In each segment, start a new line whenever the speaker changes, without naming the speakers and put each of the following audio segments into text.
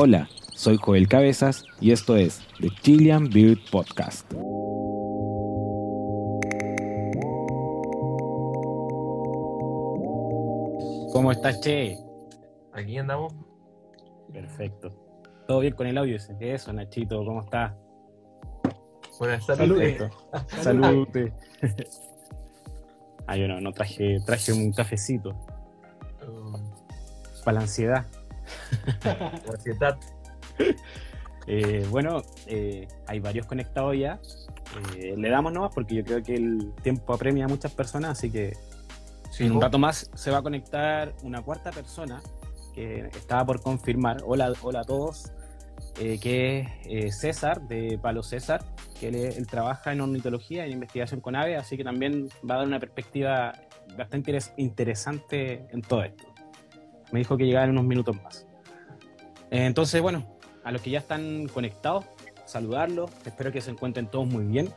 Hola, soy Joel Cabezas y esto es The Chilean Beard Podcast. ¿Cómo estás, Che?
Aquí andamos.
Perfecto. ¿Todo bien con el audio? Eso, Nachito, ¿cómo estás?
Buenas tardes.
Salud. ah, yo no, no traje, traje un cafecito. Um. Para la ansiedad.
ansiedad.
Eh, bueno, eh, hay varios conectados ya. Eh, le damos nomás porque yo creo que el tiempo apremia a muchas personas, así que en un rato más se va a conectar una cuarta persona que estaba por confirmar. Hola, hola a todos. que es César, de Palo César, que él, trabaja en ornitología y en investigación con aves, así que también va a dar una perspectiva bastante interesante en todo esto. Me dijo que llegaba en unos minutos más. entonces, bueno, a los que ya están conectados, saludarlos, espero que se encuentren todos muy bien.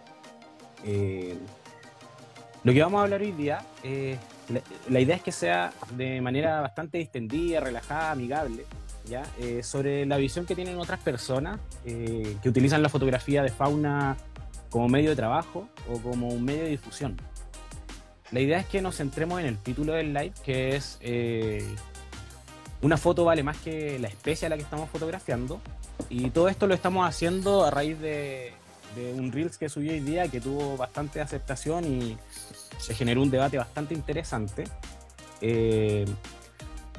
Eh, lo que vamos a hablar hoy día, eh, la, idea es que sea de manera bastante distendida, relajada, amigable, ¿ya? Eh, sobre la visión que tienen otras personas que utilizan la fotografía de fauna como medio de trabajo o como un medio de difusión. La idea es que nos centremos en el título del live, que es una foto vale más que la especie a la que estamos fotografiando. Y todo esto lo estamos haciendo a raíz de, un Reels que subí hoy día que tuvo bastante aceptación y se generó un debate bastante interesante. Eh,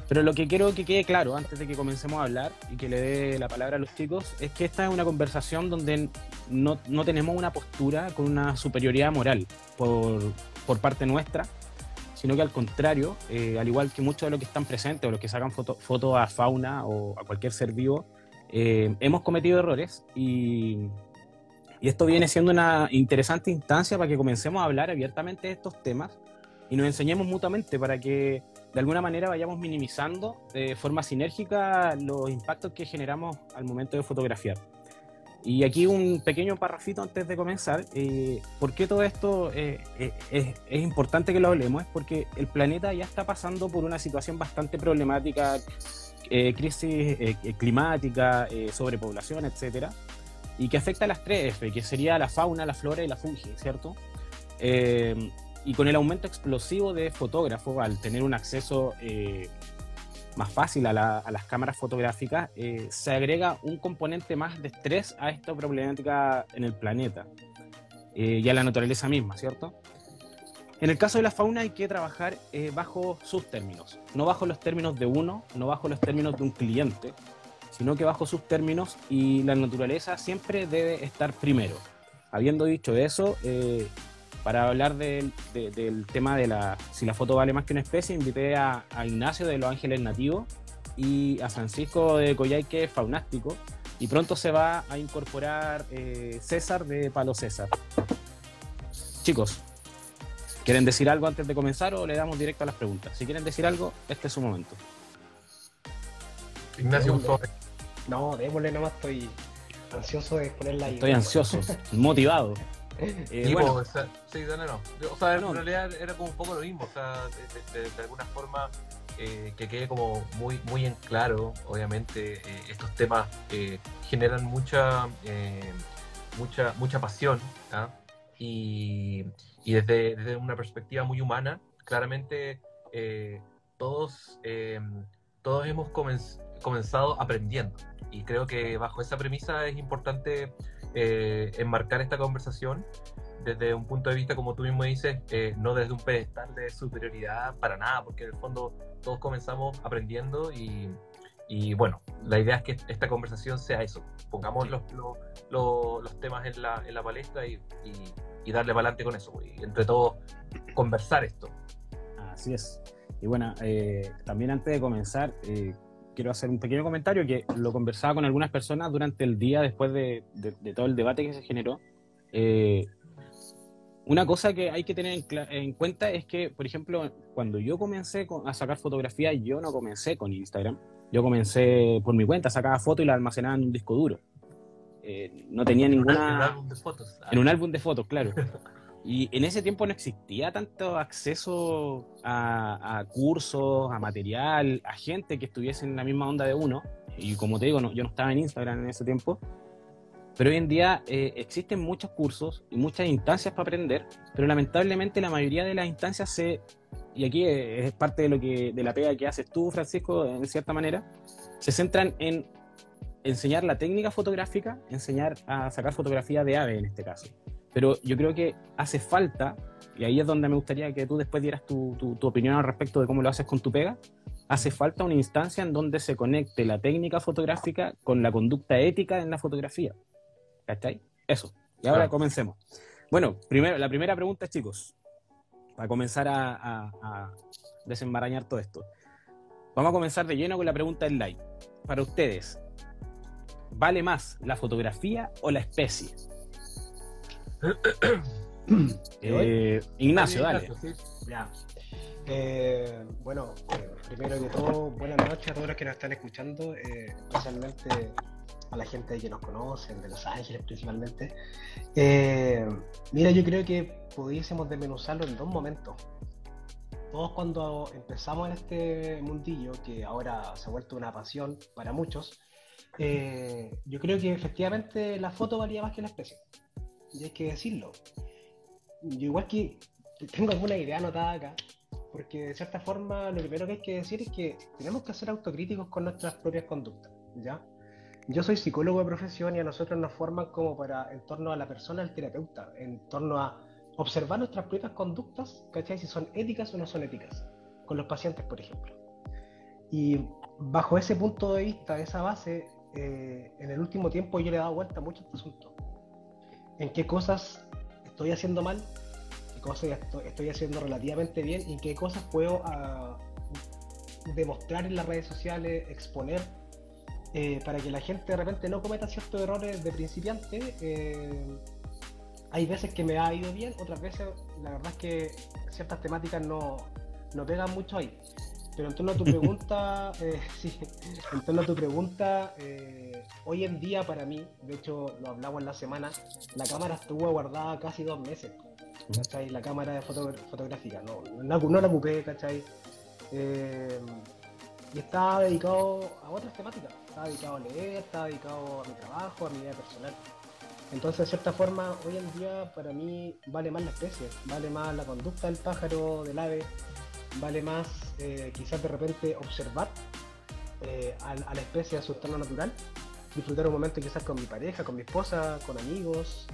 pero lo que quiero que quede claro antes de que comencemos a hablar y que le dé la palabra a los chicos es que esta es una conversación donde no, no tenemos una postura con una superioridad moral por, por parte nuestra, sino que al contrario, eh, al igual que muchos de los que están presentes o los que sacan fotos a fauna o a cualquier ser vivo, eh, hemos cometido errores y, y, esto viene siendo una interesante instancia para que comencemos a hablar abiertamente de estos temas y nos enseñemos mutuamente para que de alguna manera vayamos minimizando de forma sinérgica los impactos que generamos al momento de fotografiar. Y aquí un pequeño parrafito antes de comenzar. Eh, ¿Por qué todo esto eh, eh, es, importante que lo hablemos? Es porque el planeta ya está pasando por una situación bastante problemática, crisis climática, sobrepoblación, etcétera, y que afecta a las tres F, que sería la fauna, la flora y la fungi, ¿cierto? y con el aumento explosivo de fotógrafos, al tener un acceso más fácil a, las cámaras fotográficas, eh, se agrega un componente más de estrés a esta problemática en el planeta eh, y a la naturaleza misma, ¿cierto? En el caso de la fauna hay que trabajar eh, bajo sus términos, no bajo los términos de uno, no bajo los términos de un cliente, sino que bajo sus términos y la naturaleza siempre debe estar primero. Habiendo dicho eso, para hablar del, tema de la, si la foto vale más que una especie, invité a, Ignacio de Los Ángeles Nativos y a Francisco de Coyhaique Faunástico. Y pronto se va a incorporar eh, César de Palo César. Chicos, ¿quieren decir algo antes de comenzar o le damos directo a las preguntas? Si quieren decir algo, este es su momento.
Ignacio, un
No, démosle nomás, estoy ansioso de ponerla ahí.
Estoy ansioso, motivado.
Eh, bueno. o sea, sí, no, no. O sea, en realidad era como un poco lo mismo. O sea, de, alguna forma eh, que quede como muy, muy en claro, obviamente, eh, estos temas generan mucha, mucha, mucha pasión. ¿ah? Y, y desde, desde, una perspectiva muy humana, claramente todos, todos hemos comenzado aprendiendo. Y creo que bajo esa premisa es importante eh, enmarcar esta conversación desde un punto de vista, como tú mismo dices, eh, no desde un pedestal de superioridad para nada, porque en el fondo todos comenzamos aprendiendo y, y bueno, la idea es que esta conversación sea eso, pongamos los, los, los, temas en la, en la palestra y, y, darle para adelante con eso, y entre todos conversar esto.
Así es. Y bueno, eh, también antes de comenzar, quiero hacer un pequeño comentario que lo conversaba con algunas personas durante el día después de, todo el debate que se generó. Eh, una cosa que hay que tener en, cuenta es que, por ejemplo, cuando yo comencé a sacar fotografías, yo no comencé con Instagram. Yo comencé por mi cuenta, sacaba fotos y las almacenaba en un disco duro. Eh, no tenía ninguna... En un álbum de fotos. En un álbum de fotos, claro. Y en ese tiempo no existía tanto acceso a, cursos, a material, a gente que estuviese en la misma onda de uno. y como te digo, no, yo no estaba en Instagram en ese tiempo, pero hoy en día eh, existen muchos cursos y muchas instancias para aprender, pero lamentablemente la mayoría de las instancias se, y aquí es parte de lo que de la pega que haces tú, Francisco, en cierta manera, se centran en enseñar la técnica fotográfica, enseñar a sacar fotografía de ave en este caso. Pero yo creo que hace falta, y ahí es donde me gustaría que tú después dieras tu, tu opinión al respecto de cómo lo haces con tu pega, hace falta una instancia en donde se conecte la técnica fotográfica con la conducta ética en la fotografía. ¿Cachai? Eso. Y ahora comencemos. Bueno, primero, la primera pregunta, chicos, para comenzar a, desenmarañar todo esto. Vamos a comenzar de lleno con la pregunta del like. Para ustedes, ¿vale más la fotografía o la especie? Eh, Ignacio, dale.
Ya. Eh, bueno, eh, primero que todo, buenas noches a todos los que nos están escuchando, eh, especialmente a la gente que nos conocen, de Los Ángeles principalmente. mira, yo creo que pudiésemos desmenuzarlo en dos momentos. Todos cuando empezamos en este mundillo, que ahora se ha vuelto una pasión para muchos, yo creo que efectivamente la foto valía más que la especie. Y hay que decirlo. Yo igual que tengo alguna idea anotada acá, porque de cierta forma lo primero que hay que decir es que tenemos que ser autocríticos con nuestras propias conductas, ¿ya? Yo soy psicólogo de profesión y a nosotros nos forman como para, en torno a la persona, el terapeuta, en torno a observar nuestras propias conductas, ¿cachai? Si son éticas o no son éticas, con los pacientes, por ejemplo. Y bajo ese punto de vista, esa base, eh, en el último tiempo yo le he dado vuelta mucho a este asunto. En qué cosas estoy haciendo mal cosas estoy haciendo relativamente bien y qué cosas puedo ah, demostrar en las redes sociales, exponer, eh, para que la gente de repente no cometa ciertos errores de principiante. Eh, hay veces que me ha ido bien, otras veces la verdad es que ciertas temáticas no, no pegan mucho ahí. Pero en torno a tu pregunta, eh, sí, en torno a tu pregunta, hoy en día para mí, de hecho lo hablamos en la semana, la cámara estuvo guardada casi dos meses. ¿cachai? La cámara de fotográfica, no, no, la ocupé, ¿cachai? Eh, y estaba dedicado a otras temáticas, estaba dedicado a leer, estaba dedicado a mi trabajo, a mi vida personal. Entonces, de cierta forma, hoy en día para mí vale más la especie, vale más la conducta del pájaro, del ave, vale más eh, quizás de repente observar eh, a, la especie a su entorno natural, disfrutar un momento quizás con mi pareja, con mi esposa, con amigos,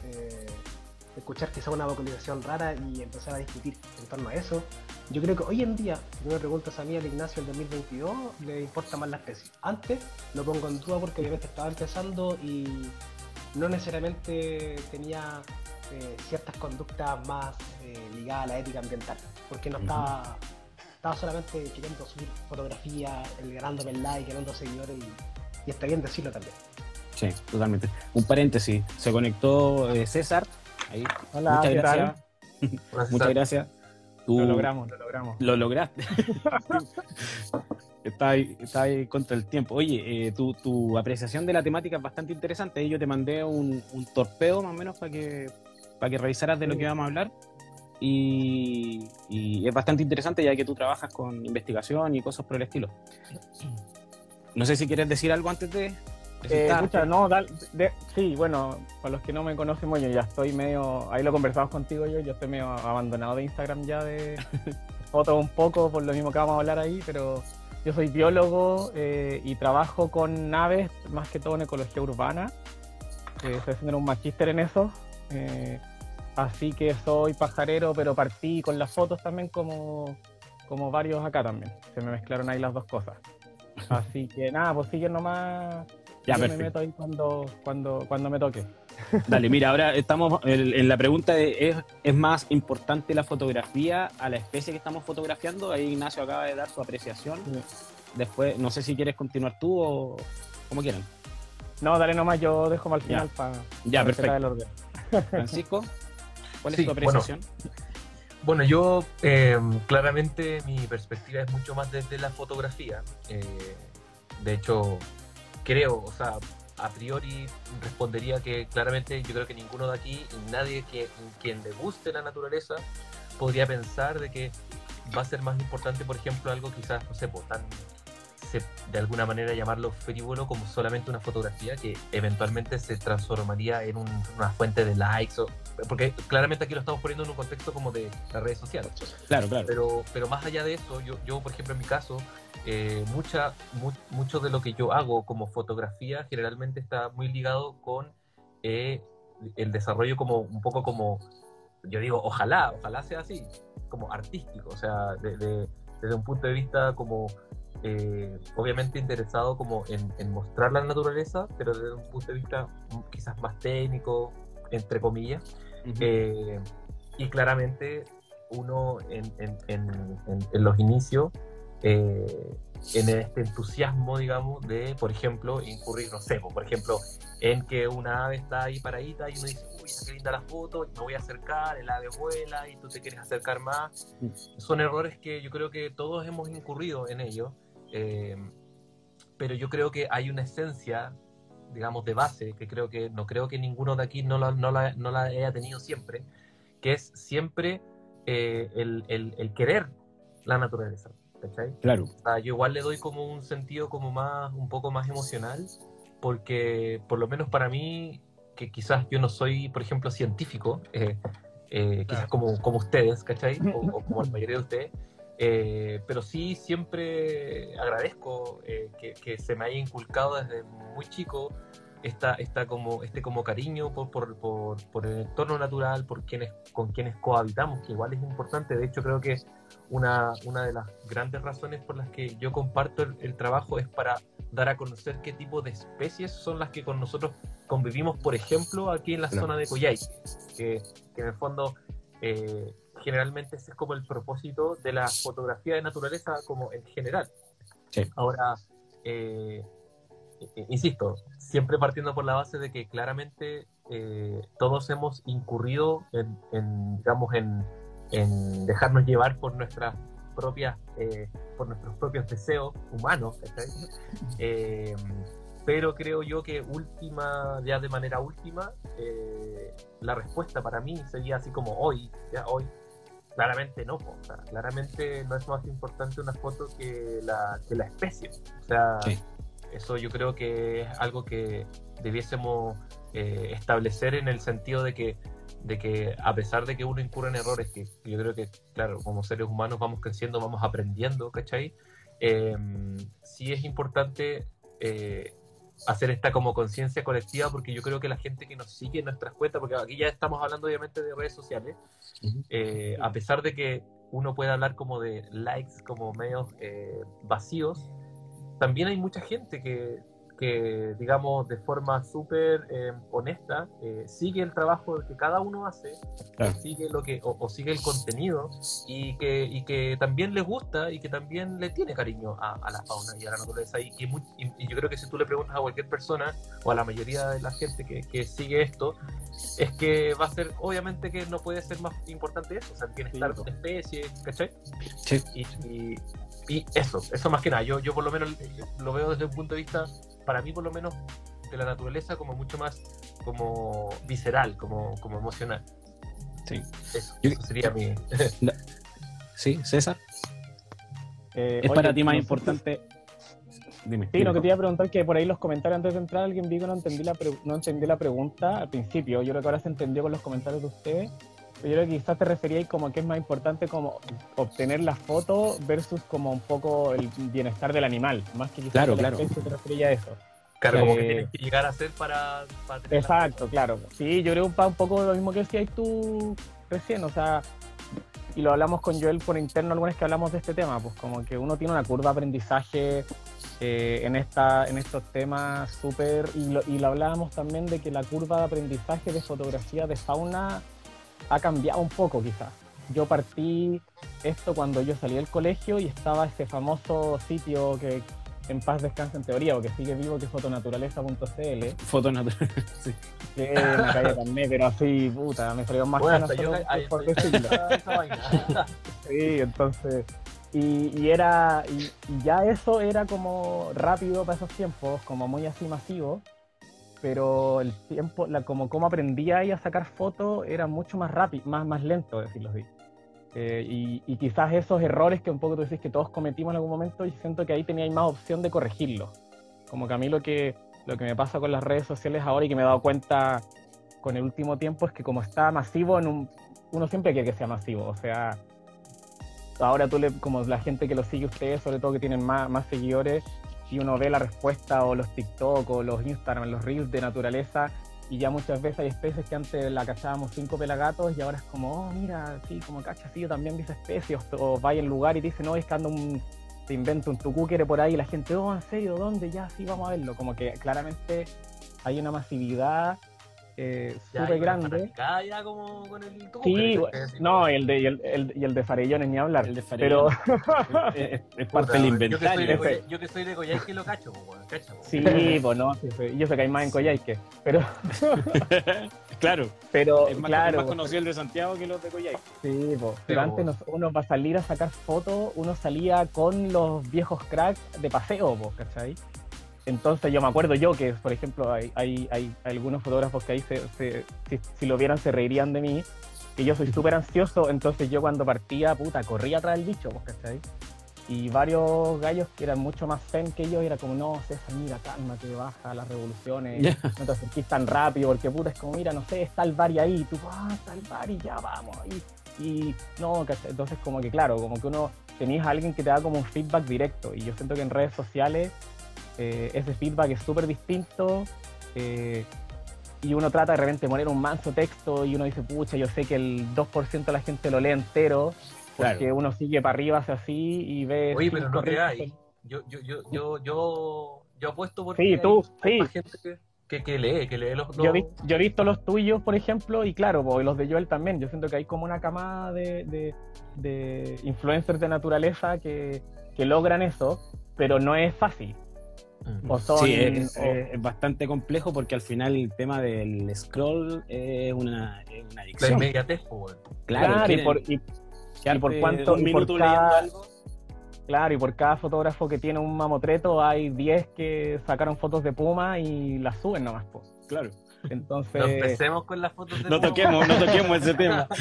escuchar quizá una vocalización rara y empezar a discutir en torno a eso. Yo creo que hoy en día, si me preguntas a mí, al Ignacio del 2022, le importa más la especie. Antes lo pongo en duda porque obviamente estaba empezando y no necesariamente tenía eh, ciertas conductas más eh, ligadas a la ética ambiental, porque no estaba, estaba solamente queriendo subir fotografías, ganándome el like, ganando seguidores y, y está bien decirlo también.
Sí, totalmente. Un paréntesis, se conectó eh, César
Hola, Muchas gracias.
Muchas gracias.
Lo logramos, lo logramos.
Lo lograste. está, ahí, está ahí contra el tiempo. Oye, eh, tu, apreciación de la temática es bastante interesante. Yo te mandé un, un torpeo más o menos para que, para que revisaras de lo que vamos a hablar. Y, y, es bastante interesante ya que tú trabajas con investigación y cosas por el estilo. No sé si quieres decir algo antes de,
eh, no, sí, bueno, para los que no me conocen, bueno, ya estoy medio, ahí lo conversamos contigo yo, yo estoy medio abandonado de Instagram ya de fotos un poco, por lo mismo que vamos a hablar ahí, pero yo soy biólogo eh, y trabajo con naves, más que todo en ecología urbana, eh, estoy haciendo un magíster en eso, así que soy pajarero, pero partí con las fotos también como, como varios acá también, se me mezclaron ahí las dos cosas. Así que nada, pues siguen nomás ya, me meto ahí cuando, cuando, cuando me toque.
Dale, mira, ahora estamos en, la pregunta de ¿es, ¿es, más importante la fotografía a la especie que estamos fotografiando? Ahí Ignacio acaba de dar su apreciación. Después, no sé si quieres continuar tú o como quieran.
No, dale nomás, yo dejo mal final para
ya, perfecto. Francisco, ¿cuál es tu apreciación?
Bueno, yo em, claramente mi perspectiva es mucho más desde la fotografía. Eh, de hecho, creo, o sea, a priori respondería que claramente yo creo que ninguno de aquí y nadie que quien le guste la naturaleza podría pensar de que va a ser más importante, por ejemplo, algo quizás, no sé, pues, tan de alguna manera llamarlo frívolo como solamente una fotografía que eventualmente se transformaría en una fuente de likes, o, porque claramente aquí lo estamos poniendo en un contexto como de las redes sociales.
Claro, claro.
Pero, pero más allá de eso, yo, yo por ejemplo en mi caso, eh, mucha, mucho de lo que yo hago como fotografía generalmente está muy ligado con eh, el desarrollo como un poco como, yo digo, ojalá, ojalá sea así, como artístico, o sea, desde un punto de vista como eh, obviamente interesado como en, mostrar la naturaleza, pero desde un punto de vista quizás más técnico, entre comillas. Eh, y claramente uno en, en los inicios, eh, en este entusiasmo, digamos, de, por ejemplo, incurrir, no sé, por ejemplo, en que una ave está ahí paradita y uno dice, uy, qué linda la foto, me voy a acercar, el ave vuela y tú te quieres acercar más. Son errores que yo creo que todos hemos incurrido en ellos eh, pero yo creo que hay una esencia, digamos, de base, que creo que no creo que ninguno de aquí no la, no la, no la haya tenido siempre, que es siempre eh, el, el, el, querer la naturaleza. ¿cachai?
Claro.
yo igual le doy como un sentido como más, un poco más emocional, porque por lo menos para mí, que quizás yo no soy, por ejemplo, científico, eh, quizás como, como ustedes, ¿cachai? O, o como la mayoría de ustedes, eh, pero sí siempre agradezco eh, que, se me haya inculcado desde muy chico esta, esta como, este como cariño por, por, por, el entorno natural, por quienes, con quienes cohabitamos, que igual es importante. De hecho, creo que una, una de las grandes razones por las que yo comparto el, trabajo es para dar a conocer qué tipo de especies son las que con nosotros convivimos, por ejemplo, aquí en la zona de Coyhai, que, que en el fondo... Eh, generalmente ese es como el propósito de la fotografía de naturaleza como en general. Ahora, eh, eh, insisto, siempre partiendo por la base de que claramente eh, todos hemos incurrido en, digamos, en, dejarnos llevar por nuestras propias, por nuestros propios deseos humanos, pero creo yo que última, ya de manera última, la respuesta para mí sería así como hoy, ya hoy, claramente no, o sea, claramente no es más importante una foto que la, que la especie. O sea, eso yo creo que es algo que debiésemos eh, establecer en el sentido de que, de que a pesar de que uno incurre en errores, que yo creo que, claro, como seres humanos vamos creciendo, vamos aprendiendo, ¿cachai? Eh, sí es importante eh, hacer esta como conciencia colectiva, porque yo creo que la gente que nos sigue en nuestras cuentas, porque aquí ya estamos hablando obviamente de redes sociales, eh, a pesar de que uno puede hablar como de likes, como medios eh, vacíos, también hay mucha gente que que, digamos, de forma súper eh, honesta, eh, sigue el trabajo que cada uno hace, sigue lo que, o, sigue el contenido, y que, y que también le gusta y que también le tiene cariño a, la fauna y a la naturaleza. Y, que y, yo creo que si tú le preguntas a cualquier persona, o a la mayoría de la gente que, que sigue esto, es que va a ser, obviamente que no puede ser más importante eso, o sea, el bienestar de especie, ¿cachai?
Sí.
Y, y, eso, eso más que nada, yo, yo por lo menos lo veo desde un punto de vista para mí por lo menos, de la naturaleza como mucho más como visceral, como, como emocional.
Sí.
Eso, sería mi...
sí, César. Eh, ¿Es para ti más importante?
Dime, sí, lo que te iba a preguntar es que por ahí los comentarios antes de entrar alguien dijo que no entendí la, no entendí la pregunta al principio. Yo creo que ahora se entendió con los comentarios de ustedes. Yo creo que quizás te referíais como que es más importante como obtener la foto versus como un poco el bienestar del animal, más que quizás
claro, claro.
te refería a eso.
Claro, como que tienes que llegar a ser para,
Exacto, claro. Sí, yo creo un, un poco lo mismo que decías tú recién, o sea, y lo hablamos con Joel por interno algunas que hablamos de este tema, pues como que uno tiene una curva de aprendizaje eh, en, esta, en estos temas súper, y lo, y lo hablábamos también de que la curva de aprendizaje de fotografía de fauna ha cambiado un poco quizás. Yo partí esto cuando yo salí del colegio y estaba ese famoso sitio que en paz descansa en teoría o que sigue vivo que es fotonaturaleza.cl.
Fotonaturaleza, sí.
Que me caía también, pero así, puta, me salió más bueno, yo, por decirlo. sí, entonces... Y, y era y, y, ya eso era como rápido para esos tiempos, como muy así masivo pero el tiempo, la, como, como aprendía a sacar fotos era mucho más rápido, más, más lento, decirlo así. Eh, y, quizás esos errores que un poco tú decís que todos cometimos en algún momento, y siento que ahí tenía más opción de corregirlo. Como que a mí lo que, lo que me pasa con las redes sociales ahora y que me he dado cuenta con el último tiempo es que como está masivo, en un, uno siempre quiere que sea masivo. O sea, ahora tú le, como la gente que lo sigue ustedes, sobre todo que tienen más, más seguidores, y uno ve la respuesta o los TikTok o los Instagram, los Reels de naturaleza, y ya muchas veces hay especies que antes la cachábamos cinco pelagatos y ahora es como, oh, mira, sí, como cacha, sí, yo también vi esa especie, o, vaya en lugar y dice, no, es que anda un, te invento un tucúquere por ahí y la gente, oh, ¿en serio? ¿Dónde? Ya, sí, vamos a verlo. Como que claramente hay una masividad eh, súper grande.
Ya como con el
sí, no, el de, y, el, y el de Farellones ni hablar. El de pero
es, parte del inventario.
Yo que soy de Coyhaique lo cacho,
cacho Sí, pues no, yo sé que hay más en Coyhaique, pero...
claro,
pero
es más,
claro,
más conocido el de Santiago que los de Coyhaique.
Sí, pues, pero antes uno para salir a sacar fotos, uno salía con los viejos cracks de paseo, pues, ¿cachai? Entonces yo me acuerdo yo que, por ejemplo, hay, hay, algunos fotógrafos que ahí, se, si, lo vieran, se reirían de mí, que yo soy súper ansioso, entonces yo cuando partía, puta, corría atrás del bicho, pues, ¿cachai? Y varios gallos que eran mucho más zen que yo, era como, no, César, mira, cálmate, baja las revoluciones, no te acerquís tan rápido, porque puta, es como, mira, no sé, está el bar ahí, tú, ah, está el bar y ya vamos. Y, y no, ¿cachai? Entonces como que claro, como que uno tenías a alguien que te da como un feedback directo, y yo siento que en redes sociales eh, ese feedback es súper distinto. Eh, y uno trata de repente poner un manso texto y uno dice, pucha, yo sé que el 2% de la gente lo lee entero, porque uno sigue para arriba hacia así y ve...
Oye, pero no. Yo, yo, yo, yo, yo, yo apuesto por
sí, tú, sí.
gente que, que, lee, que lee los,
Yo, he visto los tuyos, por ejemplo, y claro, los de Joel también. Yo siento que hay como una camada de, de, de influencers de naturaleza que, que logran eso, pero no es fácil.
Sí, es, bastante complejo porque al final el tema del scroll es una, una adicción.
La inmediatez,
Claro, y, por, y, por cuánto. Claro, y por cada fotógrafo que tiene un mamotreto hay 10 que sacaron fotos de Puma y las suben nomás. Pues.
Claro.
Entonces.
No empecemos con las fotos
de No toquemos, no toquemos ese tema.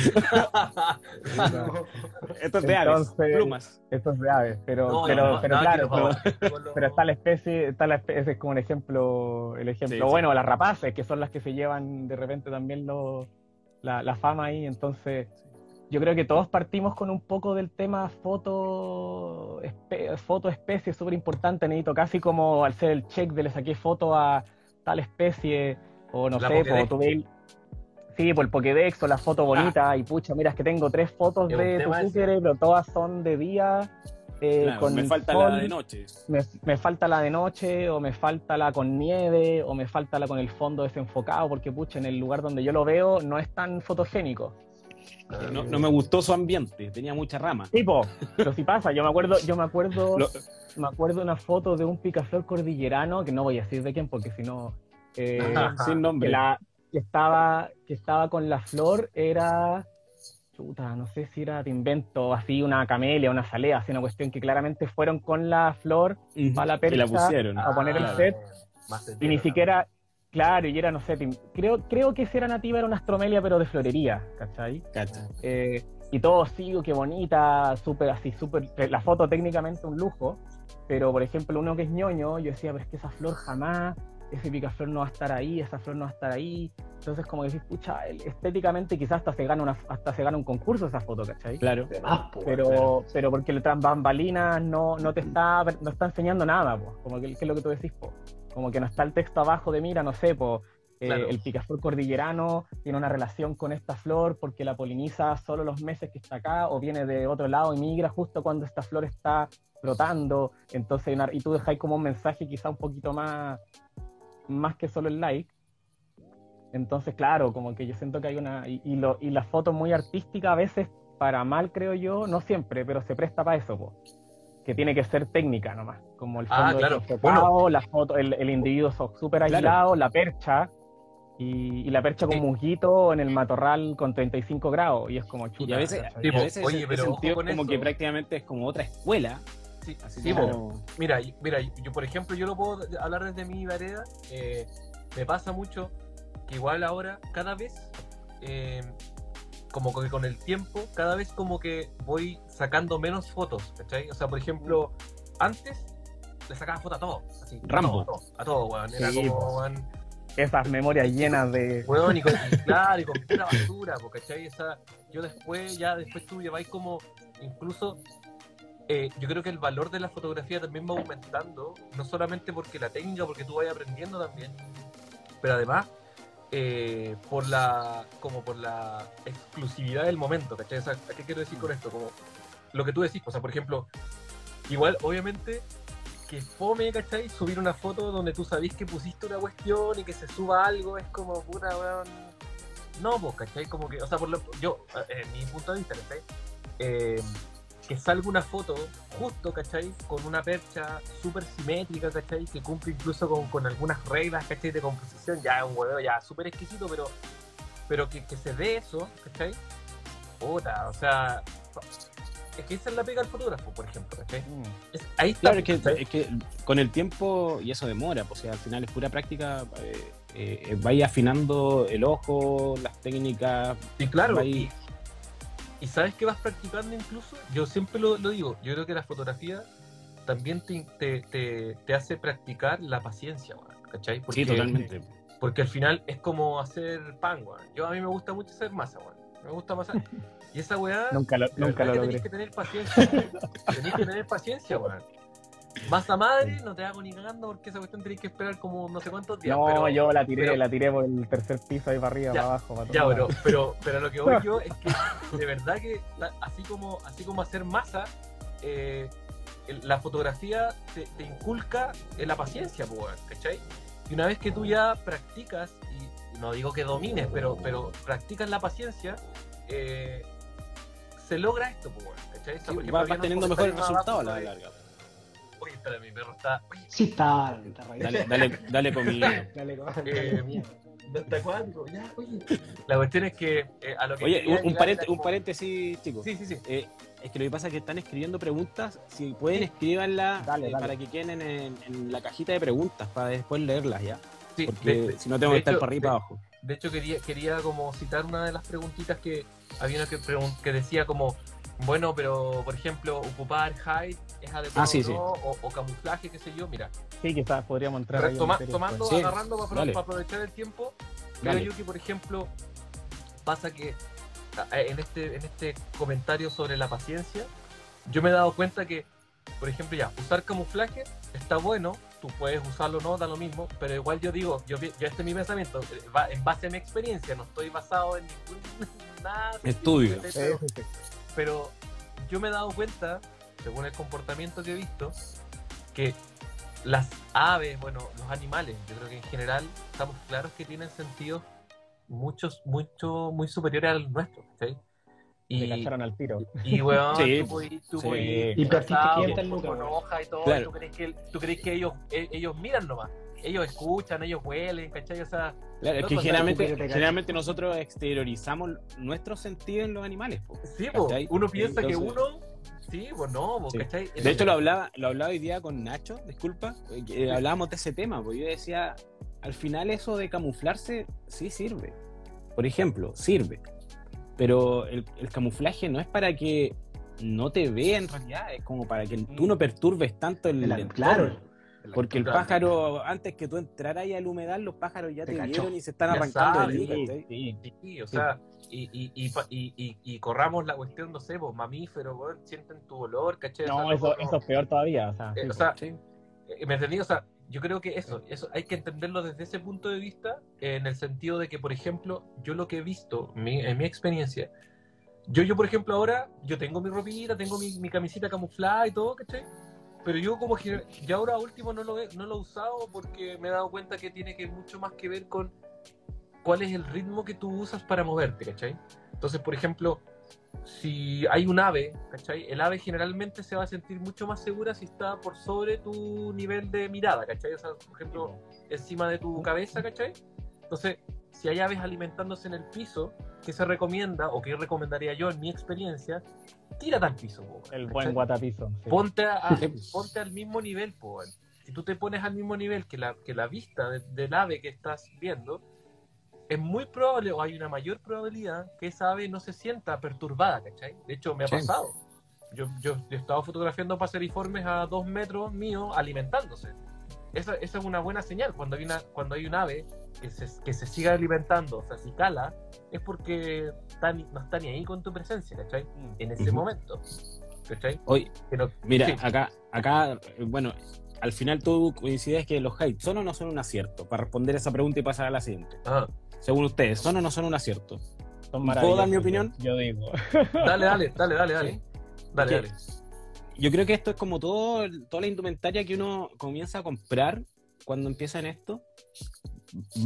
esto es de aves, plumas.
Esto es de aves, pero, pero, pero claro, pero, está la especie, está la especie, es como un ejemplo, el ejemplo, bueno, las rapaces, que son las que se llevan de repente también lo, la, la fama ahí, entonces yo creo que todos partimos con un poco del tema foto, foto especie, súper importante, necesito casi como al ser el check de le saqué foto a tal especie, o no sé, por tu Sí, por el Pokédex o la foto bonita. Ah. Y pucha, mira, es que tengo tres fotos de tu pero todas son de día.
Eh, con me falta la de noche.
Me, falta la de noche, o me falta la con nieve, o me falta la con el fondo desenfocado, porque pucha, en el lugar donde yo lo veo no es tan fotogénico.
No, no me gustó su ambiente, tenía mucha rama.
Tipo, pero si pasa, yo me acuerdo, yo me acuerdo, me acuerdo una foto de un picaflor cordillerano, que no voy a decir de quién, porque si no, eh,
sin nombre.
Que, la, que, estaba, que estaba con la flor era. Chuta, no sé si era, te invento, así una camelia, una salea, así una cuestión que claramente fueron con la flor para la percha
a
poner el set. y ni siquiera, claro, y era, no sé, creo, creo que si era nativa, era una astromelia, pero de florería, ¿cachai? Eh, y todo sigo, qué bonita, súper así, súper. La foto técnicamente un lujo, pero por ejemplo, uno que es ñoño, yo decía, pero es que esa flor jamás ese picaflor no va a estar ahí, esa flor no va a estar ahí. Entonces, como decís, pucha, estéticamente quizás hasta se gana una, hasta se gana un concurso esa foto, ¿cachai?
Claro.
pero, pero porque el bambalinas no, no te está, no está enseñando nada, pues. Como que, es lo que tú decís, po? Como que no está el texto abajo de mira, no sé, po, eh, el picaflor cordillerano tiene una relación con esta flor porque la poliniza solo los meses que está acá o viene de otro lado y migra justo cuando esta flor está flotando. Entonces, y tú dejáis como un mensaje quizá un poquito más más que solo el like. Entonces, claro, como que yo siento que hay una... Y, y, la foto muy artística a veces, para mal creo yo, no siempre, pero se presta para eso, que tiene que ser técnica nomás, como el
ah,
fondo la foto, el, individuo súper aislado, la percha, y, la percha con musguito en el matorral con 35 grados, y es como chuta.
Y a veces, oye, pero como que prácticamente es como otra escuela,
Sí, mira, mira, yo por ejemplo, yo lo puedo hablar desde mi vereda. Eh, me pasa mucho que igual ahora, cada vez, eh, como que con el tiempo, cada vez como que voy sacando menos fotos, ¿cachai? O sea, por ejemplo, antes le sacaba fotos a todo, así,
Rambo.
A todo, a todo, weón. Era
Sí,
como, weón,
Esas memorias llenas de.
weón, y con, claro, y con pura basura, ¿cachai? Esa, yo después, ya después tú lleváis como, incluso, eh, yo creo que el valor de la fotografía también va aumentando, no solamente porque la técnica, porque tú vayas aprendiendo también, pero además eh, por la como por la exclusividad del momento, ¿cachai? O sea, ¿a qué quiero decir con esto? Como lo que tú decís, o sea, por ejemplo, igual, obviamente, que fome, ¿cachai? Subir una foto donde tú sabís que pusiste una cuestión y que se suba algo, es como puta, weón. No, pues, ¿cachai? Como que, o sea, por lo, yo, eh, en mi punto de vista, ¿cachai? Eh, que salga una foto justo, ¿cachai? Con una percha súper simétrica, ¿cachai? Que cumple incluso con, con algunas reglas, ¿cachai? De composición, ya es un huevo ya súper exquisito, pero, pero que, que se dé eso, ¿cachai? Puta, o sea, es que esa es la pega del fotógrafo, por ejemplo, ¿cachai?
Mm.
Es- ahí está,
Claro, es que, es que con el tiempo, y eso demora, pues o sea, al final es pura práctica, eh, eh, vaya afinando el ojo, las técnicas,
Y claro,
va
y,
ahí-
y sabes que vas practicando incluso, yo siempre lo, lo digo, yo creo que la fotografía también te, te, te- te hace practicar la paciencia, ¿cachai?
sí, totalmente.
Porque al final es como hacer pan, weón. Yo a mí me gusta mucho hacer masa, weón. Me gusta amasar. Y esa weá,
Nunca lo,
la
nunca
verdad
lo logré.
tenés que tener paciencia. tenés que tener paciencia, weón. Masa madre, no te hago ni cagando porque esa cuestión tenés que esperar como no sé cuántos días.
No,
pero-
yo la tiré,
pero-
la tiré por el tercer piso ahí para arriba,
Ya,
para abajo, para
Ya, pero, pero, pero lo que voy yo es que de verdad que la- así como, así como hacer masa, eh, el- la fotografía te, te inculca en la paciencia, pues, ¿cachai? Y una vez que tú ya practicas, y no digo que domines, pero, pero practicas la paciencia, eh, se logra esto, pues, ¿cachai?
Sí, vas, vas teniendo mejores resultados a la larga.
Espera, mi perro está...
Sí, está.
Dale, dale, dale comida.
Dale,
Eh,
dale,
está acuático, ya, oye. La cuestión es que eh, a lo que
Oye, un,
era
un paréntesis, chicos.
Sí, sí, sí.
Eh, es que lo que pasa es que están escribiendo preguntas. Si pueden, escríbanlas eh,
dale.
para que queden en, en la cajita de preguntas para después leerlas ya.
Sí,
Porque
de-
si no tengo que estar
hecho-
para arriba y para abajo.
De hecho, quería, quería como citar una de las preguntitas que había una que decía como, bueno, pero por ejemplo, ocupar hide es adecuado
Ah, sí,
o
sí.
no, o, o camuflaje, qué sé yo. Mira,
Sí, quizás podríamos entrar ahí
toma- tomando,
Sí,
agarrando para,
dale.
aprovechar el tiempo, creo yo que por ejemplo pasa que en este, en este comentario sobre la paciencia, yo me he dado cuenta que, por ejemplo, ya, usar camuflaje está bueno, tú puedes usarlo o no, da lo mismo, pero igual yo digo, yo, este es mi pensamiento, eh, va en base a mi experiencia, no estoy basado en ningún nada
Estudio.
Sí,
pero- yo me he dado cuenta, según el comportamiento que he visto, que las aves, bueno, los animales, yo creo que en general estamos claros que tienen sentidos muchos, mucho, muy superiores al nuestro, ¿sí?
Te
Y,
cacharon al tiro.
y weón,
Sí,
tú podís- tú
sí.
podís
Y partiste
disfrazado
500
con-
lucas,
con
weón.
hoja y todo,
Claro.
y tú crees que, tú crees que ellos, e- ellos miran nomás, ellos escuchan, ellos huelen, ¿cachai? O sea,
Claro, es que generalmente, generalmente nosotros exteriorizamos nuestros sentidos en los animales. po.
sí, po, uno piensa que uno, sí, pues no, po,
Sí.
¿cachai?
De hecho, lo hablaba, lo hablaba hoy día con Nacho, disculpa, eh, eh, hablábamos de ese tema, porque yo decía, al final eso de camuflarse sí sirve. Por ejemplo, sirve. Pero el, el camuflaje no es para que no te vea en realidad, es como para que tú no perturbes tanto el,
El-
entorno.
claro.
Porque el pájaro, antes que tú entraras ahí al humedal, los pájaros ya
Te
te, vieron y se están arrancando
saben,
de
sí. Sí, o sea, y, y, y, y, y, y corramos la cuestión, no sé, pues mamíferos, weón, sienten tu olor, sea,
No, eso,
como-
eso es peor todavía. O sea,
eh,
sí,
o sea,
Sí.
eh, ¿me entendí? O sea, yo creo que eso, eso hay que entenderlo desde ese punto de vista, en el sentido de que, por ejemplo, yo lo que he visto, mi- en mi experiencia, yo, yo, por ejemplo, ahora, yo tengo mi ropita, tengo mi, mi camisita camuflada y todo, ¿cachai? Pero yo como que ya ahora último no lo, he, no lo he usado porque me he dado cuenta que tiene que mucho más que ver con cuál es el ritmo que tú usas para moverte, ¿cachai? Entonces, por ejemplo, si hay un ave, ¿cachai? El ave generalmente se va a sentir mucho más segura si está por sobre tu nivel de mirada, ¿cachai? O sea, por ejemplo, encima de tu cabeza, ¿cachai? Entonces, si hay aves alimentándose en el piso, ¿qué se recomienda o qué recomendaría yo en mi experiencia? Tírate al piso, po,
el
¿cachai?
buen guatapizo. sí.
ponte, a-
pues.
ponte al mismo nivel, po. Si tú te pones al mismo nivel que la, que la vista de- del ave que estás viendo, es muy probable o hay una mayor probabilidad que esa ave no se sienta perturbada, ¿cachai? De hecho, me ha pasado. Yo, yo, he estado fotografiando paseriformes a dos metros míos alimentándose. Esa, esa, es una buena señal. Cuando hay, una, cuando hay un ave que se, que se siga alimentando, o sea, si cala, es porque no está ni ahí con tu presencia, ¿cachai? Mm. En ese momento. ¿cachai?
Hoy, mira, acá, acá, bueno, al final tú coincides que los heights son o no son un acierto. Para responder esa pregunta y pasar a la siguiente. Según ustedes, ¿son o no son un acierto? ¿Puedo dar mi opinión?
Yo digo.
dale, dale, dale, dale, dale. Dale, dale.
Yo creo que esto es como todo, toda la indumentaria que uno comienza a comprar cuando empieza en esto.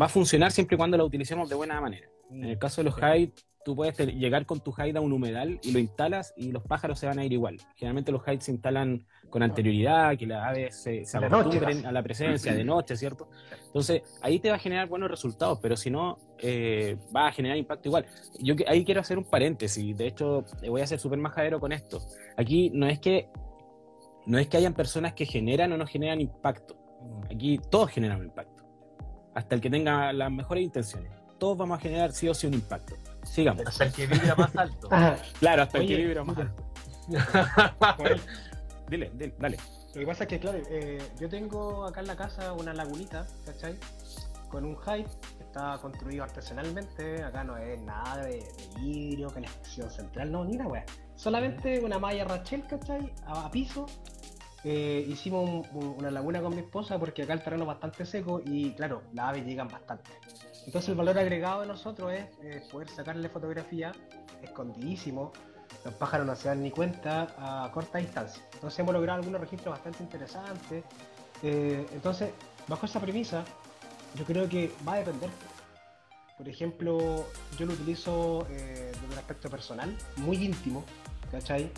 Va a funcionar siempre y cuando la utilicemos de buena manera. En el caso de los heights tú puedes llegar con tu hide a un humedal y lo instalas y los pájaros se van a ir igual. Generalmente los hides se instalan con anterioridad, que las aves se, acostumbren a la presencia de noche, ¿cierto? Entonces, ahí te va a generar buenos resultados, pero si no, eh, va a generar impacto igual. Yo ahí quiero hacer un paréntesis, de hecho, voy a ser súper majadero con esto. Aquí no es que no es que hayan personas que generan o no generan impacto. Aquí todos generan un impacto. Hasta el que tenga las mejores intenciones. Todos vamos a generar sí o sí un impacto. Sigamos.
Hasta el que vibra más alto.
claro, hasta el que vibra más alto. dile, dile, dale.
Lo que pasa es que, claro, eh, yo tengo acá en la casa una lagunita, ¿cachai? Con un hype que está construido artesanalmente. Acá no es nada de, vidrio, calefacción central, no, ni una weá. Solamente una malla Rachel, ¿cachai? A, piso. Eh, hicimos una laguna con mi esposa porque acá el terreno es bastante seco y, claro, las aves llegan bastante. Entonces el valor agregado de nosotros es poder sacarle fotografía escondidísimo, los pájaros no se dan ni cuenta a corta distancia. Entonces hemos logrado algunos registros bastante interesantes. Eh, entonces, bajo esa premisa, yo creo que va a depender. Por ejemplo, yo lo utilizo eh, desde un aspecto personal, muy íntimo, ¿cachai?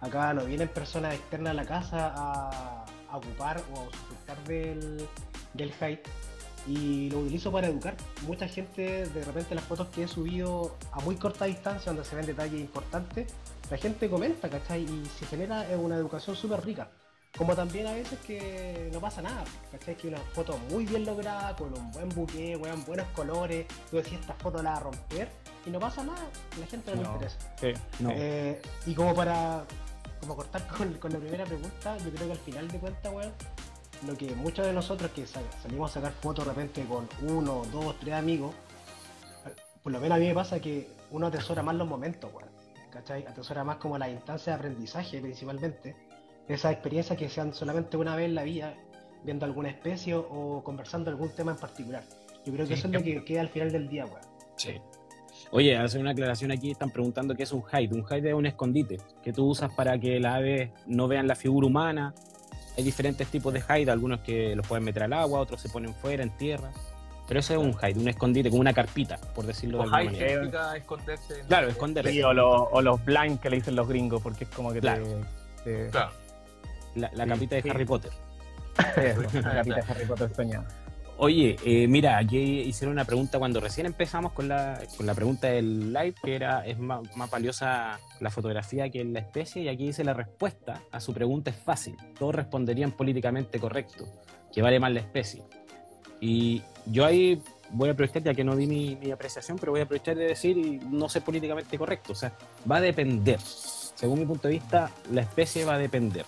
Acá no vienen personas externas a la casa a, ocupar o a disfrutar del, del hype y lo utilizo para educar. Mucha gente, de repente las fotos que he subido a muy corta distancia, donde se ven detalles importantes, la gente comenta, ¿cachai? Y se genera una educación súper rica. Como también a veces que no pasa nada, ¿cachai? Que una foto muy bien lograda, con un buen buque, buenos colores, tú decías esta foto la va a romper y no pasa nada, la gente no, le interesa. Eh, y como para como cortar con, con, la primera pregunta, yo creo que al final de cuentas, weón, lo que muchos de nosotros que salimos a sacar fotos de repente con uno, dos, tres amigos, por lo menos a mí me pasa que uno atesora más los momentos, ¿cachai? Atesora más como la instancia de aprendizaje principalmente, esas experiencias que sean solamente una vez en la vida, viendo alguna especie o conversando algún tema en particular. Yo creo que eso es lo que queda al final del día, weón.
Sí. Oye, hace una aclaración aquí, están preguntando qué es un hide. Un hide es un escondite que tú usas para que las aves no vean la figura humana hay diferentes tipos de hide, algunos que los pueden meter al agua, otros se ponen fuera, en tierra. Pero eso es un hide, un escondite, como una carpita, por decirlo de alguna
manera. esconderse.
Claro, esconderse.
o, los blank que le dicen los gringos, porque es como que
claro. Claro. La, la capita de Harry Potter.
la capita de Harry Potter soñada.
Oye, eh, mira, aquí hicieron una pregunta cuando recién empezamos con la, con la pregunta del live, que era, ¿es más, valiosa la fotografía que la especie? Y aquí dice la respuesta a su pregunta es fácil. Todos responderían políticamente correcto, que vale más la especie. Y yo ahí voy a aprovechar, ya que no di mi, mi apreciación, pero voy a aprovechar de decir, no sé políticamente correcto, o sea, va a depender. Según mi punto de vista, la especie va a depender.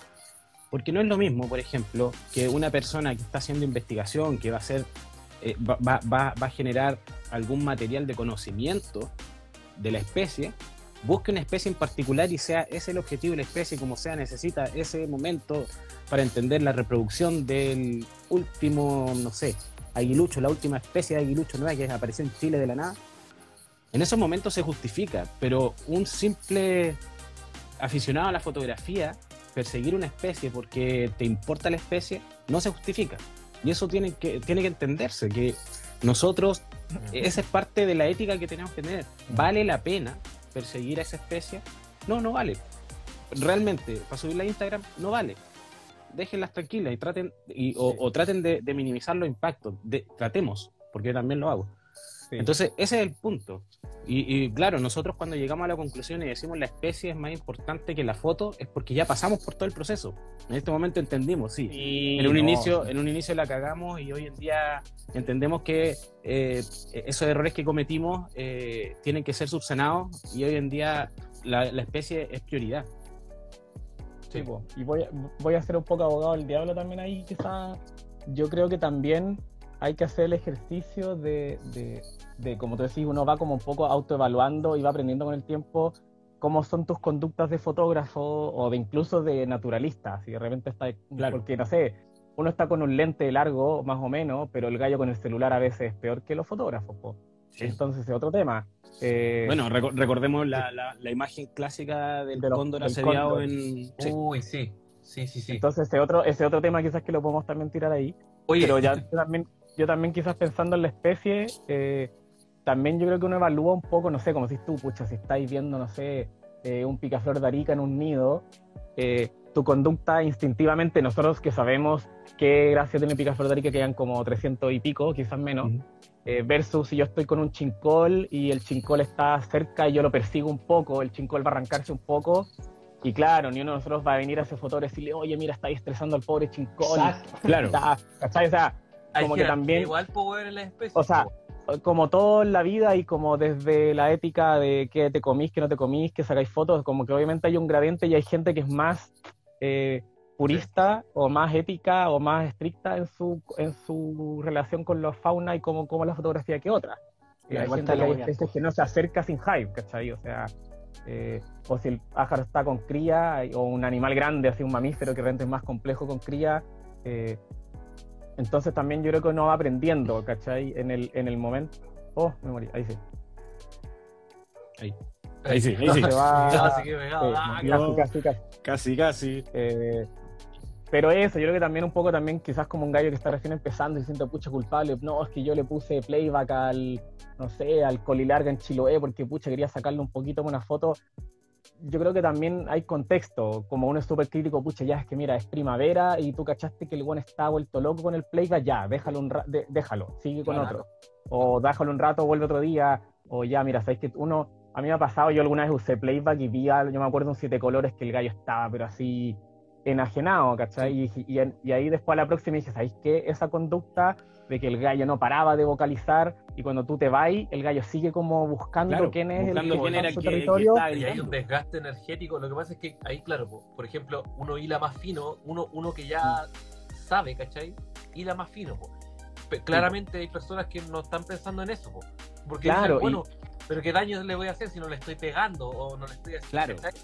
Porque no es lo mismo, por ejemplo, que una persona que está haciendo investigación, que va a hacer, eh, va, a generar algún material de conocimiento de la especie, busque una especie en particular y sea ese el objetivo de la especie, como sea, necesita ese momento para entender la reproducción del último, no sé, aguilucho, la última especie de aguilucho nueva que apareció en Chile de la nada. En esos momentos se justifica, pero un simple aficionado a la fotografía perseguir una especie porque te importa la especie no se justifica. Y eso tiene que, tiene que entenderse, que nosotros, esa es parte de la ética que tenemos que tener. ¿Vale la pena perseguir a esa especie? No, no vale. Realmente, para subirla a Instagram, no vale. Déjenlas tranquilas y traten, y, o, traten de, minimizar los impactos. De, tratemos, porque yo también lo hago. Entonces, ese es el punto. Y, claro, nosotros cuando llegamos a la conclusión y decimos la especie es más importante que la foto, es porque ya pasamos por todo el proceso. En este momento entendimos, sí. en, un inicio, en un inicio la cagamos y hoy en día entendemos que eh, esos errores que cometimos eh, tienen que ser subsanados y hoy en día la, especie es prioridad.
Sí, y voy, voy a ser un poco abogado del diablo también ahí, quizás. Yo creo que también hay que hacer el ejercicio de, de, como tú decís, uno va como un poco autoevaluando y va aprendiendo con el tiempo cómo son tus conductas de fotógrafo o de incluso de naturalista. Si de repente está, porque no sé, uno está con un lente largo más o menos, pero el gallo con el celular a veces es peor que los fotógrafos. Entonces es otro tema.
Eh, bueno, recordemos la, la, imagen clásica del, cóndor asediado en...
Uy, sí. Sí, sí, sí.
Entonces ese otro, ese otro tema quizás que lo podemos también tirar ahí. Oye, pero ya también yo también quizás pensando en la especie, eh, también yo creo que uno evalúa un poco, no sé, como si tú, pucha, si estáis viendo, no sé, eh, un picaflor de arica en un nido, eh, tu conducta instintivamente, nosotros que sabemos qué gracia tiene picaflor de arica, que quedan como 300 y pico, quizás menos, versus si yo estoy con un chincol y el chincol está cerca y yo lo persigo un poco, el chincol va a arrancarse un poco, y claro, ni uno de nosotros va a venir a ese fotógrafo y decirle, oye, mira, está estresando al pobre chincol.
Claro.
O sea, como que, también.
Igual poder en la especie.
O sea, como todo en la vida y como desde la ética de que te comís, que no te comís, que sacáis fotos, como que obviamente hay un gradiente y hay gente que es más eh, purista o más ética o más estricta en su, en su relación con la fauna y como, como la fotografía que otra. Y hay gente que, hay que no se acerca sin hype, ¿cachai? O sea, eh, o si el pájaro está con cría o un animal grande, así un mamífero que realmente es más complejo con cría, eh, entonces también yo creo que uno va aprendiendo, ¿cachai? En el, en el momento. Oh, me morí, ahí sí.
Ahí. Ahí sí, ahí sí.
casi que pegado. Ah,
casi, casi, casi. Casi, casi.
Eh, pero eso, yo creo que también un poco también quizás como un gallo que está recién empezando y siente pucha culpable, no, es que yo le puse playback al, no sé, al colilarga en Chiloé porque pucha quería sacarle un poquito una foto yo creo que también hay contexto, como uno es súper crítico, pucha, ya es que mira, es primavera y tú cachaste que el buen está vuelto loco con el playback, ya, déjalo, un déjalo, sigue con otro. O déjalo un rato, vuelve otro día, o ya, mira, sabes que uno, a mí me ha pasado, yo alguna vez usé playback y vi, yo me acuerdo un siete colores que el gallo estaba, pero así enajenado, ¿cachai? Y, y, ahí después a la próxima dije, ¿sabéis qué? Esa conducta de que el gallo no paraba de vocalizar y cuando tú te vas, el gallo sigue como buscando quién es el que
está en su territorio. y hay un desgaste energético. Lo que pasa es que ahí, claro, por ejemplo, uno hila más fino, uno, uno que ya sabe, ¿cachai? Hila más fino. Claramente hay personas que no están pensando en eso, porque claro, bueno, pero qué daño le voy a hacer si no le estoy pegando o no le estoy haciendo.
Claro,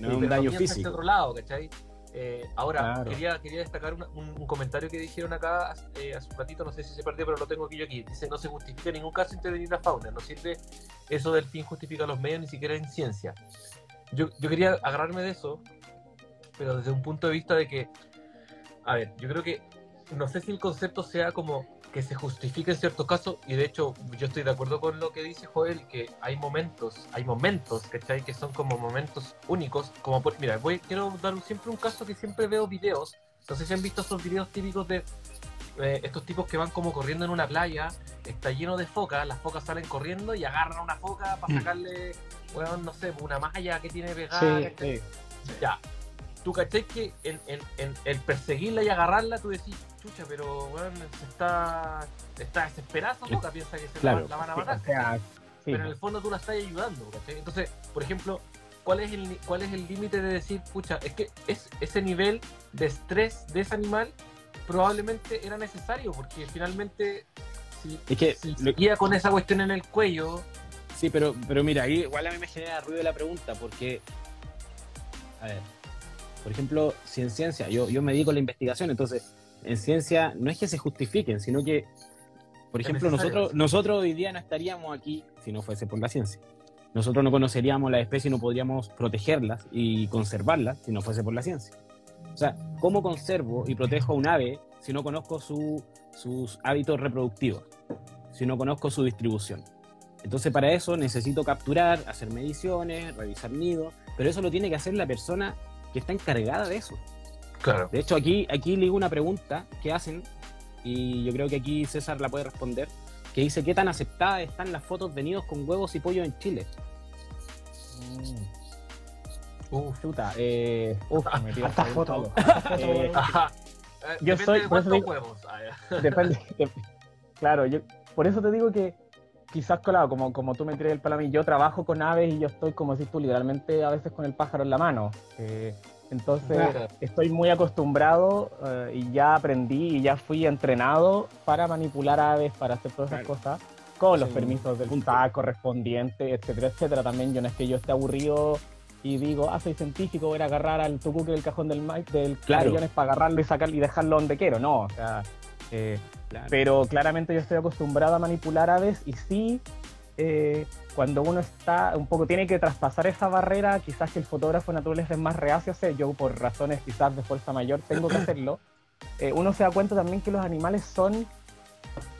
no, es un daño físico.
otro lado, ¿cachai? Eh, ahora, quería, quería destacar un, comentario que dijeron acá eh, hace un ratito, no sé si se perdió, pero lo tengo aquí yo aquí. Dice, no se justifica en ningún caso intervenir la fauna, no sirve eso del fin justifica los medios, ni siquiera en ciencia. Yo, yo quería agarrarme de eso, pero desde un punto de vista de que, a ver, yo creo que, no sé si el concepto sea como que se justifique en ciertos casos, y de hecho yo estoy de acuerdo con lo que dice Joel, que hay momentos, hay momentos, ¿cachai? Que son como momentos únicos, como por, mira, voy, quiero dar siempre un caso que siempre veo videos, no sé si han visto esos videos típicos de eh, estos tipos que van como corriendo en una playa, está lleno de focas, las focas salen corriendo y agarran una foca para mm. sacarle, bueno, no sé, una malla que tiene pegada. Sí, Ya, tú cachai que en, en, el perseguirla y agarrarla, tú decís, chucha, pero bueno, está, está desesperada esa piensa que se la, van a matar. pero en el fondo tú la estás ayudando, ¿cachai? Entonces, por ejemplo, ¿cuál es el cuál es el límite de decir, pucha, es que es, ese nivel de estrés de ese animal probablemente era necesario, porque finalmente si,
es que
si con esa cuestión en el cuello.
Sí, pero, pero mira, ahí igual a mí me genera ruido la pregunta, porque. A ver, por ejemplo, si en ciencia, yo, yo me dedico a la investigación, entonces en ciencia no es que se justifiquen, sino que, por ejemplo, nosotros, nosotros hoy día no estaríamos aquí si no fuese por la ciencia. Nosotros no conoceríamos las especies y no podríamos protegerlas y conservarlas si no fuese por la ciencia. O sea, ¿cómo conservo y protejo a un ave si no conozco sus hábitos reproductivos? Si no conozco su distribución. Entonces para eso necesito capturar, hacer mediciones, revisar nidos, pero eso lo tiene que hacer la persona que está encargada de eso.
Claro.
De hecho, aquí, aquí le digo una pregunta que hacen, y yo creo que aquí César la puede responder, que dice qué tan aceptadas están las fotos de nidos con huevos y pollo en Chile.
Mm. Uf, chuta, eh, uf, me tiro
Hasta foto.
Eh,
Eh,
Yo soy-
de cuántos huevos. Ah.
Depende. de- claro, yo por eso te digo que quizás, claro, como, como tú me tiras el palo a mí, yo trabajo con aves y yo estoy, como si tú, literalmente a veces con el pájaro en la mano. Eh, entonces, estoy muy acostumbrado eh, y ya aprendí y ya fui entrenado para manipular aves, para hacer todas esas
Claro.
cosas, con los permisos del
punto.
TAC correspondiente, etcétera, etcétera. También yo no es que yo esté aburrido y digo, ah, soy científico, voy a agarrar al tucuque del cajón del Mike, del
Claro.
Para agarrarlo y sacarlo y dejarlo donde quiero. No, o sea, eh,
Claro.
pero claramente yo estoy acostumbrado a manipular aves y sí, eh, cuando uno está un poco, tiene que traspasar esa barrera, quizás que el fotógrafo natural es más reacio a hacer, yo por razones quizás de fuerza mayor tengo que hacerlo, eh, uno se da cuenta también que los animales son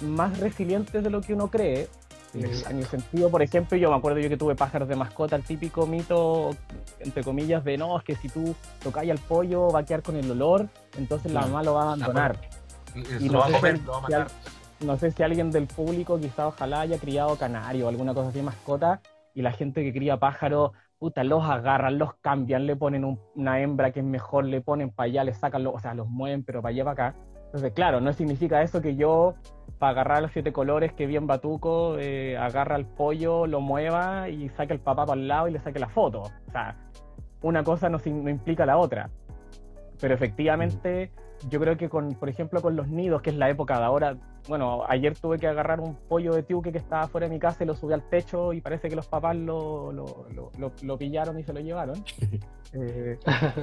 más resilientes de lo que uno cree.
Exacto.
en el sentido, por ejemplo, yo me acuerdo yo que tuve pájaros de mascota, el típico mito, entre comillas, de no, es que si tú tocáis al pollo va a quedar con el olor, entonces la mamá lo va a abandonar.
Y,
Y
lo va a comer, lo va a matar.
No sé si alguien del público quizá ojalá haya criado canario o alguna cosa así mascota y la gente que cría pájaros, puta, los agarran, los cambian, le ponen un- una hembra que es mejor, le ponen para allá, le sacan, los, o sea, los mueven, pero para allá, para acá. Entonces, claro, no significa eso que yo, para agarrar los siete colores, que bien batuco, eh, agarra al pollo, lo mueva y saque el papá para el lado y le saque la foto. O sea, una cosa no, no implica la otra. Pero efectivamente, yo creo que con, por ejemplo, con los nidos, que es la época de ahora, bueno, ayer tuve que agarrar un pollo de tiuque que estaba fuera de mi casa y lo subí al techo y parece que los papás lo, lo, lo- lo- lo pillaron y se lo llevaron. Eh,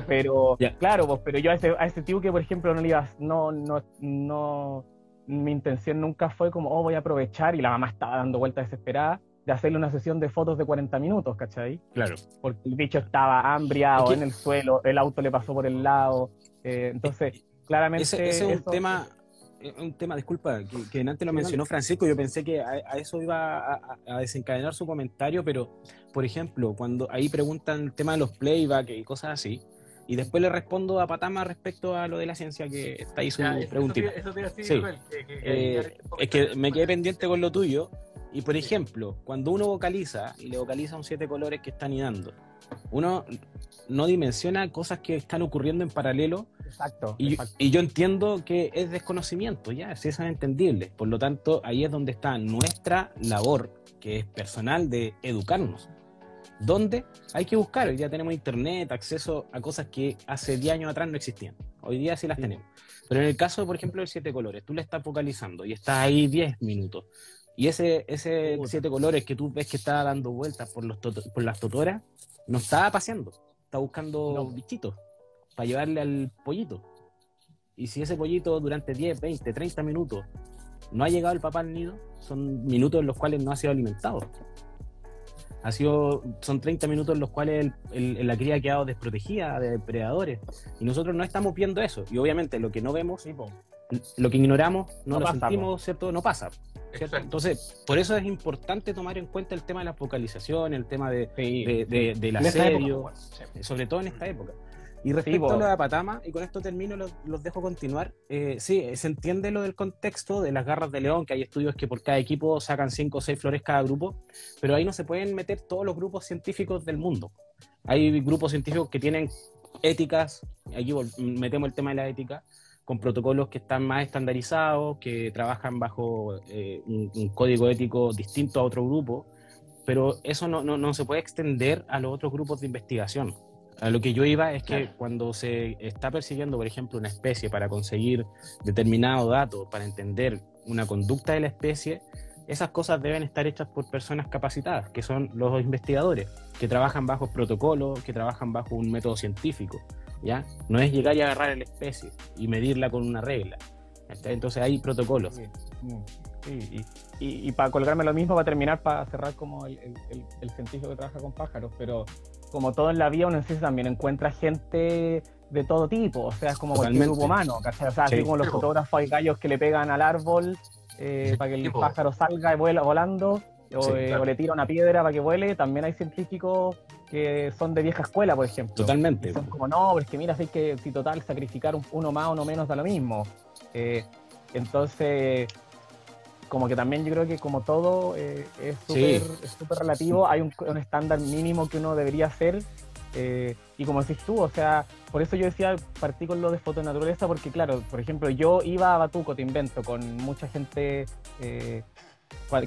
pero, claro, pues, pero yo a ese, a ese tiuque, por ejemplo, no le iba, no, no, no, mi intención nunca fue como, oh, voy a aprovechar y la mamá estaba dando vueltas desesperada de hacerle una sesión de fotos de 40 minutos, ¿cachai?
Claro.
porque el bicho estaba hambriado en el suelo, el auto le pasó por el lado, eh, entonces claramente
Ese, ese es un tema, es un tema, disculpa, que, que antes lo mencionó Francisco, yo pensé que a, a eso iba a, desencadenar su comentario, pero, por ejemplo, cuando ahí preguntan el tema de los playback y cosas así, y después le respondo a Patama respecto a lo de la ciencia que está ahí su
Ya,
preguntita.
Eso
Sí.
Que- que-
Eh, es que me quedé pendiente con lo tuyo. Y por ejemplo, cuando uno vocaliza y le vocaliza un siete colores que están idando, uno no dimensiona cosas que están ocurriendo en paralelo.
Exacto,
Y, yo-
exacto.
y yo entiendo que es desconocimiento, ya, si eso es entendible. Por lo tanto, ahí es donde está nuestra labor, que es personal de educarnos. ¿Dónde? Hay que buscar. Hoy día tenemos internet, acceso a cosas que hace 10 años atrás no existían. Hoy día sí las
Sí.
tenemos. Pero en el caso, por ejemplo, del siete colores, tú le estás vocalizando y estás ahí 10 minutos. Y ese, ese
Puta.
siete colores que tú ves que está dando vueltas por, los por las totoras, no está paseando, está buscando
No.
bichitos para llevarle al pollito. Y si ese pollito durante 10, 20, 30 minutos no ha llegado el papá al nido, son minutos en los cuales no ha sido alimentado. Ha sido, son 30 minutos en los cuales el- el- la cría ha quedado desprotegida de depredadores. Y nosotros no estamos viendo eso. Y obviamente lo que no vemos,
Sí,
lo que ignoramos, no,
No
lo
pasa,
sentimos, ¿cierto? No pasa. Entonces, por eso es importante tomar en cuenta el tema de la focalización, el tema de,
Sí,
de- de- del
esta época,
asedio,
bueno, sí.
sobre todo en esta época. Y respecto
po.
a lo de Apatama, y con esto termino, los, los dejo continuar. eh, sí, se entiende lo del contexto de las garras de león, que hay estudios que por cada equipo sacan cinco o seis flores cada grupo, pero ahí no se pueden meter todos los grupos científicos del mundo. Hay grupos científicos que tienen éticas, aquí metemos el tema de la ética, con protocolos que están más estandarizados, que trabajan bajo eh, un, un código ético distinto a otro grupo, pero eso no, no, no se puede extender a los otros grupos de investigación. A lo que yo iba es que
Claro.
cuando se está persiguiendo, por ejemplo, una especie para conseguir determinado dato, para entender una conducta de la especie, esas cosas deben estar hechas por personas capacitadas, que son los investigadores, que trabajan bajo protocolos, que trabajan bajo un método científico. ¿ya? No es llegar y agarrar a la especie y medirla con una regla. ¿cachai? Entonces hay protocolos.
Sí, sí, y, y, para colgarme lo mismo, para terminar, para cerrar como el- el- el científico que trabaja con pájaros, pero como todo en la vida, uno en sí también encuentra gente de todo tipo, o sea, es como cualquier
Totalmente.
grupo humano, ¿cachai? O sea,
Sí.
así como los fotógrafos hay gallos que le pegan al árbol eh, para que el pájaro salga y vuela volando, o,
Sí,
eh,
claro.
o le tira una piedra para que vuele, también hay científicos que son de vieja escuela, por ejemplo.
Totalmente.
Y son como, no, pero es que mira, así que si total sacrificar un- uno más o uno menos da lo mismo. Eh, entonces, como que también yo creo que como todo eh, es súper relativo, hay un, estándar mínimo que uno debería hacer. Eh, y como decís tú, o sea, por eso yo decía, partí con lo de foto de naturaleza, porque claro, por ejemplo, yo iba a Batuco, te invento, con mucha gente eh,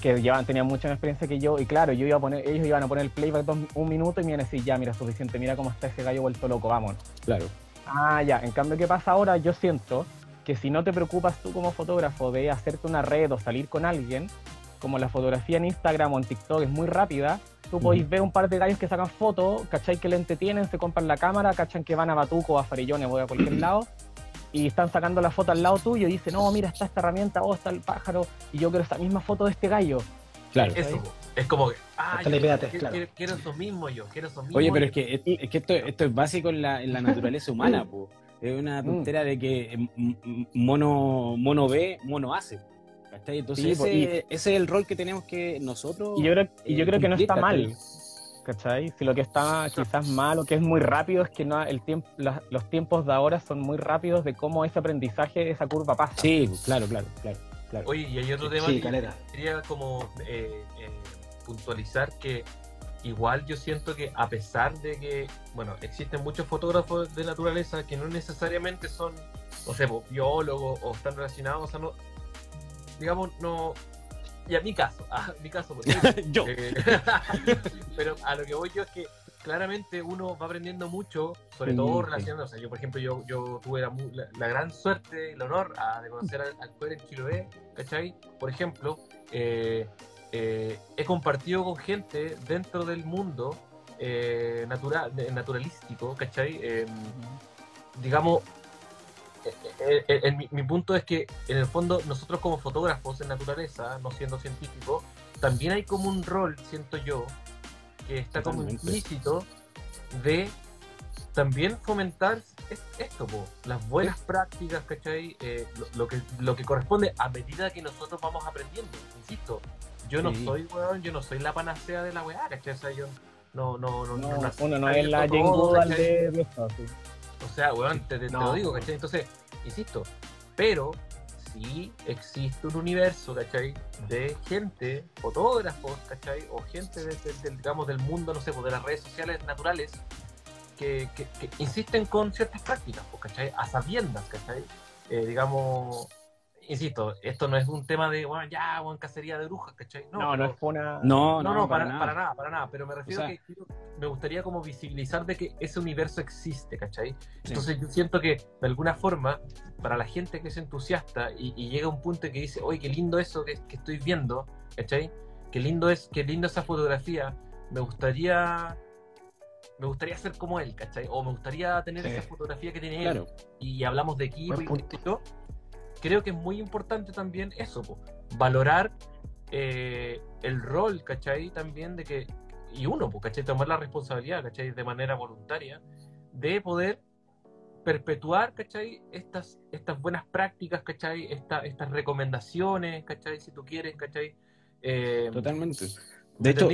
que llevaban, tenían mucha más experiencia que yo, y claro, yo iba a poner, ellos iban a poner el playback un minuto y me iban a decir, ya, mira, suficiente, mira cómo está ese gallo vuelto loco, vamos.
Claro.
Ah, ya, en cambio, ¿qué pasa ahora? Yo siento que si no te preocupas tú como fotógrafo de hacerte una red o salir con alguien, como la fotografía en Instagram o en TikTok es muy rápida, tú podéis ver un par de gallos que sacan fotos, ¿cachai? Que le entretienen, se compran la cámara, ¿cachan? Que van a Batuco, a Farillones o a cualquier lado, y están sacando la foto al lado tuyo y dicen, no, mira, está esta herramienta, o oh, está el pájaro, y yo quiero esta misma foto de este gallo.
Claro. Eso, es como que, ah, yo, quiero, quiero, eso mismo yo, quiero eso mismo.
Oye, pero es que, es que esto, esto es básico en la, en la naturaleza humana, pues. Es una mm. tontera de que mono, mono ve, mono hace. Entonces ese, es el rol que tenemos que nosotros.
Y yo creo, y yo creo que no está mal. ¿Cachai? Si lo que está quizás mal o que es muy rápido es que no el tiempo, los tiempos de ahora son muy rápidos de cómo ese aprendizaje, esa curva pasa.
Sí, claro, claro, claro.
Oye, y hay otro tema que quería como eh, eh, puntualizar que igual yo siento que a pesar de que, bueno, existen muchos fotógrafos de naturaleza que no necesariamente son, no sé, biólogos o están relacionados, o sea, no, digamos, no... Y a mi caso, a mi caso,
yo.
Eh, pero a lo que voy yo es que claramente uno va aprendiendo mucho, sobre todo relacionándose. Yo, por ejemplo, yo, yo tuve la, gran suerte, el honor de conocer al, al en Chiloé, ¿cachai? Por ejemplo, eh, eh, he compartido con gente dentro del mundo eh, natural, naturalístico, ¿cachai? Em, digamos, eh, mi, punto es que en el fondo nosotros como fotógrafos en naturaleza, no siendo científicos, también hay como un rol, siento yo, que está como implícito de también fomentar esto, las buenas prácticas, ¿cachai? lo, que, lo que corresponde a medida que nosotros vamos aprendiendo, insisto, yo no soy, weón, yo no soy la panacea de la weá, ¿cachai? O sea, yo no, no, no, no,
no uno no es la Jane Goodall de
O sea, weón, te, lo digo, ¿cachai? Entonces, insisto, pero sí existe un universo, ¿cachai? De gente, fotógrafos, ¿cachai? O gente de, digamos, del mundo, no sé, pues, de las redes sociales naturales, que, que, insisten con ciertas prácticas, pues, ¿cachai? A sabiendas, ¿cachai? Eh, digamos, insisto, esto no es un tema de, bueno, ya, bueno, cacería de brujas, ¿cachai?
No, no, es
una...
No, no, no, para, nada. para, nada, pero me refiero a que me gustaría como visibilizar de que ese universo existe, ¿cachai? Entonces yo siento que, de alguna forma, para la gente que es entusiasta y, llega a un punto en que dice, oye, qué lindo eso que, estoy viendo, ¿cachai? Qué lindo es, qué lindo esa fotografía, me gustaría me gustaría ser como él, ¿cachai? O me gustaría tener esa fotografía que tiene él. Y hablamos de equipo y todo creo que es muy importante también eso, valorar eh, el rol, ¿cachai? También de que, y uno, ¿cachai? Tomar la responsabilidad, ¿cachai? De manera voluntaria, de poder perpetuar, ¿cachai? Estas, estas buenas prácticas, ¿cachai? estas recomendaciones, ¿cachai? Si tú quieres, ¿cachai?
Eh, Totalmente. De hecho,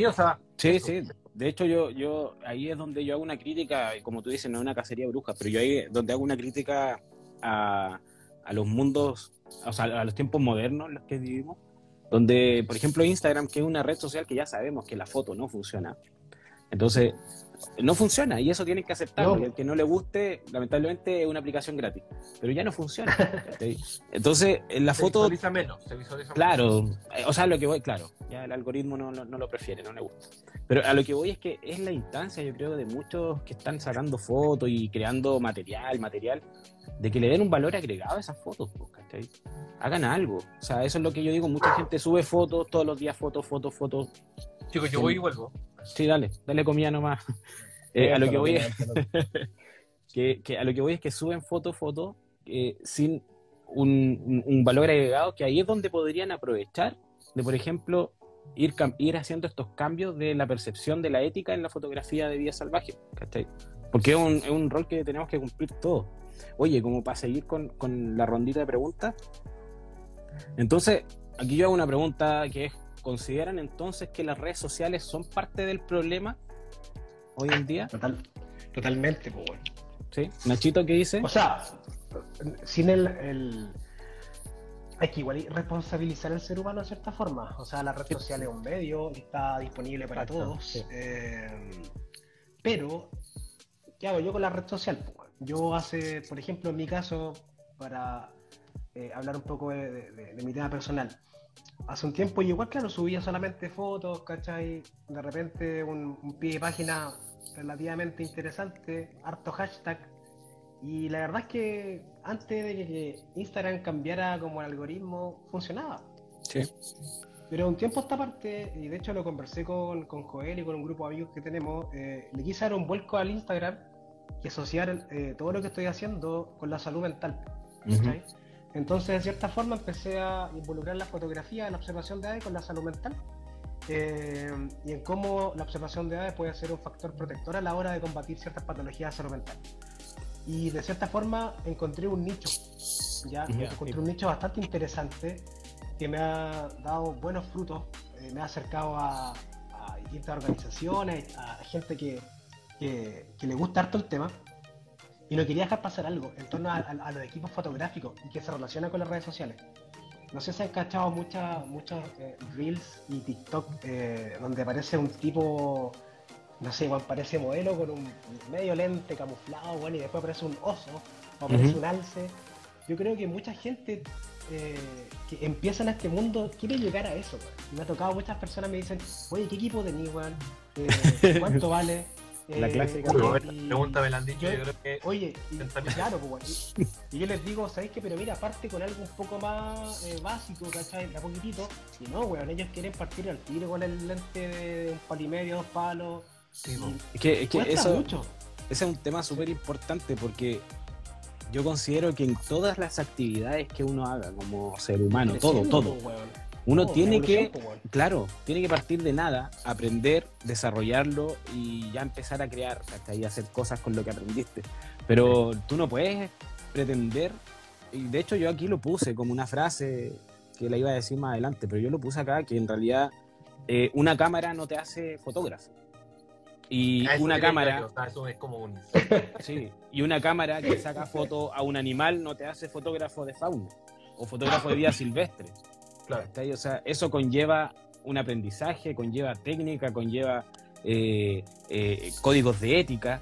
sí, sí. De hecho, yo, yo ahí es donde yo hago una crítica, y como tú dices, no es una cacería bruja, pero yo ahí es donde hago una crítica a, a los mundos, o sea, a los tiempos modernos en los que vivimos, donde, por ejemplo, Instagram, que es una red social que ya sabemos que la foto no funciona. Entonces, no funciona y eso tienen que aceptarlo. Y el que no le guste, lamentablemente es una aplicación gratis, pero ya no funciona. Entonces, en la foto.
Visualiza menos, se visualiza
Claro, o sea, lo que voy, claro, ya el algoritmo no, no, lo prefiere, no le gusta. Pero a lo que voy es que es la instancia, yo creo, de muchos que están sacando fotos y creando material, material, de que le den un valor agregado a esas fotos, ¿cachai? Hagan algo. O sea, eso es lo que yo digo. Mucha gente sube fotos, todos los días fotos, fotos, fotos.
Chicos, yo voy y vuelvo.
Sí, dale, dale comida nomás. Eh, a lo que voy es que, a lo que voy es que suben fotos, fotos eh, sin un, valor agregado que ahí es donde podrían aprovechar de, por ejemplo, ir, ir haciendo estos cambios de la percepción de la ética en la fotografía de vida salvaje, Porque es un, es un rol que tenemos que cumplir todos. Oye, como para seguir con, con la rondita de preguntas, entonces, aquí yo hago una pregunta que es, ¿consideran entonces que las redes sociales son parte del problema hoy en día?
Total, totalmente, pues
¿Sí? Nachito, ¿qué dice?
O sea, sin el, hay que igual responsabilizar al ser humano de cierta forma. O sea, la red social es un medio, está disponible para todos. Eh, pero, ¿qué hago yo con la red social? Yo hace, por ejemplo, en mi caso, para eh, hablar un poco de, mi tema personal, hace un tiempo yo igual, claro, subía solamente fotos, ¿cachai? De repente un, un pie de página relativamente interesante, harto hashtag, y la verdad es que antes de que Instagram cambiara como el algoritmo, funcionaba.
Sí.
Pero un tiempo esta parte, y de hecho lo conversé con, con Joel y con un grupo de amigos que tenemos, eh, le quise dar un vuelco al Instagram y asociar eh, todo lo que estoy haciendo con la salud mental. Entonces, de cierta forma, empecé a involucrar la fotografía, la observación de aves con la salud mental. Eh, y en cómo la observación de aves puede ser un factor protector a la hora de combatir ciertas patologías de salud mental. Y de cierta forma encontré un nicho, ya encontré un nicho bastante interesante que me ha dado buenos frutos, eh, me ha acercado a, distintas organizaciones, a gente que, que, le gusta harto el tema y no quería dejar pasar algo en torno a, los equipos fotográficos y que se relaciona con las redes sociales. No sé si han cachado muchas muchas eh, reels y TikTok eh, donde aparece un tipo no sé, igual parece modelo con un medio lente camuflado, bueno, y después aparece un oso, o aparece un alce. Yo creo que mucha gente eh, que empieza en este mundo quiere llegar a eso, Me ha tocado muchas personas me dicen, oye, ¿qué equipo igual? Eh, ¿Cuánto vale?
La clásica.
pregunta me la han dicho, yo, creo que.
Oye, y, claro, pues, y, yo les digo, ¿sabéis qué? Pero mira, parte con algo un poco más eh, básico, ¿cachai? A poquitito. Y no, weón, ellos quieren partir al tiro con el lente de un palimedio, dos palos
es que, es que eso ese es un tema súper importante porque yo considero que en todas las actividades que uno haga como ser humano, todo, todo, uno tiene que, claro, tiene que partir de nada, aprender, desarrollarlo y ya empezar a crear, y hacer cosas con lo que aprendiste. Pero tú no puedes pretender, y de hecho yo aquí lo puse como una frase que la iba a decir más adelante, pero yo lo puse acá que en realidad eh, una cámara no te hace fotógrafo. Y una cámara. sí, y una cámara que saca foto a un animal no te hace fotógrafo de fauna o fotógrafo de vida silvestre. Claro. O sea, eso conlleva un aprendizaje, conlleva técnica, conlleva eh, eh, códigos de ética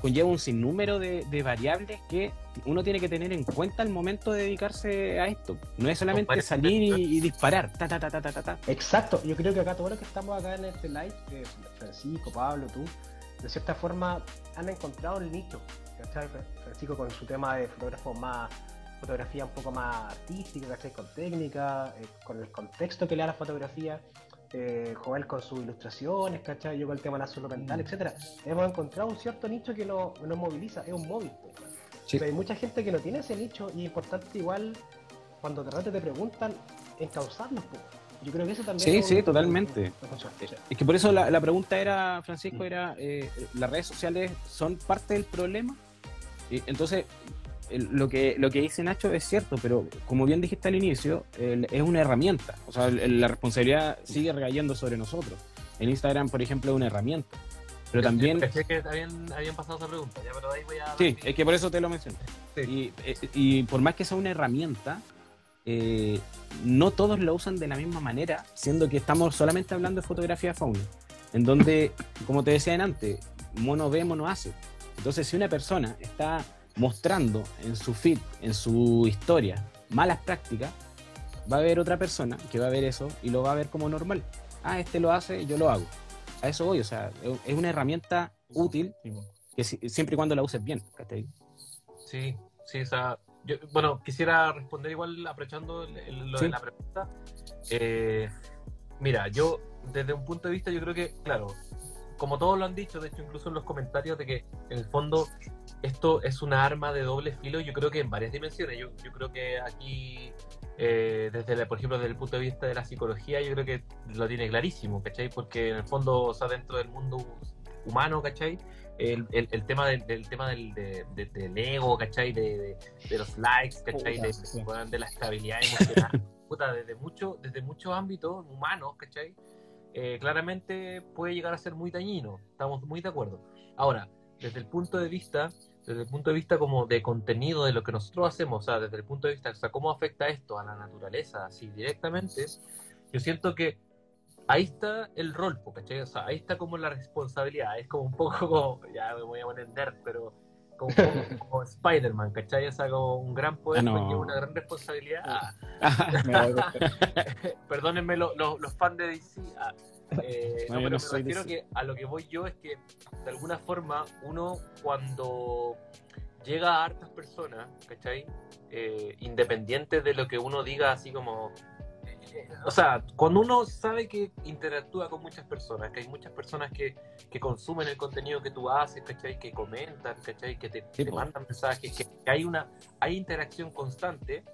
conlleva un sinnúmero de, variables que uno tiene que tener en cuenta al momento de dedicarse a esto. No es solamente salir y, disparar. Ta, ta, ta,
Exacto, yo creo que acá todos los que estamos acá en este live, eh, Francisco, Pablo, tú, de cierta forma han encontrado el nicho. Francisco con su tema de fotógrafo más fotografía un poco más artística, con técnica, eh, con el contexto que le da la fotografía eh, Joel con sus ilustraciones, ¿cachai? Yo con el tema de la salud mental, mm. etcétera. Hemos encontrado un cierto nicho que nos no moviliza, es un móvil. hay mucha gente que no tiene ese nicho y es importante igual cuando de repente te preguntan encauzarlos. Yo creo que eso también.
Sí, sí, totalmente. Es que por eso la, pregunta era, Francisco, mm. era, eh, ¿las redes sociales son parte del problema? Y entonces, lo, que, lo que dice Nacho es cierto, pero como bien dijiste al inicio, es una herramienta. O sea, la responsabilidad sigue recayendo sobre nosotros. En Instagram, por ejemplo, es una herramienta. Pero también.
que habían, pasado esa pregunta, ya, pero ahí voy a.
Sí, es que por eso te lo mencioné. Y, y, por más que sea una herramienta, eh, no todos lo usan de la misma manera, siendo que estamos solamente hablando de fotografía fauna, en donde, como te decía antes, mono ve, mono hace. Entonces, si una persona está mostrando en su feed, en su historia, malas prácticas, va a haber otra persona que va a ver eso y lo va a ver como normal. Ah, este lo hace, yo lo hago. A eso voy, o sea, es una herramienta útil que siempre y cuando la uses bien.
Sí, sí, o sea, yo, bueno, quisiera responder igual aprovechando lo de la pregunta. Eh, mira, yo desde un punto de vista, yo creo que, claro, como todos lo han dicho, de hecho incluso en los comentarios, de que en el fondo esto es una arma de doble filo, yo creo que en varias dimensiones. Yo, yo creo que aquí, eh, desde por ejemplo, desde el punto de vista de la psicología, yo creo que lo tiene clarísimo, ¿cachai? Porque en el fondo, o sea, dentro del mundo humano, ¿cachai? El, el, tema del, tema del, del ego, ¿cachai? De, de, los likes, ¿cachai? de, la estabilidad emocional. desde, mucho, desde muchos ámbitos humanos, ¿cachai? Eh, claramente puede llegar a ser muy dañino, estamos muy de acuerdo. Ahora, desde el punto de vista desde el punto de vista como de contenido de lo que nosotros hacemos, o sea, desde el punto de vista, o sea, cómo afecta esto a la naturaleza, así directamente, yo siento que ahí está el rol, ¿cachai? O sea, ahí está como la responsabilidad, es como un poco como, ya me voy a poner nerd, pero como, como Spider-Man, ¿cachai? O sea, como un gran poder ah, una gran responsabilidad. Ah. Perdónenme los fans de DC. Ah. Eh, no, pero me refiero que a lo que voy yo es que de alguna forma uno cuando llega a hartas personas, ¿cachai? Eh, independiente de lo que uno diga así como o sea, cuando uno sabe que interactúa con muchas personas, que hay muchas personas que, que consumen el contenido que tú haces, ¿cachai? Que comentan, ¿cachai? Que te, te mandan mensajes, que, hay una hay interacción constante,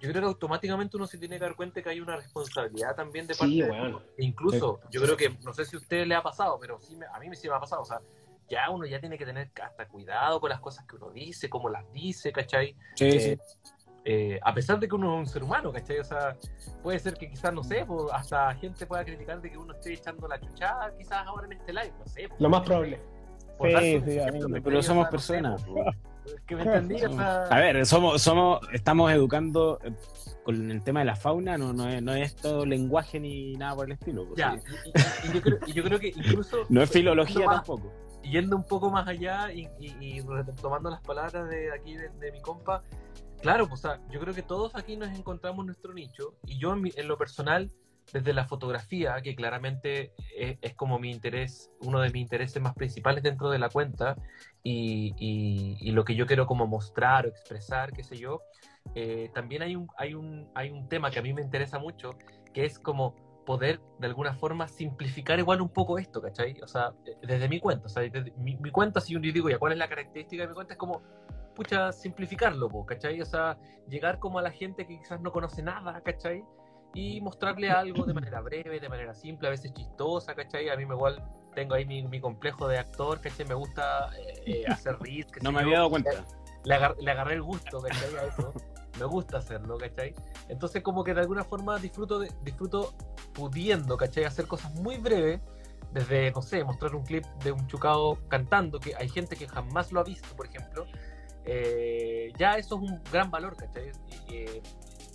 yo creo que automáticamente uno se tiene que dar cuenta que hay una responsabilidad también de parte de incluso yo creo que no sé si a usted le ha pasado pero sí a mí sí me ha pasado o sea ya uno ya tiene que tener hasta cuidado con las cosas que uno dice cómo las dice ¿cachai?
Sí, eh, sí.
Eh, a pesar de que uno es un ser humano, ¿cachai? O sea, puede ser que quizás, no sé, hasta gente pueda criticar de que uno esté echando la chuchada quizás ahora en este live, no sé.
Lo más probable.
Sí, sí, pero somos personas. Que me entendí, A ver, somos, somos, estamos educando eh, con el tema de la fauna, no, no, es, no es todo lenguaje ni nada por el estilo.
Pues, ya, y, yo creo, que incluso...
no es filología tampoco.
Yendo un poco más allá y, retomando las palabras de aquí de mi compa, Claro, pues, yo creo que todos aquí nos encontramos nuestro nicho y yo en, lo personal, desde la fotografía, que claramente es, como mi interés, uno de mis intereses más principales dentro de la cuenta y, lo que yo quiero como mostrar o expresar, qué sé yo, eh, también hay un, hay, un, hay un tema que a mí me interesa mucho, que es como poder de alguna forma simplificar igual un poco esto, ¿cachai? O sea, desde mi cuenta, o sea, desde mi, mi cuenta, si yo digo, ya, ¿cuál es la característica de mi cuenta? Es como pucha, simplificarlo, ¿cachai? O sea, llegar como a la gente que quizás no conoce nada, ¿cachai? Y mostrarle algo de manera breve, de manera simple, a veces chistosa, ¿cachai? A mí me igual tengo ahí mi, complejo de actor, ¿cachai? Me gusta eh, eh, hacer reír.
no me había dado cuenta.
Le, agarré el gusto, ¿cachai? A eso. Me gusta hacerlo, ¿cachai? Entonces como que de alguna forma disfruto, de, disfruto pudiendo, ¿cachai? Hacer cosas muy breves desde, no sé, mostrar un clip de un chucado cantando, que hay gente que jamás lo ha visto, por ejemplo, eh, ya eso es un gran valor, ¿cachai? Y, eh,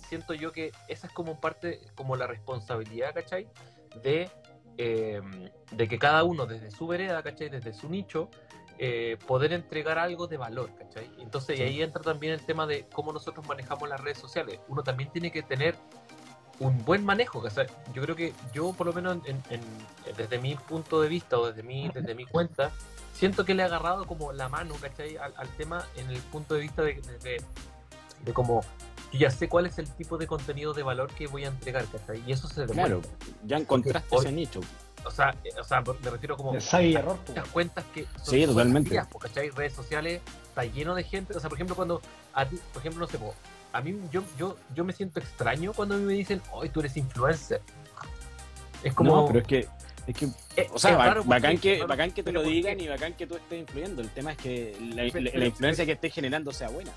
siento yo que esa es como parte, como la responsabilidad, ¿cachai? De, eh, de que cada uno desde su vereda, ¿cachai? Desde su nicho, poder entregar algo de valor, ¿cachai? Entonces, y ahí entra también el tema de cómo nosotros manejamos las redes sociales. Uno también tiene que tener un buen manejo, ¿cachai? Yo creo que yo, por lo menos desde mi punto de vista o desde mi, desde mi cuenta, siento que le ha agarrado como la mano, ¿cachai? Al, tema en el punto de vista de, de, de, como yo ya sé cuál es el tipo de contenido de valor que voy a entregar, ¿cachai? Y eso se
demuestra. Claro, ya encontraste ese nicho.
O sea, eh, o sea, me refiero como
hay error,
las cuentas que
son sí, totalmente.
¿cachai? Redes sociales está lleno de gente, o sea, por ejemplo, cuando a ti, por ejemplo, no sé, a mí yo, yo, yo me siento extraño cuando a mí me dicen, hoy tú eres influencer.
Es como. No, pero es que es que, eh, o sea, bacán, que, bacán que te lo digan y bacán que tú estés influyendo. El tema es que la, influencia que estés generando sea buena.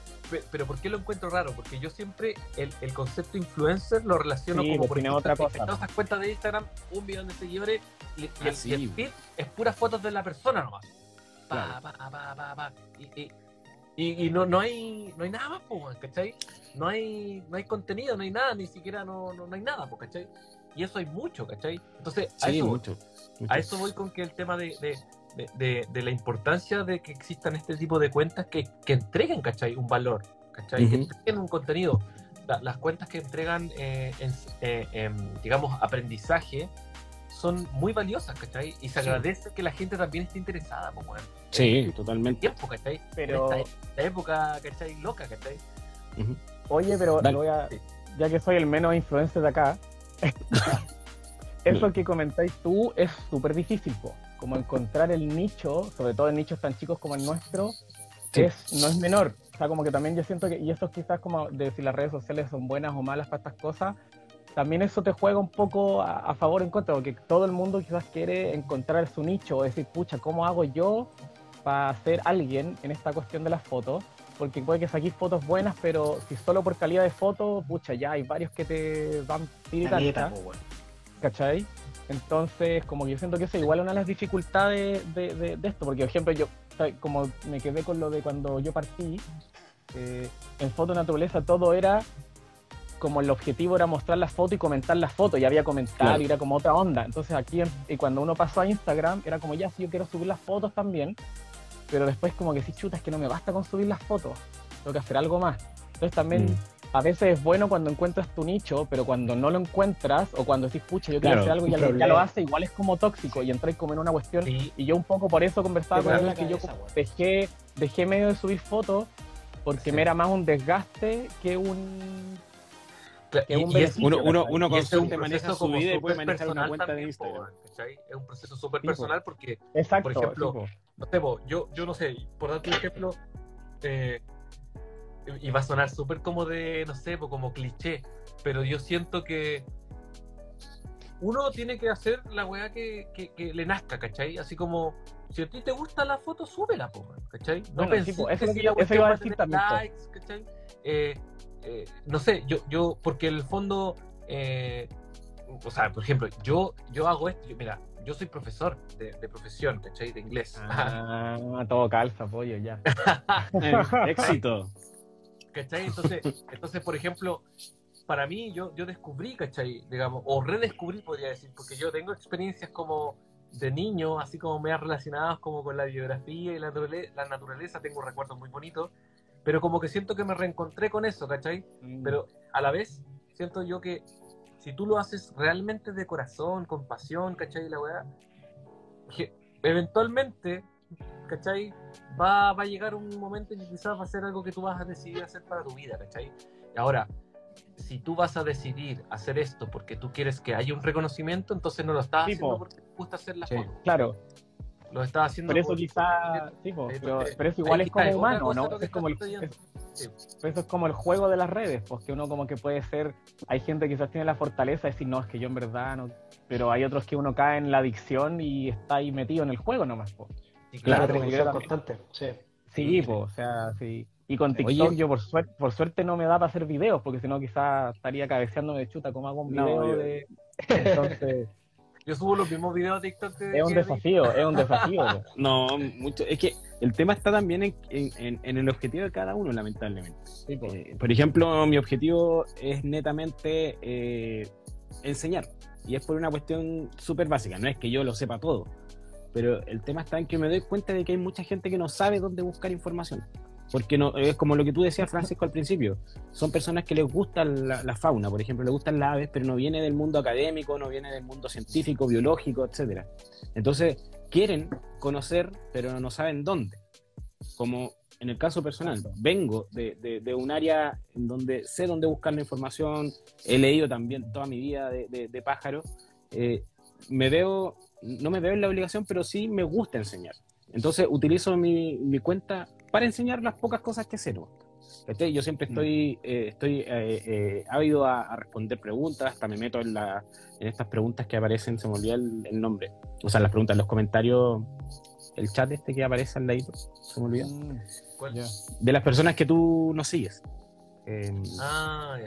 Pero, ¿por qué lo encuentro raro? Porque yo siempre el, el concepto influencer lo relaciono como por ejemplo, otra cosa. En todas las cuentas de Instagram, un millón de seguidores y, y, el, ah, feed es puras fotos de la persona nomás. Pa, pa, pa, pa, pa. Y, y, y, no, no, hay, no hay nada más, ¿cachai? No hay, no hay contenido, no hay nada, ni siquiera no, no, no hay nada, ¿cachai? Y eso hay mucho, ¿cachai? Entonces, a, eso,
mucho,
a eso voy con que el tema de, de, de, la importancia de que existan este tipo de cuentas que, que entreguen, ¿cachai? Un valor, ¿cachai? Que entreguen un contenido. las cuentas que entregan, eh, eh, digamos, aprendizaje son muy valiosas, ¿cachai? Y se agradece que la gente también esté interesada, como en,
Sí, totalmente.
tiempo, ¿cachai? Pero... En esta, época, ¿cachai? Loca, ¿cachai?
Oye, pero voy a, ya que soy el menos influencer de acá, Eso que comentáis tú es súper difícil, como encontrar el nicho, sobre todo en nichos tan chicos como el nuestro, es, no es menor. O sea, como que también yo siento que, y eso quizás como de si las redes sociales son buenas o malas para estas cosas, también eso te juega un poco a, favor o en contra, porque todo el mundo quizás quiere encontrar su nicho, o decir, pucha, ¿cómo hago yo para ser alguien en esta cuestión de las fotos? Porque puede que saquís fotos buenas, pero si solo por calidad de foto, pucha, ya hay varios que te van tiritar. ¿Cachai? Entonces, como que yo siento que eso igual es una de las dificultades de, esto, porque por ejemplo yo, como me quedé con lo de cuando yo partí, eh, en foto naturaleza todo era como el objetivo era mostrar la foto y comentar la foto, y había comentarios, y era como otra onda. Entonces aquí, y cuando uno pasó a Instagram, era como ya, sí, yo quiero subir las fotos también, pero después como que sí, chuta, es que no me basta con subir las fotos, tengo que hacer algo más. Entonces también mm. a veces es bueno cuando encuentras tu nicho, pero cuando no lo encuentras o cuando decís, pucha, yo quiero hacer algo y ya lo, ya lo, hace, igual es como tóxico y entráis como en una cuestión. Y yo un poco por eso conversaba con él que yo dejé, dejé medio de subir fotos porque me era más un desgaste que un
que un uno, uno, uno constante maneja su vida y puede manejar una cuenta de Instagram.
Es un proceso súper personal porque, por ejemplo, no sé, yo, yo no sé, por darte un ejemplo, eh, y va a sonar súper como de, no sé, como cliché, pero yo siento que uno tiene que hacer la weá que, que, le nazca, ¿cachai? Así como, si a ti te gusta la foto, súbela, ¿cachai?
No bueno, pensé eso, que, yo, eso iba a decir también.
Likes, ¿cachai? Eh, eh, no sé, yo, yo, porque en el fondo, eh, o sea, por ejemplo, yo, yo hago esto, mira, yo soy profesor de, profesión, ¿cachai? De inglés.
Ah, todo calza, pollo, ya.
Éxito.
¿Cachai? Entonces, entonces, por ejemplo, para mí yo, yo descubrí, ¿cachai? Digamos, o redescubrí, podría decir, porque yo tengo experiencias como de niño, así como me ha relacionadas como con la biografía y la, la naturaleza, tengo recuerdos muy bonitos, pero como que siento que me reencontré con eso, ¿cachai? Mm. Pero a la vez siento yo que si tú lo haces realmente de corazón, con pasión, ¿cachai? La weá, eventualmente ¿cachai? Va, va a llegar un momento en que quizás va a ser algo que tú vas a decidir hacer para tu vida, ¿cachai? Ahora, si tú vas a decidir hacer esto porque tú quieres que haya un reconocimiento, entonces no lo estás haciendo porque te gusta hacer la foto.
Claro.
Lo estás haciendo
Pero eso quizás, pero, pero, eso igual es como humano, ¿no? Es como el, eso es como el juego de las redes, porque uno como que puede ser, hay gente que quizás tiene la fortaleza de decir, no, es que yo en verdad no, pero hay otros que uno cae en la adicción y está ahí metido en el juego nomás. Pues
claro, claro constante. Sí,
sí pues, o sea, sí. Y con TikTok yo por suerte, por suerte no me da para hacer videos, porque si no quizás estaría cabeceándome de chuta como hago un video de... Entonces...
Yo subo los mismos videos de TikTok.
es un desafío, es un desafío.
no, mucho. Es que el tema está también en, en, en el objetivo de cada uno, lamentablemente. Eh, por ejemplo, mi objetivo es netamente eh, enseñar. Y es por una cuestión súper básica. No es que yo lo sepa todo. Pero el tema está en que me doy cuenta de que hay mucha gente que no sabe dónde buscar información. Porque no, es como lo que tú decías, Francisco, al principio. Son personas que les gusta la, fauna, por ejemplo, les gustan las aves, pero no viene del mundo académico, no viene del mundo científico, biológico, etc. Entonces, quieren conocer, pero no saben dónde. Como en el caso personal, vengo de, un área en donde sé dónde buscar la información, he leído también toda mi vida de, de pájaro. Eh, me veo no me veo en la obligación, pero sí me gusta enseñar. Entonces utilizo mi cuenta para enseñar las pocas cosas que sé. Yo siempre mm. estoy, eh, estoy eh, eh, ávido a, responder preguntas, hasta me meto en, la, en estas preguntas que aparecen, se me olvida el, nombre. O sea, las preguntas, los comentarios, el chat este que aparece al ladito, se me olvida. Mm, De las personas que tú no sigues.
Em, ah,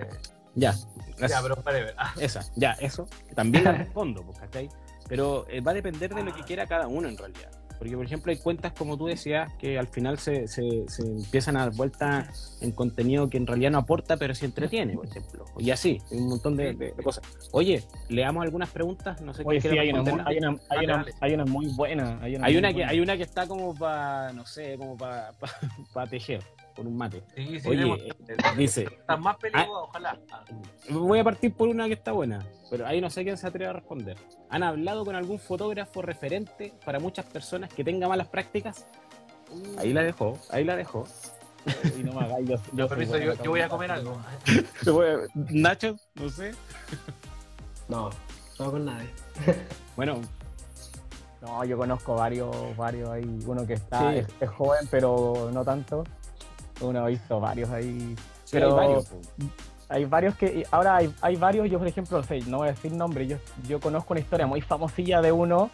ya.
Ya, pero para ver.
Esa, ya, eso. También la respondo, ¿cachai? Pero eh, va a depender de lo que quiera cada uno en realidad. Porque, por ejemplo, hay cuentas, como tú decías, que al final se, se, empiezan a dar vuelta en contenido que en realidad no aporta, pero sí entretiene, por ejemplo. Y así, un montón de, cosas. Oye, leamos algunas preguntas. No sé
Oye, sí, hay una, hay, una, hay, una, hay una, muy buena.
Hay una, hay una que, hay una que está como para, no sé, como para pa, tejer por un mate.
Sí, sí,
Oye, dice.
Está más peligro, ah, ojalá.
Voy a partir por una que está buena, pero ahí no sé quién se atreve a responder. ¿Han hablado con algún fotógrafo referente para muchas personas que tenga malas prácticas? Ahí la dejó, ahí la dejó.
y no me hagáis, yo, yo, yo, voy a comer algo.
Nacho, no sé.
No, no con nadie.
bueno.
No, yo conozco varios, varios ahí. Uno que está, es, joven, pero no tanto. Uno ha visto varios ahí. pero hay varios, hay varios que. Ahora hay, hay varios, yo por ejemplo, no, sé, no voy a decir nombre, yo, yo conozco una historia muy famosilla de uno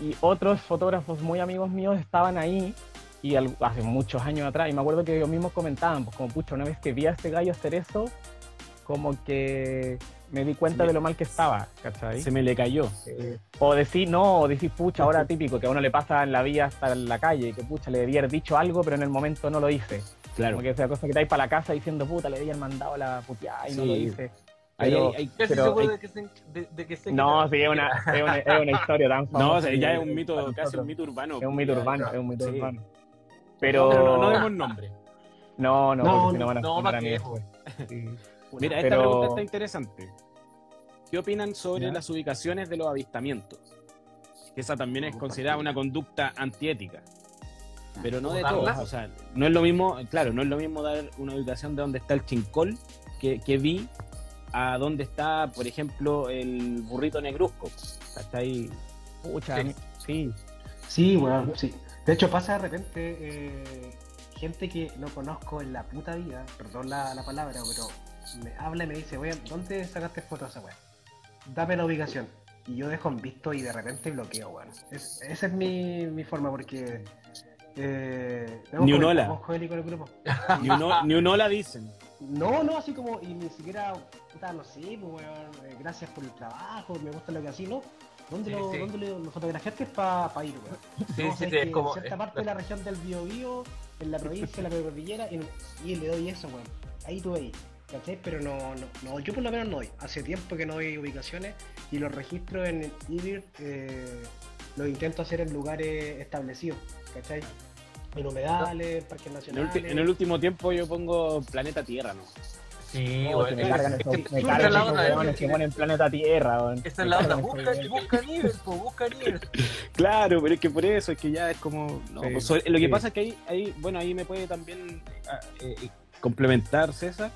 y otros fotógrafos muy amigos míos estaban ahí y hace muchos años atrás, y me acuerdo que ellos mismos comentaban, pues como pucha, una vez que vi a este gallo hacer eso, como que me di cuenta de lo mal que estaba, ¿cachai?
Se me le cayó.
Eh, o decir no, o decir pucha, ahora típico, que a uno le pasa en la vía hasta en la calle, que pucha, le debía haber dicho algo, pero en el momento no lo hice.
Claro.
Como que esa cosa que te para la casa diciendo puta, le habían mandado la puteada y no lo hice.
Ahí
Pero-
hay- hay-
Pero-
seguro de que se, de, de que se
No, sí, es una, es una, es una historia tan
No,
famosa
o sea, ya es un mito, casi un mito urbano.
Es un mito urbano, es un mito
Sí.
urbano.
Pero,
Pero
no, no demos nombre.
no, no,
No,
porque si no van a
no,
a
¿para
mí
qué,
Mira, esta
Pero-
pregunta está interesante. ¿Qué opinan sobre
¿Ya?
las ubicaciones de los avistamientos? Que esa también es considerada una conducta antiética. Pero no de todos. O sea, no es lo mismo, claro, no es lo mismo dar una ubicación de donde está el chincol que, que vi a donde está, por ejemplo, el burrito negruzco. Está ahí.
Pucha,
Sí.
sí.
Sí, bueno, sí. De hecho, pasa de repente eh, gente que no conozco en la puta vida, perdón la, la palabra, pero me habla y me dice, oye, ¿dónde sacaste fotos de esa weá? Dame la ubicación. Y yo dejo en visto y de repente bloqueo, weón. Es- esa es mi, mi forma porque... Eh,
Ni un hola. Ni uno, ni uno la dicen.
No, no, así como, y ni siquiera, puta, no sé, pues, weón, eh, gracias por el trabajo, me gusta lo que así, ¿no? ¿Dónde,
Sí,
lo,
sí.
¿dónde lo, lo fotografiaste para ir, weón?
Sí,
No,
sí, es como.
en cierta
es-
parte de la región del Biobío, en la provincia, en la cordillera, y, y le doy eso, weón. Ahí tú veis, ¿cachai? Pero no, no, no, yo por lo menos no doy. Hace tiempo que no doy ubicaciones y los registros en IBIR eh, los intento hacer en lugares establecidos, ¿cachai? En humedales, parques
En el,
nacionales.
en el último tiempo yo pongo planeta Tierra, ¿no?
Sí,
No,
weón,
que me
es-
cargan
es
esos,
que
me cargan
la
esos
otra,
weones
es-
que ponen planeta Tierra.
Esa es la
cargan
Busca, busca nivel, po, busca nivel.
Claro, pero es que por eso es que ya es como. no,
Sí,
pues, lo que
sí.
pasa es que ahí, ahí, bueno, ahí me puede también ah, eh, eh, complementar César,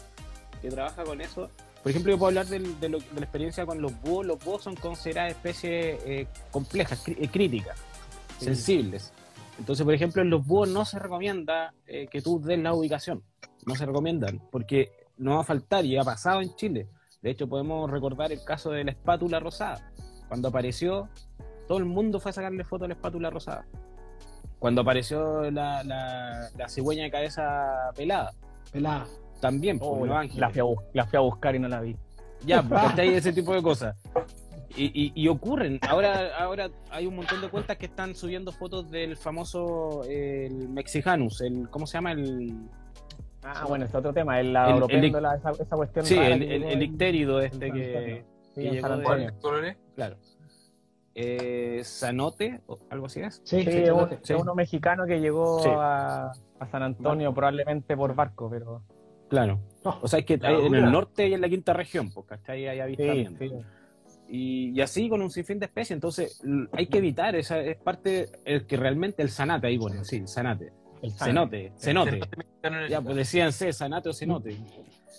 que trabaja con eso. Por ejemplo, yo puedo hablar del- de, lo- de la experiencia con los búhos. Los búhos son consideradas especies eh, complejas, eh, críticas,
Sí.
sensibles. Entonces, por ejemplo, en los búhos no se recomienda eh, que tú des la ubicación. No se recomiendan, porque no va a faltar y ha pasado en Chile. De hecho, podemos recordar el caso de la espátula rosada. Cuando apareció, todo el mundo fue a sacarle foto a la espátula rosada. Cuando apareció la, la, la cigüeña de cabeza pelada,
Pelada.
También, por
Oh,
Los
la,
Ángeles.
la fui a, bus- la fui a buscar y no la vi.
Ya, ¿cachai? ese tipo de cosas. Y, y- y ocurren. Ahora, ahora hay un montón de cuentas que están subiendo fotos del famoso el Mexicanus, el ¿cómo se llama? El
Ah, bueno, es otro tema, el, la
El-
esa, esa cuestión
sí, el, el, ictérido este que.
Sí,
que llegó de- claro. Eh, Sanote o algo así es.
Sí,
Sí,
sí,
es un-
sí.
es uno mexicano que llegó
Sí.
a, a San Antonio probablemente por barco, pero
Claro.
No,
O sea, es que hay- en el norte y en la quinta región, pues, ¿cachai? Hay
sí,
avistamientos.
sí.
Y, y así con un sinfín de especies. Entonces, hay que evitar, esa es parte, el que realmente el sanate ahí pone, sí, sanate.
El
Cenote, cenote.
Cenote el-
Ya, pues decían C, sanate o cenote.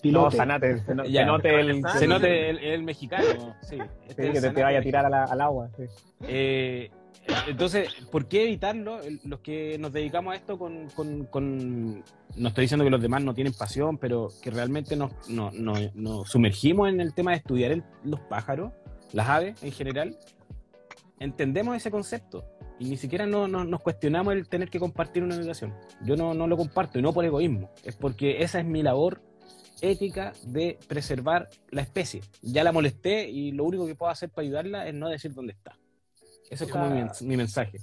No. Sanate,
Ya.
Cenote el,
Cenote el, el mexicano, sí.
sí,
Este es
que te, vaya a tirar a la- al agua. sí.
Eh, entonces, ¿por qué evitarlo? Los que nos dedicamos a esto con, No estoy diciendo que los demás no tienen pasión, pero que realmente nos, sumergimos en el tema de estudiar los pájaros, las aves en general, entendemos ese concepto. Y ni siquiera no, no- nos cuestionamos el tener que compartir una ubicación. Yo no lo comparto y no por egoísmo. Es porque esa es mi labor ética de preservar la especie. Ya la molesté y lo único que puedo hacer para ayudarla es no decir dónde está. Eso es como mi, mi mensaje.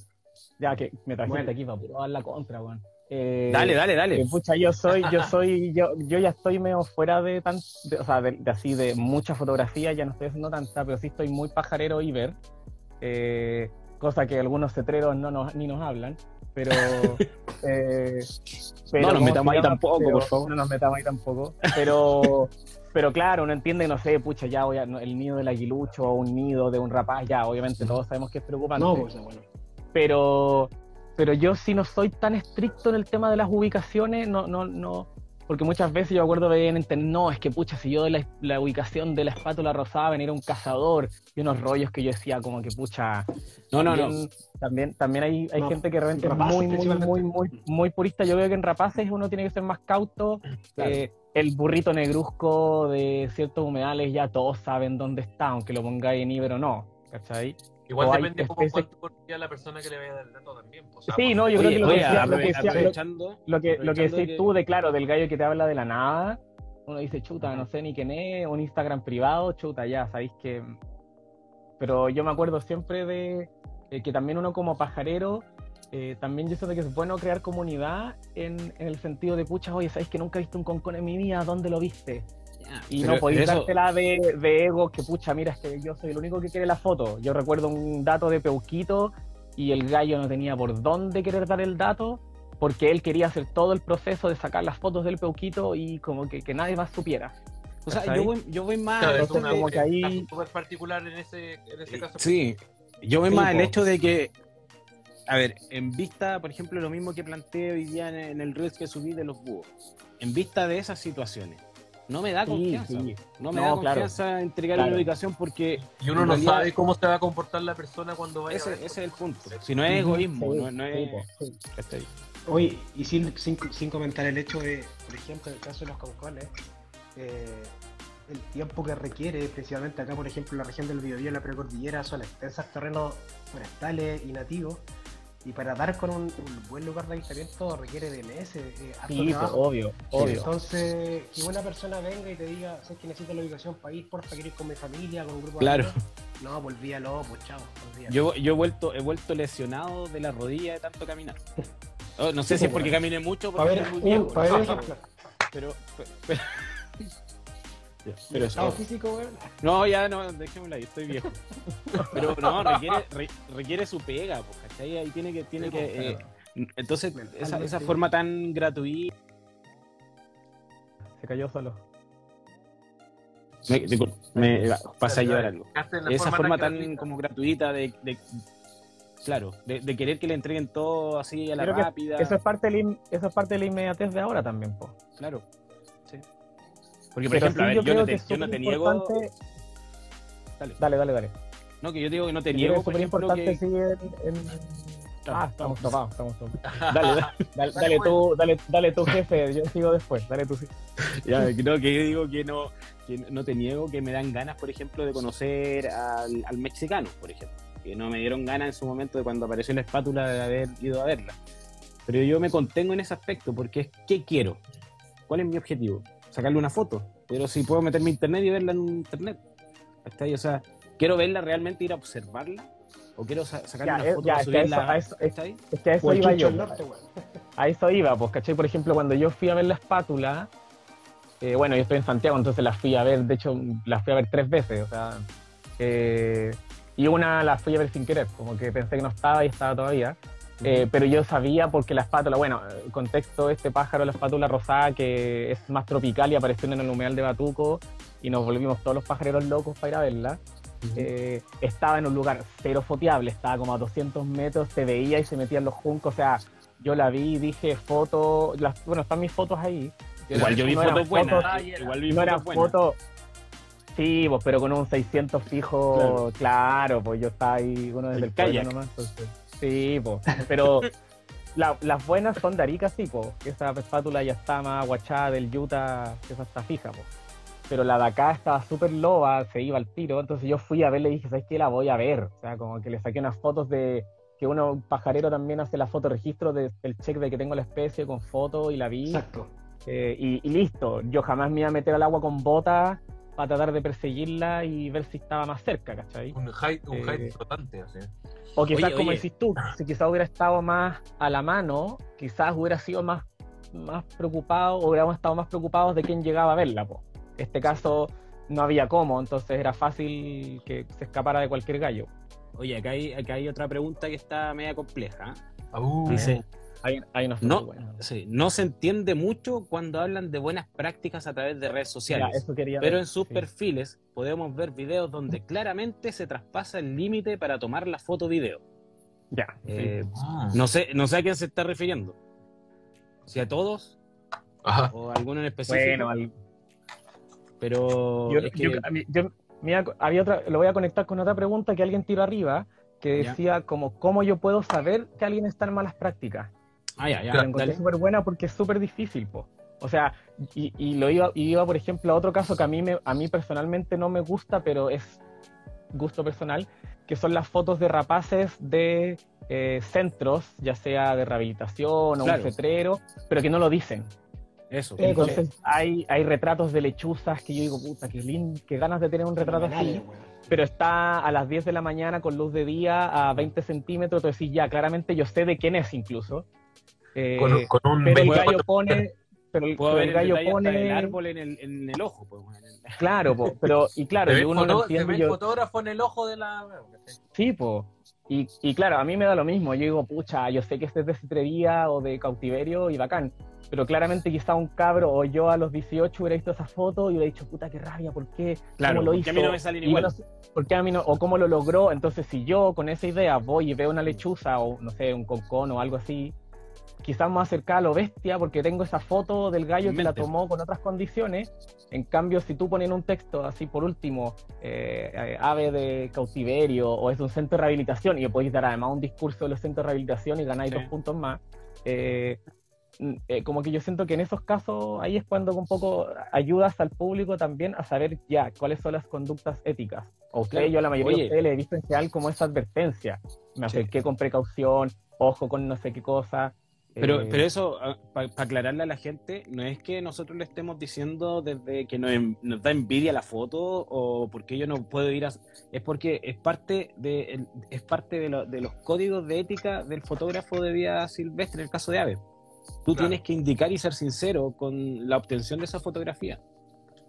Ya que me trajiste
Bueno.
aquí para puro dar la contra, weón. Eh,
Dale, dale, dale.
que, pucha, yo soy, yo soy, yo, yo ya estoy medio fuera de tan, de- o sea, de, de así de mucha fotografía, ya no estoy haciendo tanta, pero sí estoy muy pajarero y ver, eh, cosa que algunos cetreros no nos, ni nos hablan, pero, eh, pero
No nos
¿cómo
metamos ahí tampoco,
Pero-
por favor.
No nos metamos ahí tampoco, pero, pero claro, uno entiende, no sé, pucha, ya voy a- no, el nido del aguilucho o un nido de un rapaz, ya, obviamente todos sabemos que es preocupante
No, pues bueno.
pero pero yo sí no soy tan estricto en el tema de las ubicaciones, no, no, no, porque muchas veces yo acuerdo de en internet, no, es que pucha, si yo doy la, la ubicación de la espátula rosada, venir un cazador, y unos rollos que yo decía como que pucha,
No, no, no.
también, también, hay, hay
No,
gente que realmente es muy, muy, muy, muy, muy purista. Yo veo que en rapaces uno tiene que ser más cauto.
Claro.
Eh, el burrito negruzco de ciertos humedales ya todos saben dónde está, aunque lo pongáis en Iber o no, ¿cachai?
Igual
o
depende como
especies-
cuánto confía la persona que le vaya a dar el dato también. pues, o sea,
Sí,
pues,
no, yo creo
Oye,
que lo que
oye,
lo que decía- lo-
aprovechando,
Lo que, lo que
aprovechando
decís
que-
tú de, claro, del gallo que te habla de la nada, uno dice, chuta, no sé ni quién es, un Instagram privado, chuta, ya, sabéis que... Pero yo me acuerdo siempre de eh, que también uno como pajarero, eh, también yo sé que es bueno crear comunidad en, el sentido de, pucha, oye, sabéis que nunca he visto un concón en mi vida, ¿dónde lo viste? y no podéis dártela de, de ego, que pucha, mira, es que yo soy el único que quiere la foto. Yo recuerdo un dato de Peuquito y el gallo no tenía por dónde querer dar el dato porque él quería hacer todo el proceso de sacar las fotos del peuquito y como que, que nadie más supiera.
O sea, yo voy, yo voy más
claro, es como que ahí... particular en ese, en ese caso.
Sí, yo voy más el hecho de que, a ver, en vista, por ejemplo, lo mismo que planteé hoy día en, el reel que subí de los búhos, en vista de esas situaciones, no me da confianza. No me da confianza entregar una ubicación porque.
Y uno no sabe cómo se va a comportar la persona cuando vaya.
Ese, ese es el punto. Si no es egoísmo, no, no es.
Oye, y sin, sin, comentar el hecho de, por ejemplo, en el caso de los concones, eh, el tiempo que requiere, principalmente acá, por ejemplo, en la región del Biobío, en la precordillera, son extensos terrenos forestales y nativos, y para dar con un, buen lugar de avistamiento requiere de meses.
Eh, sí, pues, obvio, obvio.
Entonces, que una persona venga y te diga, sé que necesito la ubicación para ir, porfa, quiero ir con mi familia, con un grupo
claro.
de No, volvíalo, pues chao.
Yo, yo he vuelto, he vuelto lesionado de la rodilla de tanto caminar. Oh, no sé si es porque caminé mucho o porque
ver, muy viejo. Para ver
pero, pero,
pero ¿Estado físico, güey?
No, ya no, déjemelo ahí, estoy viejo. Pero no, requiere, requiere su pega, pues, ¿cachai? Ahí tiene que, tiene que. Pues, eh, entonces, esa, esa forma tan gratuita.
Se cayó solo.
Me, me pasa a llevar algo. Esa forma tan como gratuita de, de Claro, de, querer que le entreguen todo así a la rápida.
eso, es parte de la, eso es parte de la inmediatez de ahora también, po.
Claro. Sí. Porque, por ejemplo, yo, no te, yo, no te, niego.
Dale. dale, dale, dale.
No, que yo digo que no te niego. Es
súper importante que... seguir en, Ah, estamos topados, estamos topados. Dale, dale, dale, tú, dale, dale tú, jefe, yo sigo después, dale tú sí.
Ya, no, que yo digo que no, que no te niego que me dan ganas, por ejemplo, de conocer al, al mexicano, por ejemplo que no me dieron ganas en su momento de cuando apareció la espátula de haber ido a verla. Pero yo me contengo en ese aspecto porque es ¿qué quiero? ¿Cuál es mi objetivo? Sacarle una foto. Pero si puedo meterme a internet y verla en internet. O sea, quiero verla realmente, ir a observarla. O quiero sacarle una foto para subirla.
Es, es, es, que a eso iba yo. a eso iba, pues, ¿cachai? Por ejemplo, cuando yo fui a ver la espátula, eh, bueno, yo estoy en Santiago, entonces la fui a ver, de hecho, la fui a ver tres veces, o sea, eh, y una la fui a ver sin querer, como que pensé que no estaba y estaba todavía. Eh, pero yo sabía porque la espátula, bueno, contexto, este pájaro, la espátula rosada, que es más tropical y apareció en el humedal de Batuco, y nos volvimos todos los pajareros locos para ir a verla. Eh, estaba en un lugar cero foteable, estaba como a 200 metros, se veía y se metía en los juncos, o sea, yo la vi, dije foto, bueno, están mis fotos ahí.
Igual yo vi fotos buenas, igual vi
no fotos fotos Sí, pues, pero con un 600 fijo, claro, pues yo estaba ahí, uno desde el, calle nomás. Sí, pues, pero las buenas son de Arica, sí, pues, esa espátula ya está más aguachada del Utah, esa está fija. Pero la de acá estaba súper loba, se iba al tiro, entonces yo fui a verle y dije, ¿sabes qué? La voy a ver. O sea, como que le saqué unas fotos de que uno, pajarero, también hace la foto registro del check de que tengo la especie con foto y la vi.
Exacto.
Eh, y, y, listo, yo jamás me iba a meter al agua con botas para tratar de perseguirla y ver si estaba más cerca, ¿cachai?
Un height, un eh, flotante, así.
O quizás, como decís tú, si quizás hubiera estado más a la mano, quizás hubiera sido más, más preocupado, o hubiéramos estado más preocupados de quién llegaba a verla, po. Este caso no había cómo, entonces era fácil que se escapara de cualquier gallo.
Oye, acá hay, acá hay otra pregunta que está media compleja.
Uh,
Dice, no, no se entiende mucho cuando hablan de buenas prácticas a través de redes sociales. pero en sus perfiles podemos ver videos donde claramente se traspasa el límite para tomar la foto video.
Ya.
Eh, ah. no, sé, no sé a quién se está refiriendo. Si a todos o a alguno en específico.
Bueno,
pero
había otra, lo voy a conectar con otra pregunta que alguien tiró arriba que decía como cómo yo puedo saber que alguien está en malas prácticas.
Ah, ya, ya.
La encontré súper buena porque es súper difícil, po. O sea, y, y, lo iba, iba, por ejemplo, a otro caso que a mí, me, a mí personalmente no me gusta, pero es gusto personal, que son las fotos de rapaces de eh, centros, ya sea de rehabilitación o un cetrero, pero que no lo dicen.
Eso.
Entonces hay, hay retratos de lechuzas que yo digo, puta, qué lindo, qué ganas de tener un retrato así. Pero está a las 10 de la mañana con luz de día a 20 centímetros, entonces ya, claramente yo sé de quién es incluso.
Eh, con, un
pero el gallo pone, pero el, gallo pone
el árbol en el, en el ojo, pues,
Claro, pero y claro, y
uno foto, entiende, el fotógrafo en el ojo de la
Sí, pues. Y, y, claro, a mí me da lo mismo. Yo digo, pucha, yo sé que este es de citrería o de cautiverio y bacán. Pero claramente quizá un cabro o yo a los 18 hubiera visto esa foto y hubiera dicho, puta, qué rabia, ¿por qué?
Claro,
¿Cómo lo
hizo? a mí no me salen igual?
¿Por qué a mí no? O cómo lo logró. Entonces, si yo con esa idea voy y veo una lechuza o, no sé, un concón o algo así, quizás más cerca a lo bestia porque tengo esa foto del gallo que la tomó con otras condiciones. En cambio, si tú pones un texto así por último, eh, eh, ave de cautiverio o es un centro de rehabilitación y podéis dar además un discurso de los centros de rehabilitación y ganáis dos puntos más. Eh, como que yo siento que en esos casos ahí es cuando un poco ayudas al público también a saber ya cuáles son las conductas éticas. O usted, yo la mayoría de ustedes le he visto en general como esa advertencia. Me acerqué con precaución, ojo con no sé qué cosa.
Pero, eh, pero eso, ah, para aclararle a la gente, no es que nosotros le estemos diciendo desde que nos, da envidia la foto o porque yo no puedo ir a... Es porque es parte de, es parte de, los códigos de ética del fotógrafo de vida silvestre en el caso de Ave. Tú tienes que indicar y ser sincero con la obtención de esa fotografía.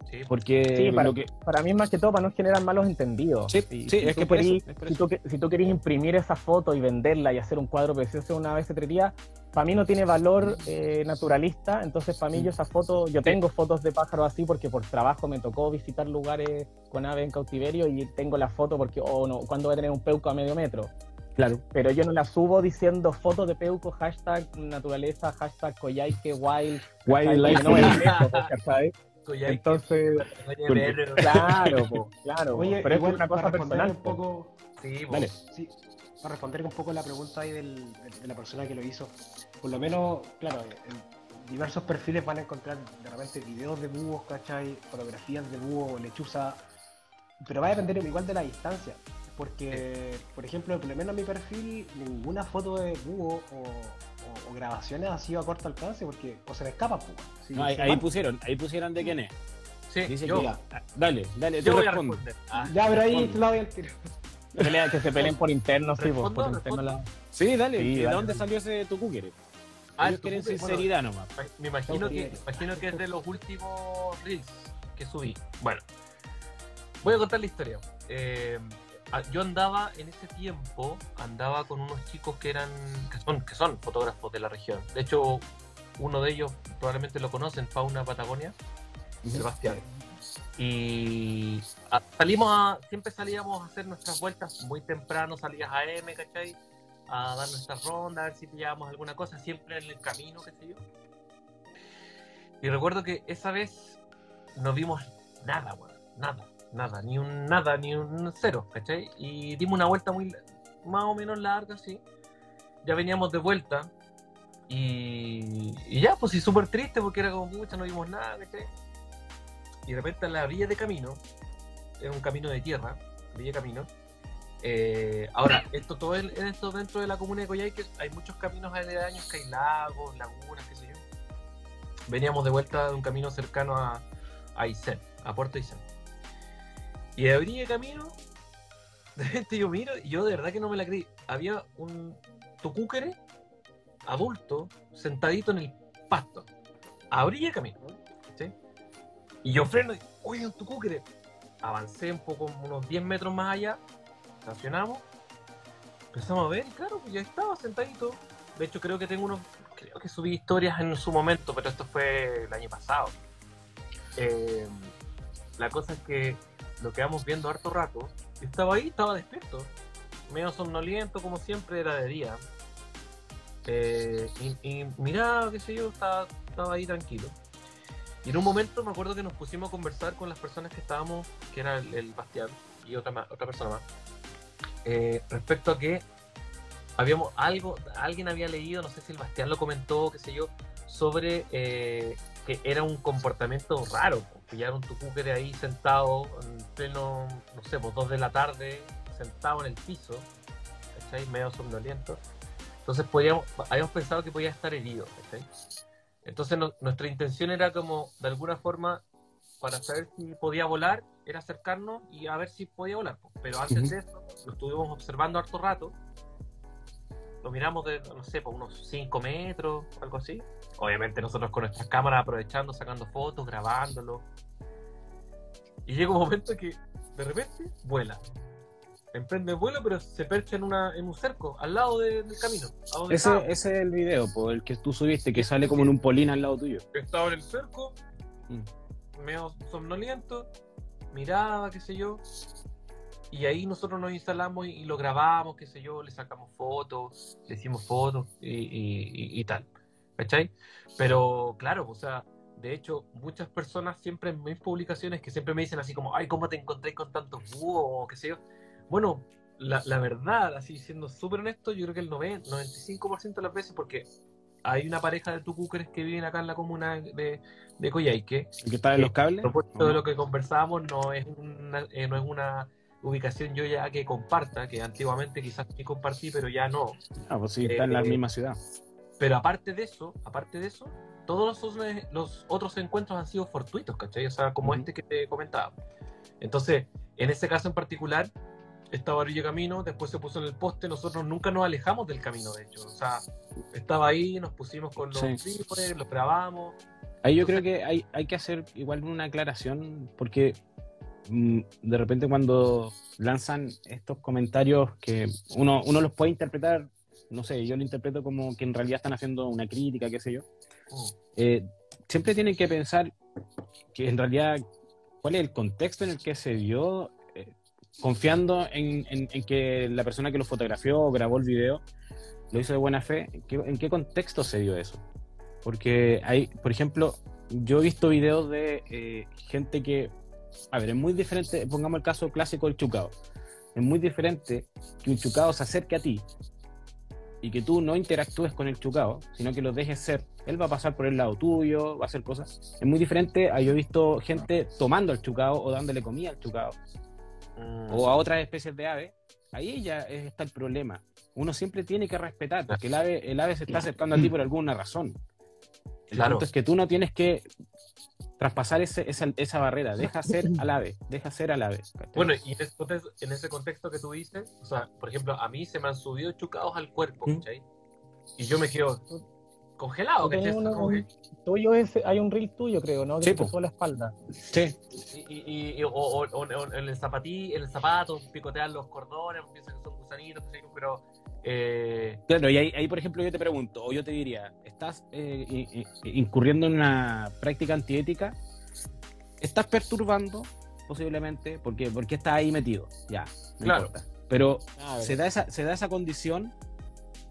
Sí, porque
para, que... para, mí más que todo para no generar malos entendidos.
Sí, sí es, que
Si, tú, si tú imprimir esa foto y venderla y hacer un cuadro precioso una vez tres días, para mí no tiene valor eh, naturalista, entonces para mí yo esa foto, yo tengo fotos de pájaros así porque por trabajo me tocó visitar lugares con aves en cautiverio y tengo la foto porque, oh no, ¿cuándo voy a tener un peuco a medio metro? Claro. Pero yo no la subo diciendo fotos de peuco, hashtag naturaleza, hashtag coyhaique, wild,
wildlife,
no Entonces, claro, claro.
Oye, pero es una cosa personal. Un poco, sí, vale. sí, para responder un poco la pregunta ahí del, de la persona que lo hizo, por lo menos, claro, en diversos perfiles van a encontrar de repente videos de búhos, ¿cachai? Fotografías de búho, lechuza, pero va a depender igual de la distancia. Porque, por ejemplo, por lo menos en mi perfil, ninguna foto de búho o, grabaciones ha sido a corto alcance porque o se me escapa,
pues. ahí, pusieron, ahí pusieron de quién es.
Sí, Dice yo.
dale, dale,
yo voy a responder.
ya, pero ahí te lo doy al tiro
que se peleen por interno, sí, por, interno
Sí, dale. ¿De dónde salió ese tu Ah, Ellos quieren sinceridad nomás.
Me imagino que, imagino que es de los últimos reels que subí. Bueno, voy a contar la historia. Eh, yo andaba en ese tiempo, andaba con unos chicos que eran, que son, que son fotógrafos de la región. De hecho, uno de ellos probablemente lo conocen, Fauna Patagonia, Sebastián. Y salimos a, siempre salíamos a hacer nuestras vueltas muy temprano, salías a M, ¿cachai? A dar nuestras rondas, a ver si pillábamos alguna cosa, siempre en el camino, qué sé yo. Y recuerdo que esa vez no vimos nada, weón, nada, nada, ni un nada, ni un cero, ¿cachai? Y dimos una vuelta muy, más o menos larga, sí. Ya veníamos de vuelta y, ya, pues sí, súper triste porque era como mucha, no vimos nada, ¿cachai? y de repente en la orilla de camino, es un camino de tierra, orilla de camino. Eh, ahora, esto todo esto dentro de la comuna de Coyhaique hay muchos caminos aledaños, que hay lagos, lagunas, qué sé yo. Veníamos de vuelta de un camino cercano a, a a Puerto Aysén. Y de orilla de camino, de repente yo miro y yo de verdad que no me la creí. Había un tucúquere adulto sentadito en el pasto, a orilla de camino. Y yo freno y, oye, un tucúquere. Avancé un poco, unos 10 metros más allá, estacionamos, empezamos a ver y claro, ya estaba sentadito. De hecho, creo que tengo unos, creo que subí historias en su momento, pero esto fue el año pasado. Eh, la cosa es que lo quedamos viendo harto rato. Estaba ahí, estaba despierto. Medio somnoliento, como siempre, era de día. Eh, y, y miraba, qué sé yo, estaba, ahí tranquilo. Y en un momento me acuerdo que nos pusimos a conversar con las personas que estábamos, que era el, Bastián y otra, otra persona más, eh, respecto a que habíamos algo, alguien había leído, no sé si el Bastián lo comentó, qué sé yo, sobre eh, que era un comportamiento raro, pillar un tucuque de ahí sentado en pleno, no sé, pues dos de la tarde, sentado en el piso, ¿cachai? Medio somnoliento. Entonces podíamos, habíamos pensado que podía estar herido, ¿cachai? Entonces nuestra intención era como, de alguna forma, para saber si podía volar, era acercarnos y a ver si podía volar. Pero antes de eso, lo estuvimos observando harto rato. Lo miramos de, no sé, por unos 5 metros, algo así. Obviamente nosotros con nuestras cámaras aprovechando, sacando fotos, grabándolo. Y llega un momento que de repente vuela emprende vuelo, pero se percha en, una, en un cerco, al lado del camino.
Ese, ese, es el video, por el que tú subiste, que sale como en un polín al lado tuyo.
Estaba en el cerco, mm. medio somnoliento, miraba, qué sé yo. Y ahí nosotros nos instalamos y, lo grabamos, qué sé yo, le sacamos fotos, le hicimos fotos y, y, tal. ¿Cachai? Pero claro, o sea, de hecho, muchas personas siempre en mis publicaciones que siempre me dicen así como, ay, ¿cómo te encontré con tantos búhos? O qué sé yo bueno, la, la verdad, así siendo súper honesto, yo creo que el 90, 95% de las veces, porque hay una pareja de tucúqueres que viven acá en la comuna de, de Coyhaique.
¿Que está en los cables?
de lo que conversábamos no es una, eh, no es una ubicación yo ya que comparta, que antiguamente quizás sí compartí, pero ya no.
Ah, pues sí, está en la eh, misma ciudad.
Pero aparte de eso, aparte de eso, todos los, los otros encuentros han sido fortuitos, ¿cachai? O sea, como este que te comentaba. Entonces, en ese caso en particular, estaba orilla camino, después se puso en el poste, nosotros nunca nos alejamos del camino, de hecho. O sea, estaba ahí, nos pusimos con los sí. los grabamos.
Ahí yo creo que hay, hay que hacer igual una aclaración, porque mm, de repente cuando lanzan estos comentarios que uno, uno los puede interpretar, no sé, yo lo interpreto como que en realidad están haciendo una crítica, qué sé yo. Mm. Eh, siempre tienen que pensar que en realidad cuál es el contexto en el que se dio confiando en, que la persona que lo fotografió o grabó el video lo hizo de buena fe, ¿en qué, contexto se dio eso? Porque hay, por ejemplo, yo he visto videos de eh, gente que, a ver, es muy diferente, pongamos el caso clásico del chucado, es muy diferente que un chucado se acerque a ti y que tú no interactúes con el chucado, sino que lo dejes ser. Él va a pasar por el lado tuyo, va a hacer cosas. Es muy diferente a yo he visto gente tomando el chucado o dándole comida al chucado o a otras especies de ave, ahí ya está el problema. Uno siempre tiene que respetar, porque el ave, el ave se está acercando a ti por alguna razón. El claro. punto es que tú no tienes que traspasar ese, esa, barrera, deja ser al ave, deja ser al ave.
Bueno, y en ese, contexto que tú dices, o sea, por ejemplo, a mí se me han subido chucados al cuerpo, ¿Mm? Y yo me quedo, congelado. Que
un, tuyo es, hay un reel tuyo, creo, ¿no? Que sí, te la espalda.
Sí.
Y, y, o, en el zapatí, en el zapato, picotean los cordones, piensan que son gusanitos, pero. Eh...
Claro, y ahí, por ejemplo, yo te pregunto, o yo te diría, ¿estás eh, incurriendo en una práctica antiética? ¿Estás perturbando posiblemente? porque porque estás ahí metido? Ya, no claro. importa. Pero se da, esa, se da esa condición.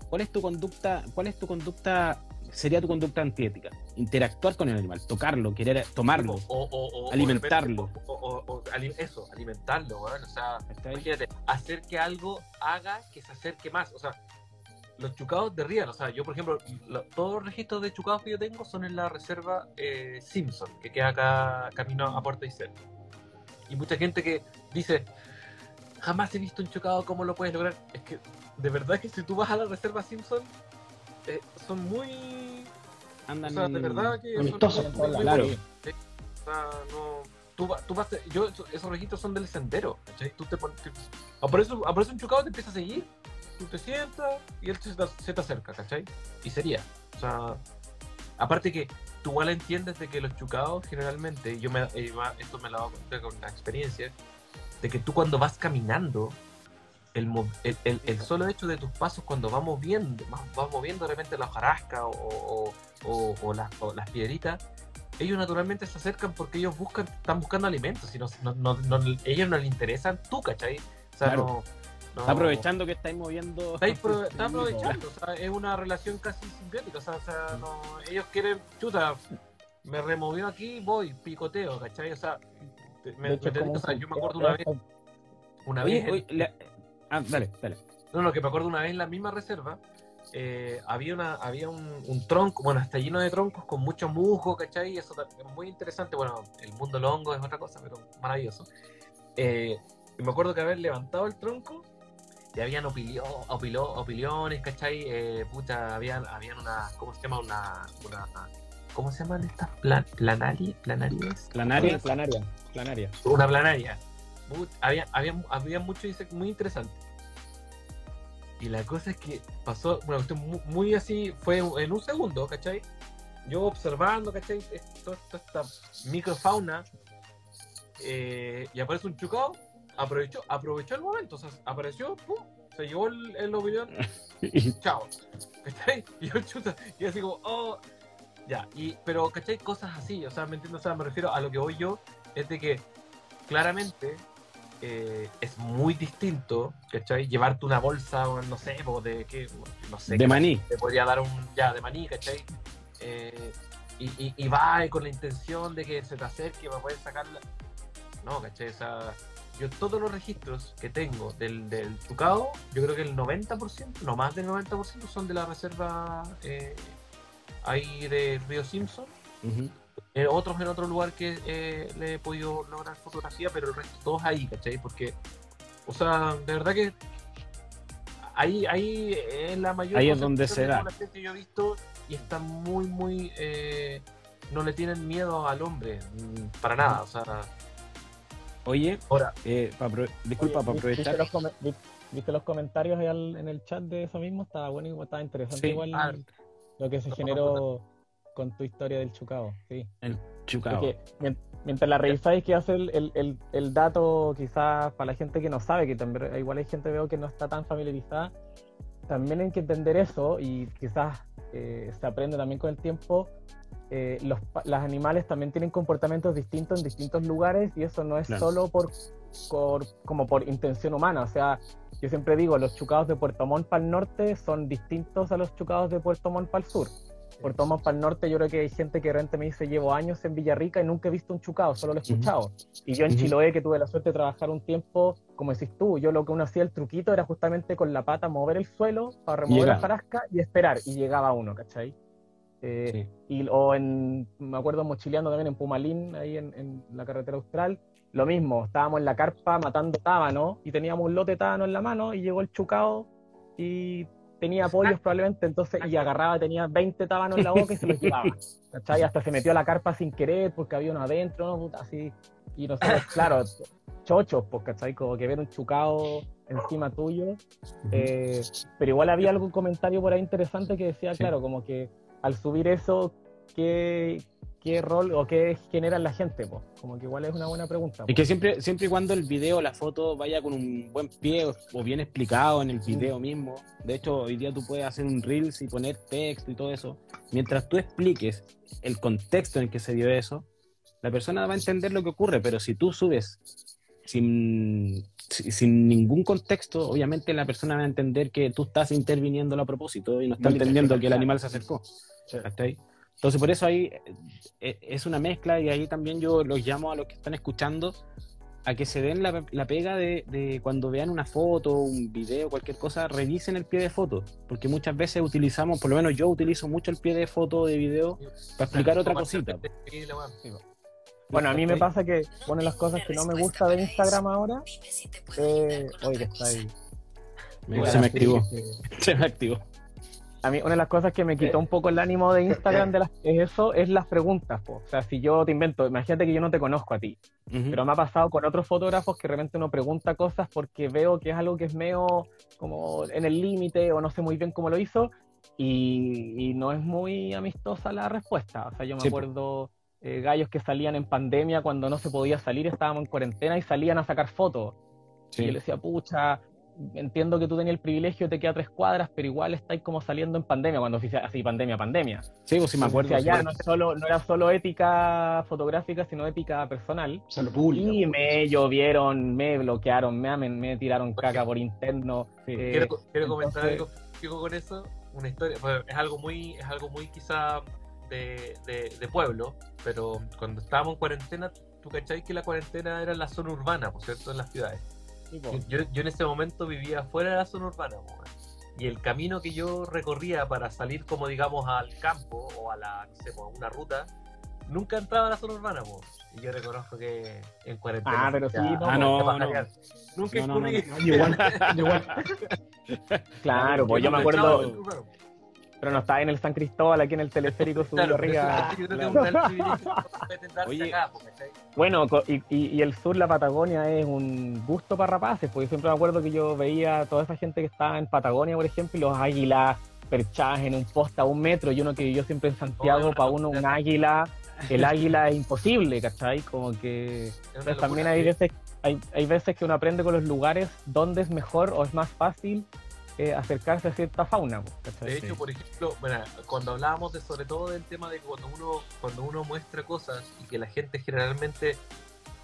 ¿Cuál es tu conducta? ¿Cuál es tu conducta sería tu conducta antiética. Interactuar con el animal, tocarlo, querer tomarlo, o, alimentarlo.
O, eso, alimentarlo, O sea, imagínate, hacer que algo haga que se acerque más. O sea, los chucados de Real, o sea, yo por ejemplo, todos los registros de chucados que yo tengo son en la reserva eh, Simpson, que queda acá camino a Puerto Isel. Y mucha gente que dice, jamás he visto un chucado, ¿cómo lo puedes lograr? Es que de verdad que si tú vas a la reserva Simpson, eh, son muy.
Andan.
O sea, de verdad que.
Son muy, claro.
o sea, no. Tú, tú vas, yo, esos registros son del sendero. Tú te pones. Aparece, aparece un chucado, te empieza a seguir, tú te sientas y él se te, se te acerca, ¿cachai? Y sería. O sea, aparte que tú igual entiendes de que los chucados generalmente, yo me, eh, esto me lo hago con la experiencia, de que tú cuando vas caminando, el, el, el, solo hecho de tus pasos cuando vamos viendo, vamos viendo de repente la hojarasca o, o, o, las, las, piedritas, ellos naturalmente se acercan porque ellos buscan, están buscando alimentos, y no, no, no, ellos no les interesan tú, ¿cachai? O sea, no,
está aprovechando que estáis moviendo.
Está, aprovechando, o sea, es una relación casi simbiótica, o sea, o sea ellos quieren, chuta, me removió aquí, voy, picoteo, ¿cachai? O sea, me, o sea yo me acuerdo una vez. Una vez.
Ah, dale, dale.
No, no, que me acuerdo una vez en la misma reserva, eh, había, una, había un, tronco, bueno, está lleno de troncos con mucho musgo, ¿cachai? Eso es muy interesante. Bueno, el mundo longo es otra cosa, pero maravilloso. Eh, y me acuerdo que haber levantado el tronco y habían opilio, opilio, opiliones, ¿cachai? Eh, puta, habían, habían una, ¿cómo se llama? Una, una ¿cómo se llaman estas? Plan, planari, planarias.
Planaria.
planaria, planaria.
Una planaria. Había, había, había mucho muy interesante. Y la cosa es que pasó, bueno, muy, muy así, fue en un segundo, ¿cachai? Yo observando, ¿cachai? Toda esta microfauna eh, y aparece un chucao, aprovechó, aprovechó el momento, o sea, apareció, pum, se llevó el, el opinión, chao. ¿Cachai? Y yo chuta, y así como, oh, ya, y, pero, ¿cachai? Cosas así, o sea, me o sea, me refiero a lo que voy yo, es de que claramente eh, es muy distinto, ¿cachai? Llevarte una bolsa, no sé, de qué, no sé.
De maní.
Te podría dar un, ya, de maní, ¿cachai? Eh, y, y, va con la intención de que se te acerque va a poder sacarla. No, ¿cachai? O sea, yo todos los registros que tengo del, del Tucao, yo creo que el 90%, no más del 90% son de la reserva eh, ahí de Río Simpson. Eh, otros en otro lugar que eh, le he podido lograr fotografía, pero el resto todos ahí, ¿cachai? Porque, o sea, de verdad que ahí, ahí es la mayor
ahí es donde se da.
que yo he visto y están muy, muy. no le tienen miedo al hombre, mm, para nada, o sea
Oye, Ahora, eh, disculpa, para aprovechar.
¿viste los, comentarios en el chat de eso mismo? Estaba bueno y estaba interesante igual ah, lo que se generó con tu historia del Chucao. Sí.
El Chucao.
mientras la revisáis, que hace el, dato, quizás para la gente que no sabe, que también igual hay gente veo que no está tan familiarizada, también hay que entender eso y quizás eh, se aprende también con el tiempo eh, los, animales también tienen comportamientos distintos en distintos lugares y eso no es solo por, como por intención humana. O sea, yo siempre digo, los chucados de Puerto Montt para el norte son distintos a los chucados de Puerto Montt para el sur. Puerto Montt para el norte yo creo que hay gente que realmente me dice llevo años en Villarrica y nunca he visto un chucado, solo lo he escuchado. Y yo en Chiloé que tuve la suerte de trabajar un tiempo, como decís tú, yo lo que uno hacía el truquito era justamente con la pata mover el suelo para remover la farasca y esperar y llegaba uno, ¿cachai? Eh, y, o en, me acuerdo mochileando también en Pumalín, ahí en, la carretera austral, lo mismo, estábamos en la carpa matando tábano y teníamos un lote de tábano en la mano y llegó el chucao y tenía pollos probablemente, entonces, y agarraba, tenía 20 tábanos en la boca y se los llevaba, ¿cachai? Hasta se metió a la carpa sin querer porque había uno adentro, ¿no? Así, y nosotros, claro, chochos, pues, ¿cachai? Como que ver un chucao encima tuyo, eh, pero igual había algún comentario por ahí interesante que decía, claro, como que al subir eso, ¿qué, qué rol o qué genera la gente? Como que igual es una buena pregunta.
Es que siempre, siempre y cuando el video, la foto vaya con un buen pie o bien explicado en el video mismo. De hecho, hoy día tú puedes hacer un Reels y poner texto y todo eso. Mientras tú expliques el contexto en el que se dio eso, la persona va a entender lo que ocurre, pero si tú subes sin, sin ningún contexto, obviamente la persona va a entender que tú estás interviniendo a propósito y no está entendiendo que el animal se acercó. Entonces, por eso ahí eh, es una mezcla y ahí también yo los llamo a los que están escuchando a que se den la, pega de, cuando vean una foto, un video, cualquier cosa, revisen el pie de foto, porque muchas veces utilizamos, por lo menos yo utilizo mucho el pie de foto de video para explicar otra cosita.
Bueno, a mí me pasa que pone las cosas que no me gusta de Instagram ahora. Eh, oye, está ahí.
se me activó. Se me activó
a mí una de las cosas que me quitó un poco el ánimo de Instagram de las, es eso, es las preguntas. O sea, si yo te invento, imagínate que yo no te conozco a ti, pero me ha pasado con otros fotógrafos que realmente uno pregunta cosas porque veo que es algo que es medio como en el límite o no sé muy bien cómo lo hizo y, no es muy amistosa la respuesta. O sea, yo me acuerdo eh, gallos que salían en pandemia cuando no se podía salir, estábamos en cuarentena y salían a sacar fotos. Y yo le decía, pucha, entiendo que tú tenías el privilegio, te queda tres cuadras, pero igual estáis como saliendo en pandemia, cuando así pandemia, pandemia.
Sí, pues sí me acuerdo.
allá no, solo, no era solo ética fotográfica, sino ética personal. Y me llovieron, me bloquearon, me, me tiraron caca por interno.
quiero, quiero comentar algo con eso, una historia, pues, es algo muy, es algo muy quizá de, de, pueblo, pero cuando estábamos en cuarentena, tú cacháis que la cuarentena era en la zona urbana, por cierto, en las ciudades yo, en ese momento vivía fuera de la zona urbana, y el camino que yo recorría para salir como digamos al campo o a la, una ruta, nunca entraba a la zona urbana, y yo reconozco que en cuarentena...
Ah, pero sí, no,
ah, no,
Nunca
Igual, igual. claro, pues yo me acuerdo... Pero no está en el San Cristóbal, aquí en el teleférico subido arriba. bueno, y, el sur, la Patagonia, es un gusto para rapaces, porque siempre me acuerdo que yo veía toda esa gente que estaba en Patagonia, por ejemplo, y los águilas perchadas en un poste a un metro, y uno que yo siempre en Santiago, para uno un águila, el águila es imposible, ¿cachai? Como que también hay veces, hay, hay veces que uno aprende con los lugares donde es mejor o es más fácil eh, acercarse a cierta fauna.
De hecho, por ejemplo, bueno, cuando hablábamos de sobre todo del tema de cuando uno, cuando uno muestra cosas y que la gente generalmente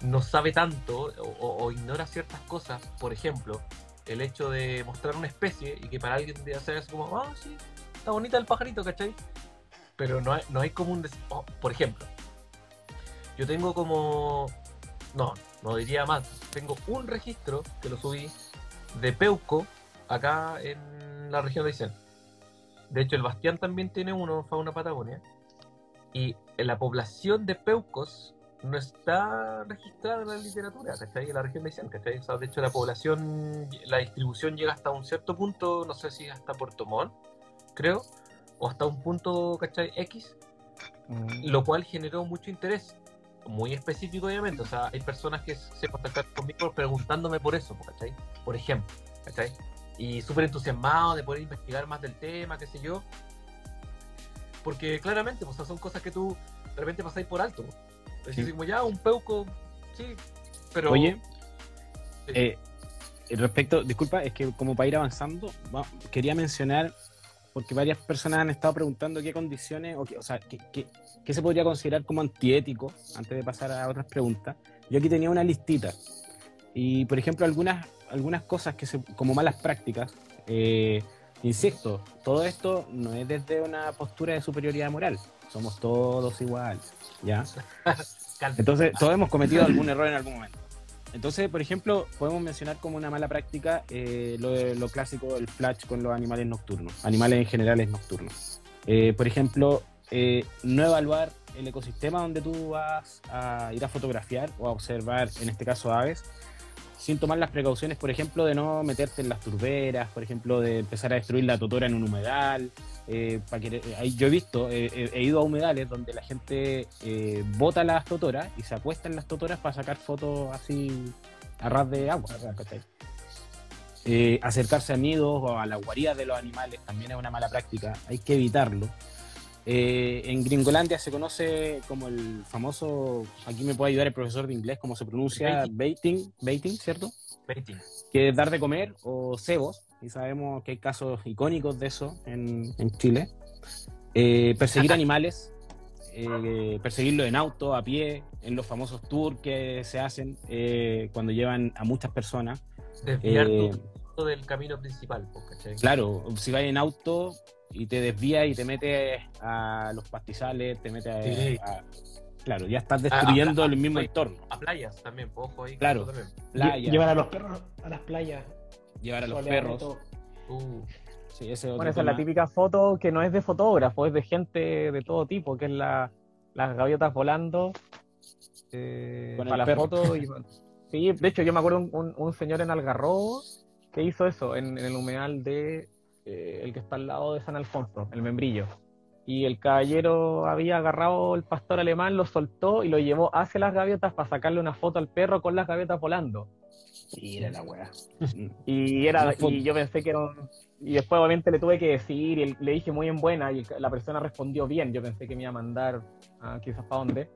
no sabe tanto o, ignora ciertas cosas, por ejemplo, el hecho de mostrar una especie y que para alguien de hacer es como, ah, sí, está bonita el pajarito, ¿cachai? Pero no hay, no hay como un... Oh, por ejemplo, yo tengo como... No, no diría más. Tengo un registro que lo subí de Peuco acá en la región de Aysén. De hecho, el Bastián también tiene uno Fauna Patagonia. Y la población de Peucos no está registrada en la literatura, ¿cachai? En la región de Aysén, ¿cachai? de hecho, la población, la distribución llega hasta un cierto punto, no sé si hasta Puerto Montt, creo, o hasta un punto, ¿cachai? X, mm. lo cual generó mucho interés, muy específico, obviamente. O sea, hay personas que se contactaron conmigo preguntándome por eso, ¿cachai? Por ejemplo, ¿cachai? Y súper entusiasmado de poder investigar más del tema, qué sé yo. Porque claramente, pues, son cosas que tú de repente pasáis por alto. Decís, como ya, un peuco, sí, pero.
Oye, eh, respecto, disculpa, es que como para ir avanzando, quería mencionar, porque varias personas han estado preguntando qué condiciones, o, o sea, qué, qué, qué se podría considerar como antiético, antes de pasar a otras preguntas. Yo aquí tenía una listita. Y, por ejemplo, algunas algunas cosas que se, como malas prácticas. Eh, insisto, todo esto no es desde una postura de superioridad moral. Somos todos iguales, ¿ya? Entonces, todos hemos cometido algún error en algún momento. Entonces, por ejemplo, podemos mencionar como una mala práctica eh, lo, lo clásico del flash con los animales nocturnos, animales en general nocturnos. Eh, por ejemplo, no evaluar el ecosistema donde tú vas a ir a fotografiar o a observar, en este caso aves, sin tomar las precauciones, por ejemplo, de no meterte en las turberas, por ejemplo, de empezar a destruir la totora en un humedal. Eh, para que, eh, yo he visto, he ido a humedales donde la gente eh, bota las totoras y se acuesta en las totoras para sacar fotos así a ras de agua. acercarse a nidos o a las guaridas de los animales también es una mala práctica, hay que evitarlo. Eh, en Gringolandia se conoce como el famoso, aquí me puede ayudar el profesor de inglés, cómo se pronuncia, baiting, baiting, ¿cierto?
Baiting.
Que es dar de comer o cebos, y sabemos que hay casos icónicos de eso en, Chile. Eh, perseguir animales, eh, perseguirlo en auto, a pie, en los famosos tours que se hacen cuando llevan a muchas personas.
Desviar del camino principal.
Claro, si vas en auto, y te desvías y te metes a los pastizales, te metes a, Claro, ya estás destruyendo el mismo entorno.
A playas también, ojo ahí.
Claro,
Llevar a los perros a las playas.
Llevar a los perros.
Uh. Sí, ese bueno, esa es la típica foto que no es de fotógrafo, es de gente de todo tipo, que es la, las gaviotas volando eh, para la foto. sí, de hecho yo me acuerdo un, un, señor en Algarrobo que hizo eso en el humedal de eh, el que está al lado de San Alfonso, el membrillo. Y el caballero había agarrado el pastor alemán, lo soltó y lo llevó hacia las gaviotas para sacarle una foto al perro con las gaviotas volando.
Y era la weá.
Y, era, y yo pensé que era Y después obviamente le tuve que decir y le dije muy en buena y la persona respondió bien. Yo pensé que me iba a mandar a quizás para dónde.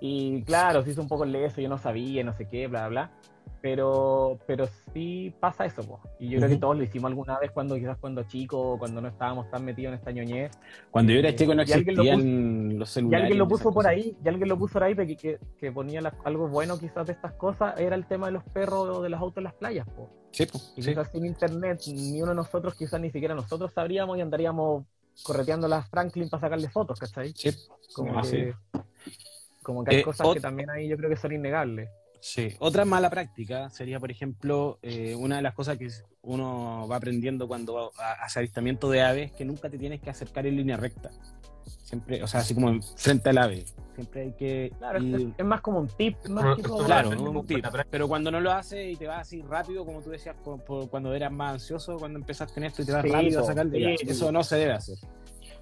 Y claro, se hizo un poco leso, yo no sabía, no sé qué, bla, bla. Pero, pero sí pasa eso, y yo creo que todos lo hicimos alguna vez cuando quizás cuando chico, cuando no estábamos tan metidos en esta ñoñez.
Cuando yo era chico no existían los celulares.
Y alguien lo puso por ahí, y alguien lo puso por ahí que, que, ponía algo bueno quizás de estas cosas, era el tema de los perros o de los autos en las playas. Po.
Sí,
y quizás sin internet, ni uno de nosotros, quizás ni siquiera nosotros sabríamos y andaríamos correteando a las Franklin para sacarle fotos, ¿cachai?
Sí,
como, que, como que hay eh, cosas que también ahí yo creo que son innegables.
Sí, otra mala práctica sería, por ejemplo, eh, una de las cosas que uno va aprendiendo cuando hace avistamiento de aves, que nunca te tienes que acercar en línea recta. Siempre, o sea, así como frente al ave. Siempre hay que.
Claro, es, más como un tip.
claro, un tip. Pero cuando no lo haces y te vas así rápido, como tú decías, cuando eras más ansioso, cuando empezaste en esto y te vas rápido a sacar de eso no se debe hacer.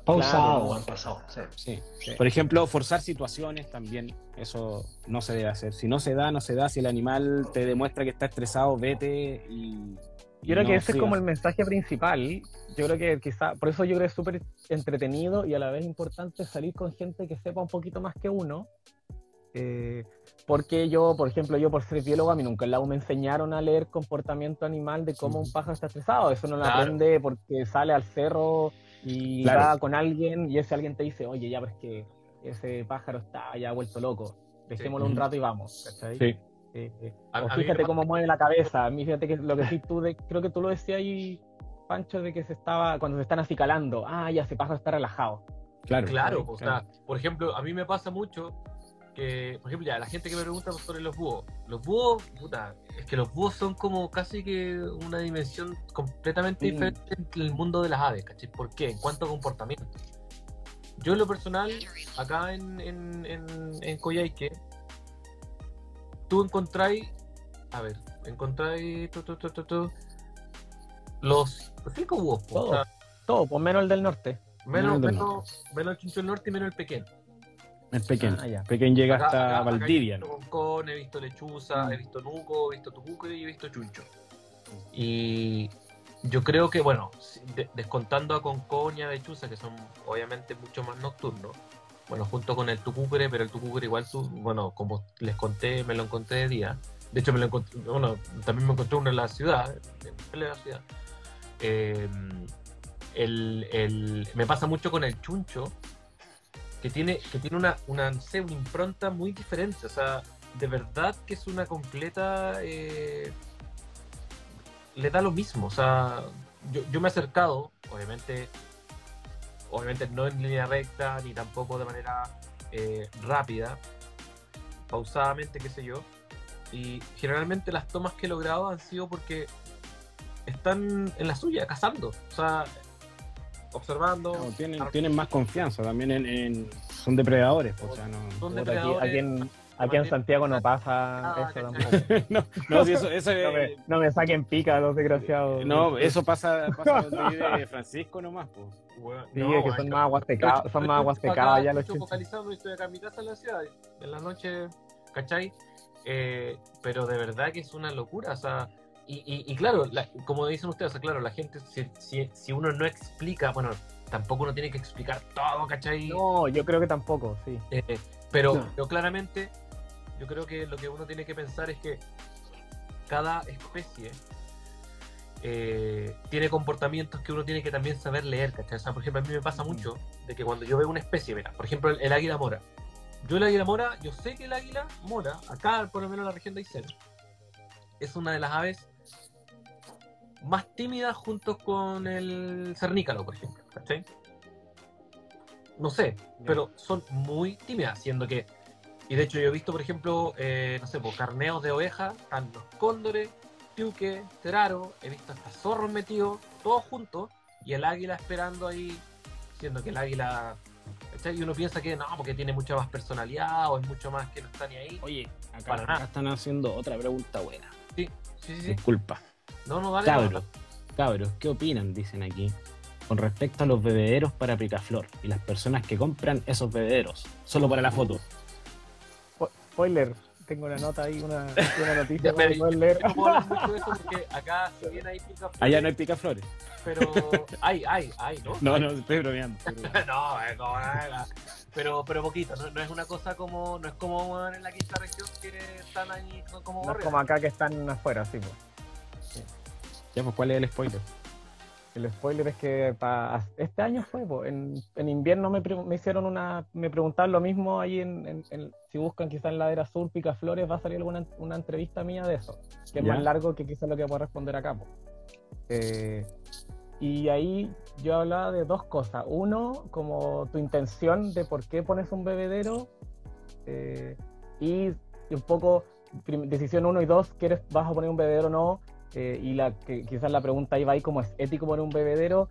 Pausado, han pasado.
Sí. Por ejemplo, forzar situaciones también, eso no se debe hacer. Si no se da, no se da. Si el animal te demuestra que está estresado, vete y.
Yo creo que ese es como el mensaje principal. Yo creo que quizá, por eso yo creo que es súper entretenido y a la vez importante salir con gente que sepa un poquito más que uno. Eh, porque yo, por ejemplo, yo por ser biólogo, a mí nunca en la U me enseñaron a leer comportamiento animal de cómo un pájaro está estresado. Eso no lo aprende porque sale al cerro y va con alguien y ese alguien te dice, oye, ya, pero es que ese pájaro está ya vuelto loco. Dejémoslo un rato y vamos. ¿cachai? Sí. Eh, eh, fíjate cómo mueve la cabeza. A mí fíjate que lo que sí tú, de, creo que tú lo decías ahí, Pancho, de que se estaba, cuando se están acicalando, ah, ya ese pájaro está relajado.
Claro, claro, o sea, por ejemplo, a mí me pasa mucho que, por ejemplo, ya, la gente que me pregunta sobre los búhos. Los búhos, puta, es que los búhos son como casi que una dimensión completamente diferente en el mundo de las aves, ¿cachai? ¿Por qué? En cuanto a comportamiento. Yo en lo personal, acá en, en, en, en Coyhaique, tú encontráis, a ver, encontráis los cinco búhos.
Todo, todo, pues menos el del norte.
Menos, menos, menos el chincho del norte y menos el pequeño.
El pequeño. Ah, pequeño llega hasta Valdivia.
he visto concón, he visto lechuza, he visto nuco, he visto tucuco y he visto chuncho. Y yo creo que, bueno, descontando a concón y a lechuza, que son obviamente mucho más nocturnos, bueno, junto con el tucúcere, pero el tucúcere igual, bueno, como les conté, me lo encontré de día. De hecho, me lo encontré, bueno, también me encontré uno en la ciudad, en la ciudad. Eh, el, el, me pasa mucho con el chuncho, que tiene, que tiene una, una, una impronta muy diferente. O sea, de verdad que es una completa. Eh, le da lo mismo. O sea, yo, yo, me he acercado, obviamente, obviamente no en línea recta, ni tampoco de manera eh, rápida, pausadamente, qué sé yo. Y generalmente las tomas que he logrado han sido porque están en la suya, cazando. O sea, observando.
tienen, tienen más confianza también en, son depredadores. O sea, no,
son depredadores. Aquí, en, aquí, en, Santiago no pasa ah, eso tampoco.
no, no, si eso, eso
no, me, no, me, saquen pica los desgraciados.
No, eso pasa, pasa vive Francisco nomás. Pues.
sí, es que son más aguastecados, son más aguastecados ya los
chicos. focalizado, estoy acá en mi casa en la ciudad, en la noche, ¿cachai? Eh, pero de verdad que es una locura, o sea, y, claro, como dicen ustedes, claro, la gente, si, si, uno no explica, bueno, tampoco uno tiene que explicar todo, ¿cachai?
No, yo creo que tampoco, sí.
Eh, pero, claramente, yo creo que lo que uno tiene que pensar es que cada especie eh, tiene comportamientos que uno tiene que también saber leer, ¿cachai? O sea, por ejemplo, a mí me pasa mucho de que cuando yo veo una especie, mira, por ejemplo, el, águila mora. Yo el águila mora, yo sé que el águila mora, acá por lo menos en la región de Aysén, es una de las aves más tímida junto con el cernícalo, por ejemplo. ¿cachai? No sé, pero son muy tímidas, siendo que. Y de hecho, yo he visto, por ejemplo, eh, no sé, carneos de oveja, están los cóndores, piuque, teraro, he visto hasta zorros metidos, todos juntos, y el águila esperando ahí, siendo que el águila. ¿cachai? Y uno piensa que no, porque tiene mucha más personalidad o es mucho más que no está ni ahí.
Oye, acá, están haciendo otra pregunta buena.
Sí, sí, sí.
Disculpa.
No, no, vale.
Cabros, cabros, ¿qué opinan? Dicen aquí. Con respecto a los bebederos para picaflor y las personas que compran esos bebederos, solo para la foto.
Spoiler, tengo una nota ahí, una, una noticia para
poder leer. No puedo hablar mucho de eso porque acá si bien hay picaflores.
Allá no hay picaflores.
Pero hay, hay, hay, ¿no?
No, no, estoy bromeando.
no, es como pero, pero poquito, no, es una cosa como, no es como en la quinta región que están ahí como
no es como acá que están afuera, sí, pues.
Ya, pues, ¿cuál es el spoiler?
El spoiler es que para este año fue, pues, en, en, invierno me, me, hicieron una, me preguntaron lo mismo ahí en, en, si buscan quizás en Ladera Sur, Picaflores, va a salir alguna una entrevista mía de eso, que es más largo que quizás lo que puedo responder acá. Pues. Eh, y ahí yo hablaba de dos cosas. Uno, como tu intención de por qué pones un bebedero. Eh, y un poco, decisión uno y dos, ¿quieres, vas a poner un bebedero o no? Eh, y la, que, quizás la pregunta iba ahí como es ético poner un bebedero.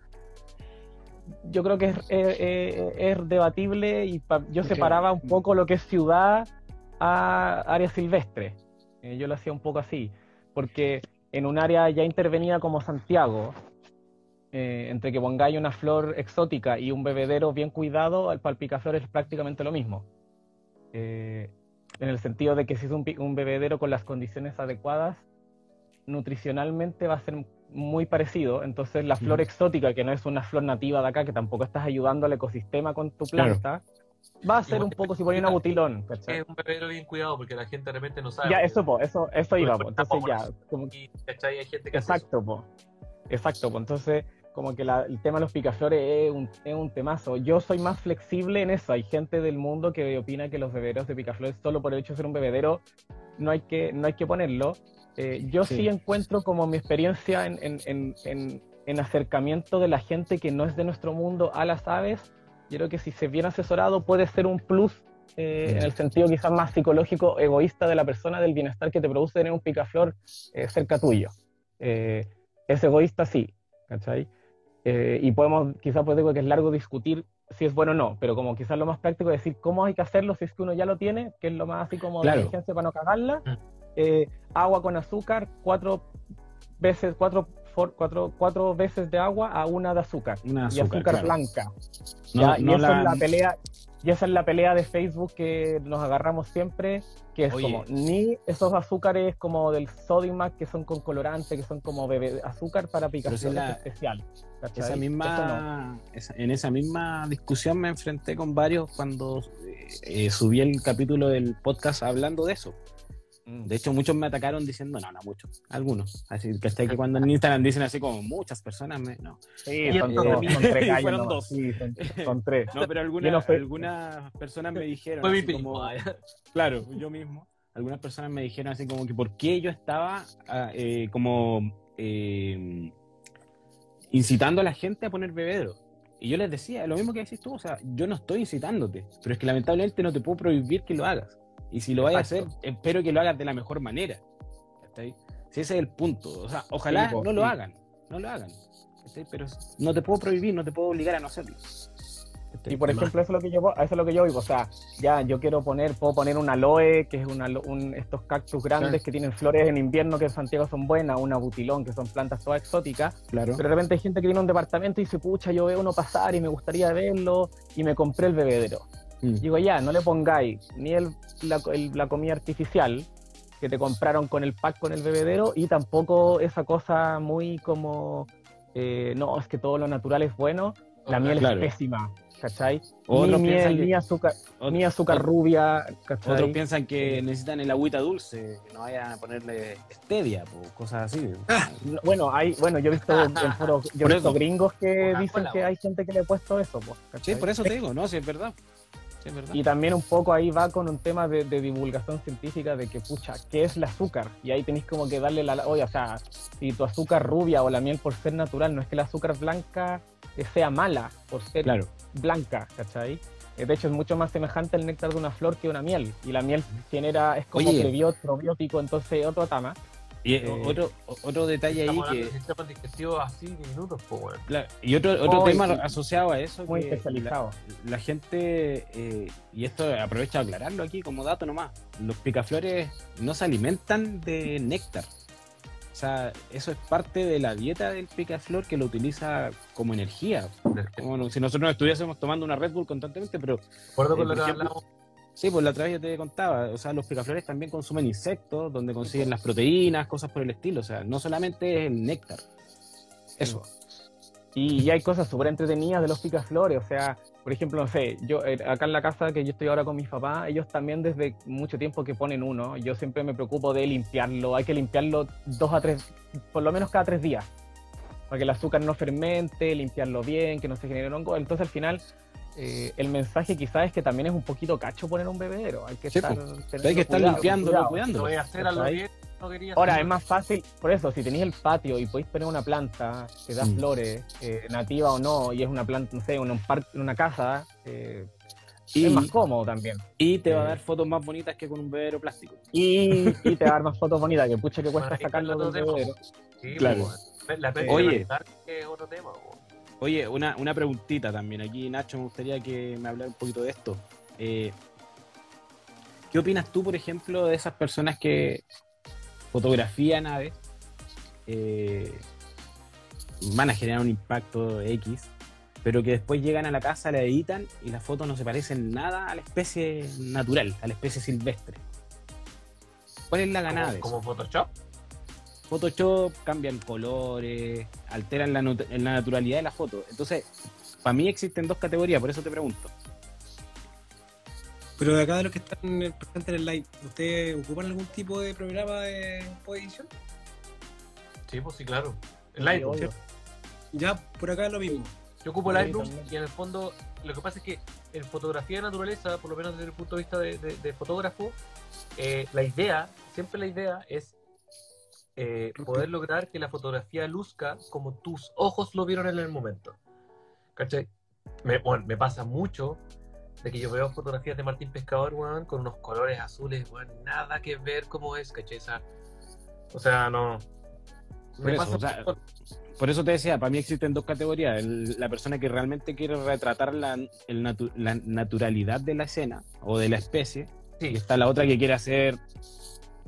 Yo creo que es, es, debatible y yo separaba un poco lo que es ciudad a área silvestre. Eh, yo lo hacía un poco así, porque en un área ya intervenida como Santiago, eh, entre que pongáis una flor exótica y un bebedero bien cuidado, el palpicaflor es prácticamente lo mismo. Eh, en el sentido de que si es un, un, bebedero con las condiciones adecuadas, nutricionalmente va a ser muy parecido. Entonces la flor exótica, que no es una flor nativa de acá, que tampoco estás ayudando al ecosistema con tu planta, va a ser un poco si pones un butilón.
Es un bebedero bien cuidado porque la gente de repente no sabe.
Ya, eso, eso, eso iba. Entonces ya. Como...
Hay gente que
Exacto, po. Exacto, pues entonces como que el tema de los picaflores es un, es un temazo. Yo soy más flexible en eso. Hay gente del mundo que opina que los bebederos de picaflores, solo por el hecho de ser un bebedero, no hay que, no hay que ponerlo. Eh, yo sí. encuentro como mi experiencia en, en, en, en, acercamiento de la gente que no es de nuestro mundo a las aves. Yo creo que si se bien asesorado puede ser un plus eh, en el sentido quizás más psicológico, egoísta de la persona, del bienestar que te produce tener un picaflor eh, cerca tuyo. es egoísta, sí, ¿cachai? Eh, y podemos, quizás pues digo que es largo discutir si es bueno o no, pero como quizás lo más práctico es decir cómo hay que hacerlo si es que uno ya lo tiene, que es lo más así como
claro.
de para no cagarla. Eh, agua con azúcar, cuatro veces, cuatro, for, cuatro, cuatro veces de agua a una de azúcar.
Una
y
azúcar, claro.
blanca.
No,
y esa
la-
es la pelea. Y esa es la pelea de Facebook que nos agarramos siempre, que es
Oye.
como ni esos azúcares como del Sodimac que son con colorante, que son como bebé azúcar para picaciones
la-
especial. ¿cachai?
Esa
Eso no.
misma, esa- en esa misma discusión me enfrenté con varios cuando eh, eh, subí el capítulo del podcast hablando de eso. De hecho, muchos me atacaron diciendo, no, no, muchos, algunos. Así que hasta que cuando en Instagram dicen así como muchas personas, me, no.
Sí, son, dos, son tres gallos
Fueron dos.
Sí, son, son tres.
No, pero algunas,
no fui-
algunas personas me dijeron,
Fue mi
como- claro, yo mismo, algunas personas me dijeron así como que por qué yo estaba ah, eh, como eh, incitando a la gente a poner bebedero. Y yo les decía, lo mismo que decís tú, o sea, yo no estoy incitándote, pero es que lamentablemente no te puedo prohibir que lo hagas. Y si lo vayas a hacer, espero que lo hagas de la mejor manera. Si ese es el punto. O sea, ojalá
Sí,
no lo
sí.
hagan, no lo hagan. Pero no te puedo prohibir, no te puedo obligar a no hacerlo.
Y por ejemplo, eso es lo que yo, eso es lo que yo digo. O sea, ya yo quiero poner, puedo poner un aloe, que es una, un, estos cactus grandes que tienen flores en invierno que en Santiago son buenas, una butilón, que son plantas todas exóticas.
claro.
Pero de repente hay gente que tiene un departamento y dice, pucha, yo veo uno pasar y me gustaría verlo, y me compré el bebedero.
Mm.
Digo, ya, no le pongáis ni el, la, el- la comida artificial que te compraron con el pack con el bebedero, y tampoco esa cosa muy como, eh, no, es que todo lo natural es bueno, la miel
Claro.
es pésima, ¿cachai?
Otros
ni miel,
que-
ni azúcar, ni azúcar rubia, ¿cachai?
Otros piensan que necesitan el agüita dulce, que no vayan a ponerle stevia o cosas así.
No, Bueno, hay, bueno, yo he visto, yo he visto gringos que dicen que hay gente que le ha puesto eso, pues,
Sí, por eso te digo, no, si es verdad. Sí.
Y también un poco ahí va con un tema de, de divulgación científica de que, pucha, ¿qué es el azúcar? Y ahí tenéis como que darle la... Oye, o sea, si tu azúcar rubia o la miel por ser natural, no es que la azúcar blanca eh, sea mala por ser
Claro.
blanca, ¿cachai? Eh, De hecho, es mucho más semejante al néctar de una flor que una miel. Y la miel genera, es como
Oye.
prebió- probiótico, entonces otro tama.
Y eh, otro, otro detalle ahí
Estamos hablando
que.
de sistemas digestivos así diminutos, pues, weón.
claro, y otro, otro
Oh,
tema asociado a eso.
Muy
que
especializado.
La, la gente, eh, y esto aprovecho a aclararlo aquí como dato nomás: los picaflores no se alimentan de néctar. O sea, eso es parte de la dieta del picaflor que lo utiliza como energía. Como si nosotros no estuviésemos tomando una Red Bull constantemente, pero
Recuerdo
Eh,
con lo que
ejemplo,
hablamos.
Sí, pues la otra vez yo te contaba, o sea, los picaflores también consumen insectos, donde consiguen las proteínas, cosas por el estilo, o sea, no solamente es el néctar. Eso.
Y, y hay cosas súper entretenidas de los picaflores, o sea, por ejemplo, no sé, yo eh, acá en la casa que yo estoy ahora con mis papás, ellos también desde mucho tiempo que ponen uno, yo siempre me preocupo de limpiarlo, hay que limpiarlo dos a tres, por lo menos cada tres días, para que el azúcar no fermente, limpiarlo bien, que no se genere hongo, entonces al final eh, el mensaje quizás es que también es un poquito cacho poner un bebedero, hay que
Sí,
estar, tenerlo
Hay que estar
cuidado,
limpiándolo,
voy a hacer a bien, no quería
Ahora,
hacer.
es más fácil, por eso, si tenéis el patio y podéis poner una planta que da
Mm.
flores, eh, nativa o no, y es una planta, no sé, en un parque, en una casa, eh,
Y,
es más cómodo también.
y te va a
Eh.
dar fotos más bonitas que con un bebedero plástico.
Y, y te va a dar más fotos bonitas, que pucha que cuesta sacarlo
otro tema,
bebedero.
Sí,
Claro.
pues. La
Oye.
Oye. es otro tema.
Oye, una, una preguntita también. Aquí, Nacho, me gustaría que me hablara un poquito de esto. Eh, ¿Qué opinas tú, por ejemplo, de esas personas que fotografían aves? eh, van a generar un impacto X, pero que después llegan a la casa, la editan y las fotos no se parecen nada a la especie natural, a la especie silvestre. ¿Cuál es la ganada?
¿Como, ¿Como Photoshop?
Photoshop cambian colores, alteran la, la naturalidad de la foto. Entonces, para mí existen dos categorías, por eso te pregunto.
Pero de acá de los que están presentes en el live, ¿ustedes ocupan algún tipo de programa de edición?
Sí, pues sí, claro. El Lightroom.
Ya, por acá es lo mismo.
Yo ocupo Lightroom y en el fondo lo que pasa es que en fotografía de naturaleza, por lo menos desde el punto de vista de, fotógrafo, eh, la idea, siempre la idea es eh, poder lograr que la fotografía luzca como tus ojos lo vieron en el momento. ¿Cachai? Me, bueno, me pasa mucho de que yo veo fotografías de Martín Pescador, weón, con unos colores azules, weón, nada que ver cómo es, ¿cachai? O sea, no.
Por eso, por eso, te decía, para mí existen dos categorías. la persona que realmente quiere retratar la, la, naturalidad de la escena o de la especie. Y está la otra que quiere hacer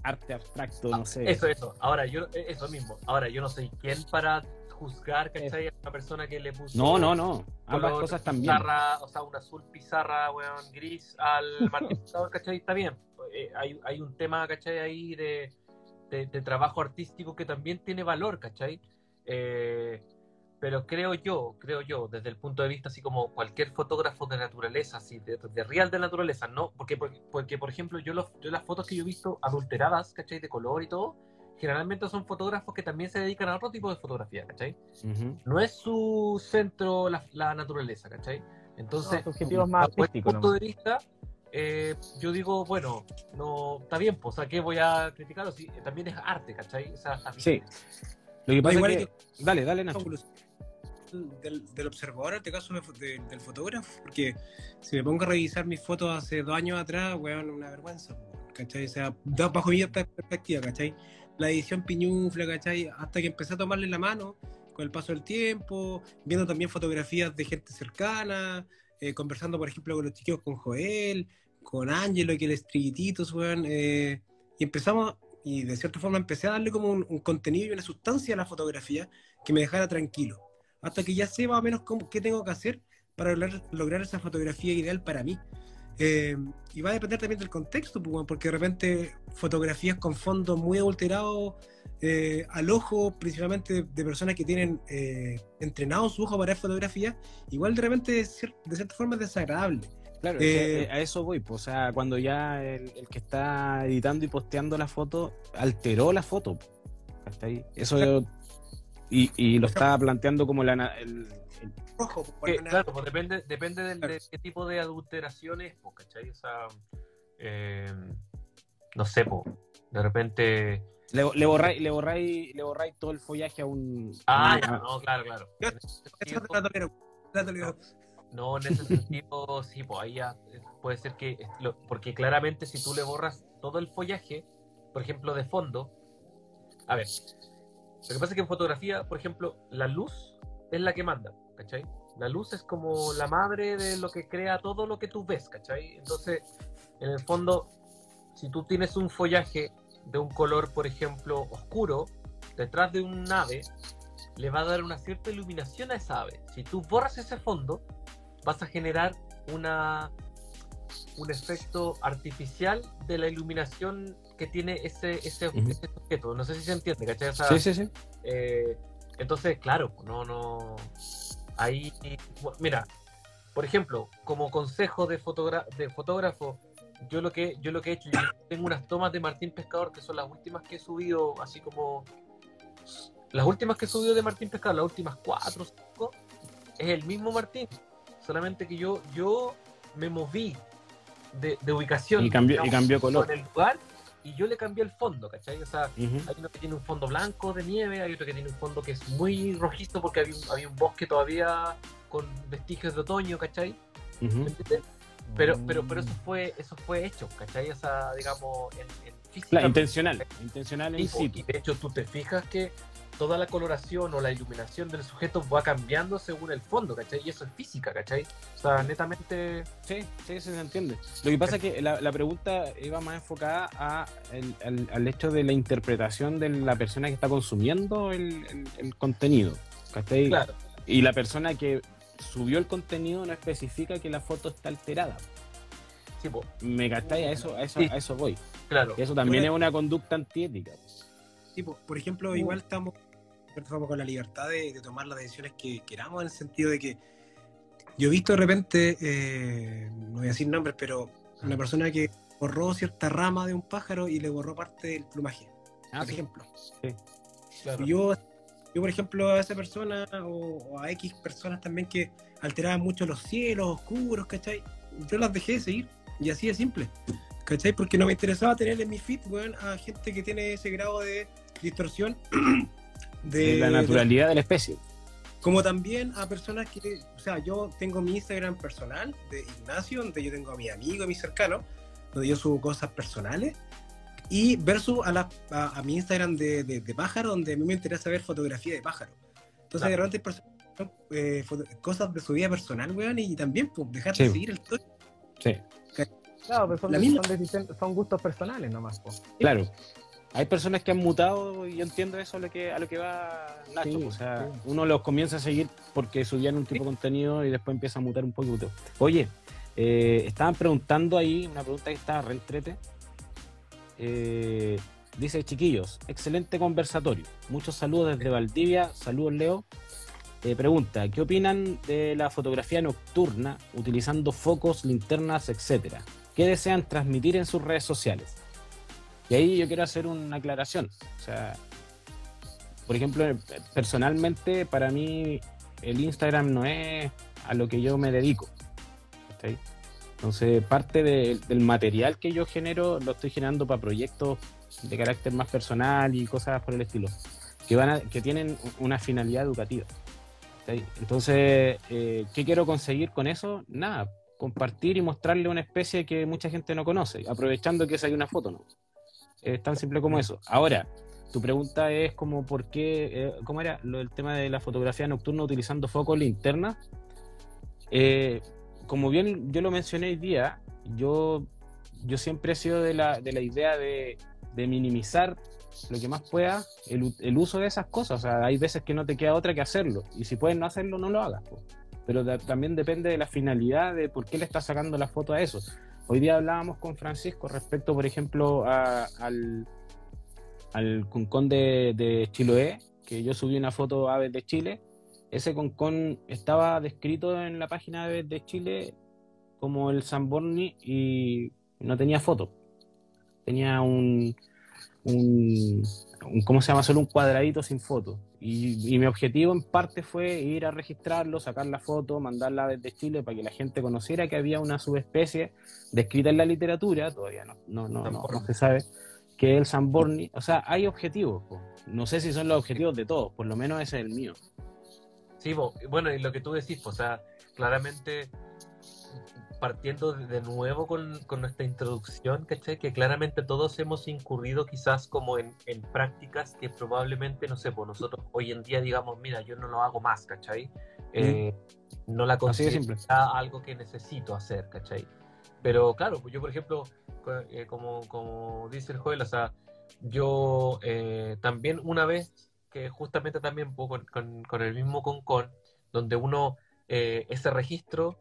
arte abstracto, no sé.
Eso, eso. Ahora, yo, eh, eso mismo. Ahora, yo no soy quién para juzgar, ¿cachai? A una persona que le puso.
No, no, no. Ambas cosas también.
Pizarra, o sea, un azul pizarra, weón, gris al Martín ¿cachai? Está bien. Eh, hay, hay un tema, ¿cachai? Ahí de, de, trabajo artístico que también tiene valor, ¿cachai? Eh, pero creo yo, creo yo, desde el punto de vista así como cualquier fotógrafo de naturaleza, así de, real de naturaleza, ¿no? Porque, porque, por ejemplo, yo, yo, las fotos que yo he visto adulteradas, ¿cachai? De color y todo, generalmente son fotógrafos que también se dedican a otro tipo de fotografía, ¿cachai? No es su centro la, naturaleza, ¿cachai? Entonces,
objetivos más
punto de vista, eh, yo digo, bueno, no está bien, pues, ¿a qué voy a criticarlo? Si, también es arte, ¿cachai?
sí. Lo que pasa es que... Dale, dale, Nacho
del, observador, en este caso del fotógrafo, porque si me pongo a revisar mis fotos hace dos años atrás, weón, una vergüenza, ¿cachai? O sea, bajo mi perspectiva, ¿cachai? La edición piñufla, ¿cachai? Hasta que empecé a tomarle la mano con el paso del tiempo, viendo también fotografías de gente cercana, eh, conversando, por ejemplo, con los chicos, con Joel, con Ángelo, que es trillititos, weón, eh, y empezamos, y de cierta forma empecé a darle como un, un contenido y una sustancia a la fotografía que me dejara tranquilo hasta que ya sé más o menos cómo, qué tengo que hacer para lograr, esa fotografía ideal para mí. Eh, y va a depender también del contexto, pues, porque de repente fotografías con fondos muy adulterados eh, al ojo, principalmente de, personas que tienen eh, entrenado su ojo para ver fotografía, igual de repente de, cierta forma es desagradable.
Claro, a eso voy, pues, o sea, cuando ya el, que está editando y posteando la foto alteró la foto. Hasta ahí. Eso y, lo estaba planteando como la, el,
rojo. claro, pues depende, depende del, de qué tipo de adulteraciones, pues, ¿cachai? O sea, eh, no sé, pues, de repente...
Le, le, borráis, le, borráis, le borráis todo el follaje a un...
Ah, no, claro, claro. No, en ese sentido, sí, pues ahí ya puede ser que, porque claramente si tú le borras todo el follaje, por ejemplo, de fondo, a ver, lo que pasa es que en fotografía, por ejemplo, la luz es la que manda, ¿cachai? La luz es como la madre de lo que crea todo lo que tú ves, ¿cachai? Entonces, en el fondo, si tú tienes un follaje de un color, por ejemplo, oscuro, detrás de un ave, le va a dar una cierta iluminación a esa ave. Si tú borras ese fondo, vas a generar una, un efecto artificial de la iluminación que tiene ese, ese, objeto. No sé si se entiende, ¿cachai?
sí, sí, sí.
Eh, entonces, claro, no, no. Ahí, mira, por ejemplo, como consejo de, de fotógrafo, yo lo que yo lo que he hecho, yo tengo unas tomas de Martín Pescador que son las últimas que he subido, así como las últimas que he subido de Martín Pescador, las últimas cuatro o cinco, es el mismo Martín, solamente que yo yo me moví de, ubicación
y cambió, y cambió color.
el lugar y yo le cambié el fondo, ¿cachai? O sea, hay uno que tiene un fondo blanco de nieve, hay otro que tiene un fondo que es muy rojizo porque había un, había un bosque todavía con vestigios de otoño, ¿cachai? Pero, pero, pero eso fue, eso fue hecho, ¿cachai? O sea, digamos, en,
física. intencional, intencional en sí.
Y de hecho, tú te fijas que toda la coloración o la iluminación del sujeto va cambiando según el fondo, ¿cachai? Y eso es física, ¿cachai? O sea, netamente...
Sí, sí, se entiende. Lo que pasa es que la, pregunta iba más enfocada a al, hecho de la interpretación de la persona que está consumiendo el, contenido, Claro. Y la persona que subió el contenido no especifica que la foto está alterada. Sí, ¿Me gastáis? A eso, a eso, a eso voy. Claro. eso también es una conducta antiética.
Sí, por ejemplo, igual estamos, con la libertad de, tomar las decisiones que queramos, en el sentido de que yo he visto de repente, eh, no voy a decir nombres, pero una persona que borró cierta rama de un pájaro y le borró parte del plumaje, ah, por ejemplo. Sí. Yo, yo, por ejemplo, a esa persona o, a X personas también que alteraban mucho los cielos oscuros, ¿cachai? Yo las dejé de seguir y así de simple, ¿cachai? Porque no me interesaba tener en mi feed, weón, a gente que tiene ese grado de distorsión
de, la naturalidad de la especie
como también a personas que, o sea, yo tengo mi Instagram personal de Ignacio, donde yo tengo a mi amigo, a mi cercano, donde yo subo cosas personales, y versus a, la, a, mi Instagram de, de, pájaro, donde a mí me interesa ver fotografía de pájaro. Entonces, de repente, eh, cosas de su vida personal, weón, y también pues, dejar de seguir el todo.
Sí. Claro, pero son, son, gustos personales nomás. Pues.
Claro hay personas que han mutado y yo entiendo eso a lo que, a lo que va Nacho. o sea, uno los comienza a seguir porque subían un tipo de contenido y después empieza a mutar un poquito. Oye, eh, estaban preguntando ahí, una pregunta que está reentrete. Eh, dice, chiquillos, excelente conversatorio. Muchos saludos desde Valdivia. Saludos, Leo. Eh, pregunta, ¿qué opinan de la fotografía nocturna utilizando focos, linternas, etcétera? ¿Qué desean transmitir en sus redes sociales? Y ahí yo quiero hacer una aclaración. O sea, por ejemplo, personalmente para mí el Instagram no es a lo que yo me dedico. Entonces, parte del material que yo genero lo estoy generando para proyectos de carácter más personal y cosas por el estilo, que, van que tienen una finalidad educativa. Entonces, eh, ¿qué quiero conseguir con eso? Nada, compartir y mostrarle una especie que mucha gente no conoce, aprovechando que hay una foto, ¿no? Es tan simple como eso. Ahora, tu pregunta es como por qué, eh, ¿cómo era lo del tema de la fotografía nocturna utilizando foco linterna? Eh, como bien yo lo mencioné hoy día, yo, yo siempre he sido de la, de la idea de, de minimizar lo que más pueda el, el, uso de esas cosas. O sea, hay veces que no te queda otra que hacerlo. Y si puedes no hacerlo, no lo hagas. Pero también depende de la finalidad de por qué le estás sacando la foto a eso. Hoy día hablábamos con Francisco respecto, por ejemplo, al, al concón de, Chiloé, que yo subí una foto Aves de Chile. Ese concón estaba descrito en la página Aves de Chile como el Sanborni y no tenía foto. Tenía un, un, ¿cómo se llama? Solo un cuadradito sin foto. Y, mi objetivo en parte fue ir a registrarlo, sacar la foto, mandarla desde Chile para que la gente conociera que había una subespecie descrita en la literatura, todavía no, no, no, no, se sabe, que es el Sanborni. O sea, hay objetivos. No sé si son los objetivos de todos, por lo menos ese es el mío.
Sí, bueno, y lo que tú decís, o sea, claramente partiendo de nuevo con, nuestra introducción, ¿cachai? Que claramente todos hemos incurrido quizás como en, prácticas que probablemente, no sé, pues nosotros hoy en día digamos, mira, yo no lo hago más, ¿cachai? Eh, no la considero algo que necesito hacer, ¿cachai? Pero claro, pues yo por ejemplo, eh, como, como dice el Joel, o sea, yo eh, también una vez, que justamente también con, con, con el mismo Concon, donde uno, ese registro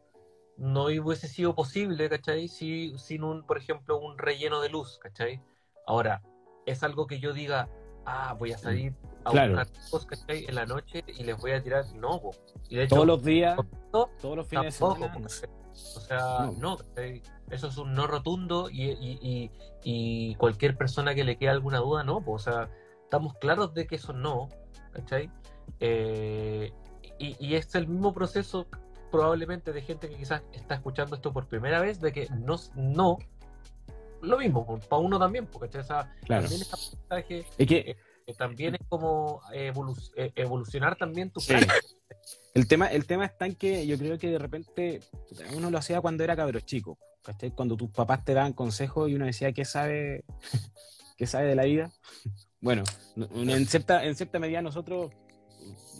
no hubiese sido posible, ¿cachai? Si, sin un, por ejemplo, un relleno de luz, ¿cachai? Ahora, es algo que yo diga, ah, voy a salir a buscar cosas, ¿cachai? En la noche y les voy a tirar, no,
y de hecho, todos los días, todos los fines de semana.
O sea, no, eso es un no rotundo y, y, y, cualquier persona que le quede alguna duda, no, o sea, estamos claros de que eso no, ¿cachai? Eh, y, y es el mismo proceso probablemente de gente que quizás está escuchando esto por primera vez, de que no, no lo mismo, para uno también, porque esa, también es que, también es como eh, evolucionar también tu
El tema, el tema está en que yo creo que de repente uno lo hacía cuando era cabro chico, Cuando tus papás te daban consejos y uno decía, ¿qué sabe, qué sabe de la vida? Bueno, en cierta, en cierta medida nosotros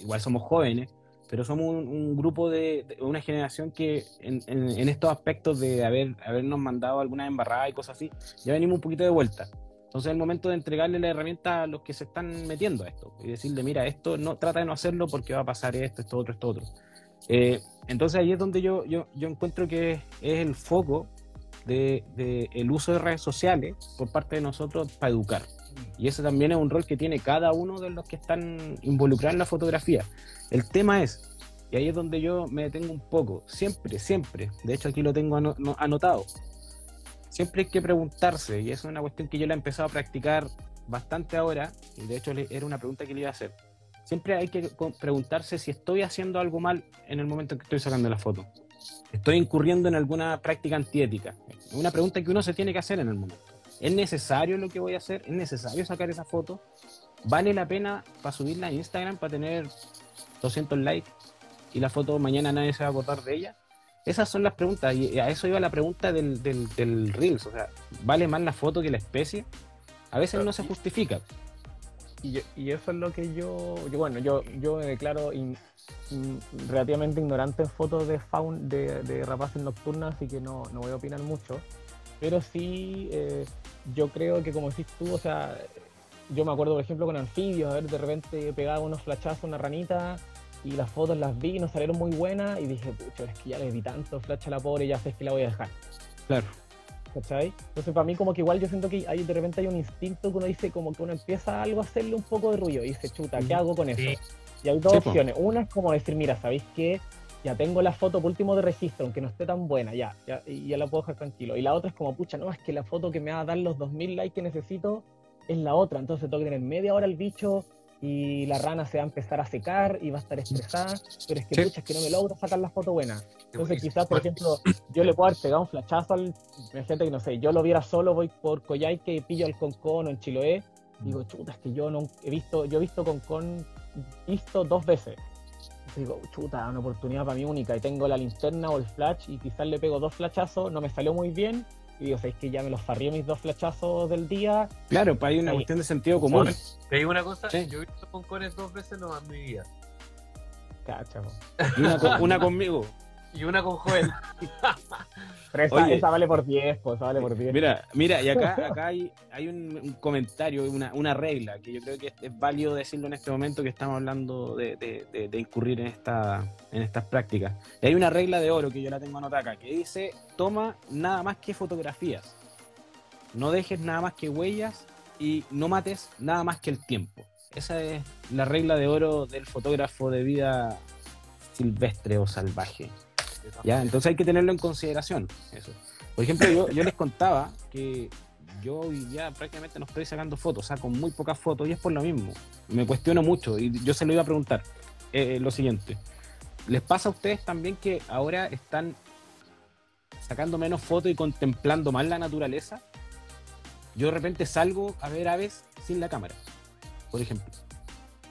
igual somos jóvenes, pero somos un, grupo de, una generación que en, estos aspectos de haber, habernos mandado alguna embarrada y cosas así, ya venimos un poquito de vuelta. Entonces es el momento de entregarle la herramienta a los que se están metiendo a esto y decirle, mira, esto no trata de no hacerlo porque va a pasar esto, esto, otro, esto, otro. Eh, entonces ahí es donde yo, yo, yo encuentro que es el foco del de, el uso de redes sociales por parte de nosotros para educar. Y ese también es un rol que tiene cada uno de los que están involucrados en la fotografía. El tema es, y ahí es donde yo me detengo un poco, siempre, siempre, de hecho aquí lo tengo anotado, siempre hay que preguntarse, y eso es una cuestión que yo la he empezado a practicar bastante ahora, y de hecho era una pregunta que le iba a hacer. Siempre hay que preguntarse si estoy haciendo algo mal en el momento en que estoy sacando la foto. Estoy incurriendo en alguna práctica antiética. Una pregunta que uno se tiene que hacer en el momento. ¿Es necesario lo que voy a hacer? ¿Es necesario sacar esa foto? ¿Vale la pena para subirla a Instagram para tener 200 likes y la foto mañana nadie se va a acordar de ella? Esas son las preguntas y a eso iba la pregunta del, del, Reels. O sea, ¿vale más la foto que la especie? A veces no se justifica.
Y, y, eso es lo que yo, bueno, yo, yo me declaro relativamente ignorante en fotos de faun, de, de rapaces nocturnas, así que no, no voy a opinar mucho. Pero sí, eh, yo creo que como decís tú, o sea, yo me acuerdo, por ejemplo, con anfibios, a ver, de repente pegaba unos flashazos a una ranita y las fotos las vi y nos salieron muy buenas y dije, pucha, es que ya le di tanto flash a la pobre, ya sé que la voy a dejar.
Claro.
¿Cachai? Entonces para mí como que igual yo siento que hay, de repente hay un instinto que uno dice como que uno empieza algo a hacerle un poco de ruido y dice, chuta, ¿qué hago con eso? Y hay dos opciones. Una es como decir, mira, ¿sabéis qué? Ya tengo la foto por último de registro, aunque no esté tan buena, ya, ya, ya la puedo dejar tranquilo. Y la otra es como, pucha, no, es que la foto que me va a dar los 2000 likes que necesito es la otra. Entonces tengo que tener media hora el bicho y la rana se va a empezar a secar y va a estar estresada, pero es que pucha, es que no me logro sacar la foto buena. Entonces quizás, por ejemplo, yo le puedo haber pegado un flachazo al, gente que no sé, yo lo viera solo, voy por Coyhaique, pillo al Concon o en Chiloé, digo, chuta, es que yo no he visto, yo he visto Concon visto dos veces. Digo, chuta, una oportunidad para mí única y tengo la linterna o el flash y quizás le pego dos flachazos, no me salió muy bien y digo, es que ya me los farrié mis dos flachazos del día.
Claro, pues hay una cuestión de sentido común.
Te digo una cosa, yo he visto concones dos veces nomás en mi vida.
Cacha,
una, conmigo.
Y una con Joel.
Pero esa, vale por 10, pues vale por 10.
Mira, mira, y acá, acá hay, hay un, comentario, una, una, regla, que yo creo que es, válido decirlo en este momento que estamos hablando de, de, de, incurrir en, esta, en estas prácticas. Y hay una regla de oro que yo la tengo anotada acá, que dice, toma nada más que fotografías. No dejes nada más que huellas y no mates nada más que el tiempo. Esa es la regla de oro del fotógrafo de vida silvestre o salvaje. ¿Ya? Entonces hay que tenerlo en consideración. Eso. Por ejemplo, yo, yo les contaba que yo ya prácticamente no estoy sacando fotos, saco muy pocas fotos y es por lo mismo. Me cuestiono mucho y yo se lo iba a preguntar. Eh, lo siguiente, ¿les pasa a ustedes también que ahora están sacando menos fotos y contemplando más la naturaleza? Yo de repente salgo a ver aves sin la cámara, por ejemplo.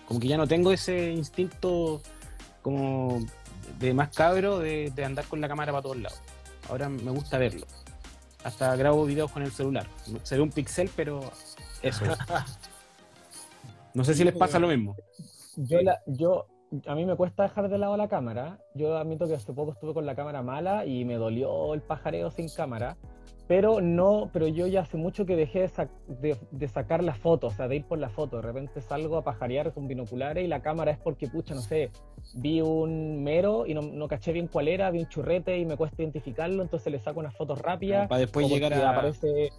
Como que ya no tengo ese instinto como de más cabro de, andar con la cámara para todos lados. Ahora me gusta verlo. Hasta grabo videos con el celular. Se ve un pixel, pero eso. no sé si les pasa lo mismo.
Yo, la, yo, a mí me cuesta dejar de lado la cámara. Yo admito que hace poco estuve con la cámara mala y me dolió el pajareo sin cámara pero no, pero yo ya hace mucho que dejé de, sacar la foto, o sea, de ir por la foto. De repente salgo a pajarear con binoculares y la cámara es porque, pucha, no sé, vi un mero y no, caché bien cuál era, vi un churrete y me cuesta identificarlo, entonces le saco unas fotos rápidas.
para después llegar a.
Aparece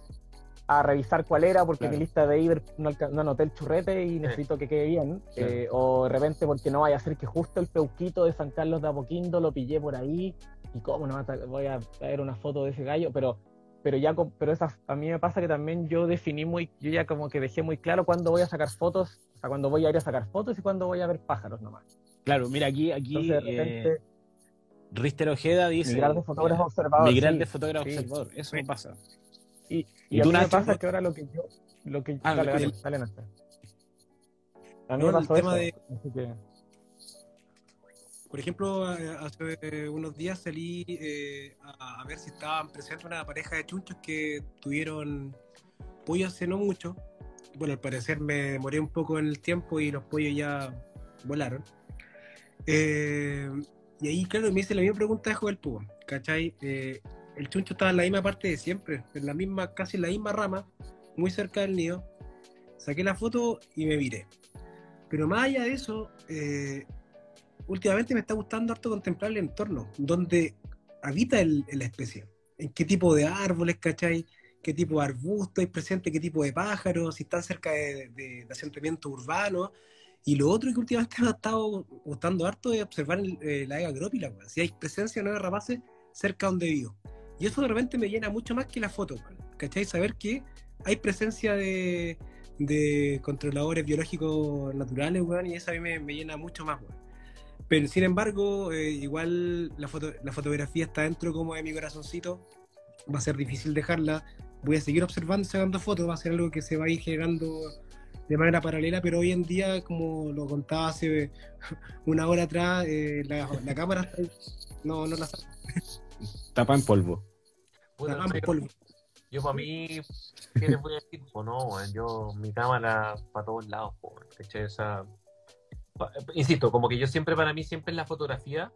a revisar cuál era porque mi lista de Iber no, anoté el churrete y necesito que quede bien. Eh, o de repente porque no vaya a ser que justo el peuquito de San Carlos de Apoquindo lo pillé por ahí y cómo no voy a ver una foto de ese gallo, pero pero ya pero esas, a mí me pasa que también yo definí muy, yo ya como que dejé muy claro cuándo voy a sacar fotos, o sea, cuándo voy a ir a sacar fotos y cuándo voy a ver pájaros nomás.
Claro, mira aquí, aquí eh, Rister Ojeda dice
migrar de fotógrafo observador.
Migrar de fotógrafo observador, eso me pasa.
Y, y, a mí me pasa que ahora lo que yo, lo que ah, dale, dale, dale, A mí me pasó eso, de... así que
por ejemplo, hace unos días salí eh, a, ver si estaban presentes una pareja de chunchos que tuvieron pollos hace no mucho. Bueno, al parecer me demoré un poco en el tiempo y los pollos ya volaron. Eh, y ahí, claro, me hice la misma pregunta de Joel Pugo, ¿cachai? Eh, el chuncho estaba en la misma parte de siempre, en la misma, casi en la misma rama, muy cerca del nido, saqué la foto y me viré. Pero más allá de eso, eh, últimamente me está gustando harto contemplar el entorno, donde habita la especie, en qué tipo de árboles, ¿cachai? qué tipo de arbustos hay presente, qué tipo de pájaros, si están cerca de, asentamientos urbanos. Y lo otro que últimamente me ha estado gustando harto es observar eh, la ega agrópila, si hay presencia de nueve rapaces cerca donde vivo. Y eso de repente me llena mucho más que la foto, ¿cachai? Saber que hay presencia de, de controladores biológicos naturales, weón, y eso a mí me, me llena mucho más, weón. Pero sin embargo, eh, igual la, foto, la fotografía está dentro como de mi corazoncito. Va a ser difícil dejarla. Voy a seguir observando y sacando fotos. Va a ser algo que se va a ir generando de manera paralela, pero hoy en día, como lo contaba hace una hora atrás, eh, la, cámara no, no la saco.
Tapa en polvo.
Tapa en polvo. Yo para mí, ¿qué les voy a decir? Pues no, yo, mi cámara para todos lados, Esa, insisto, como que yo siempre, para mí, siempre es la fotografía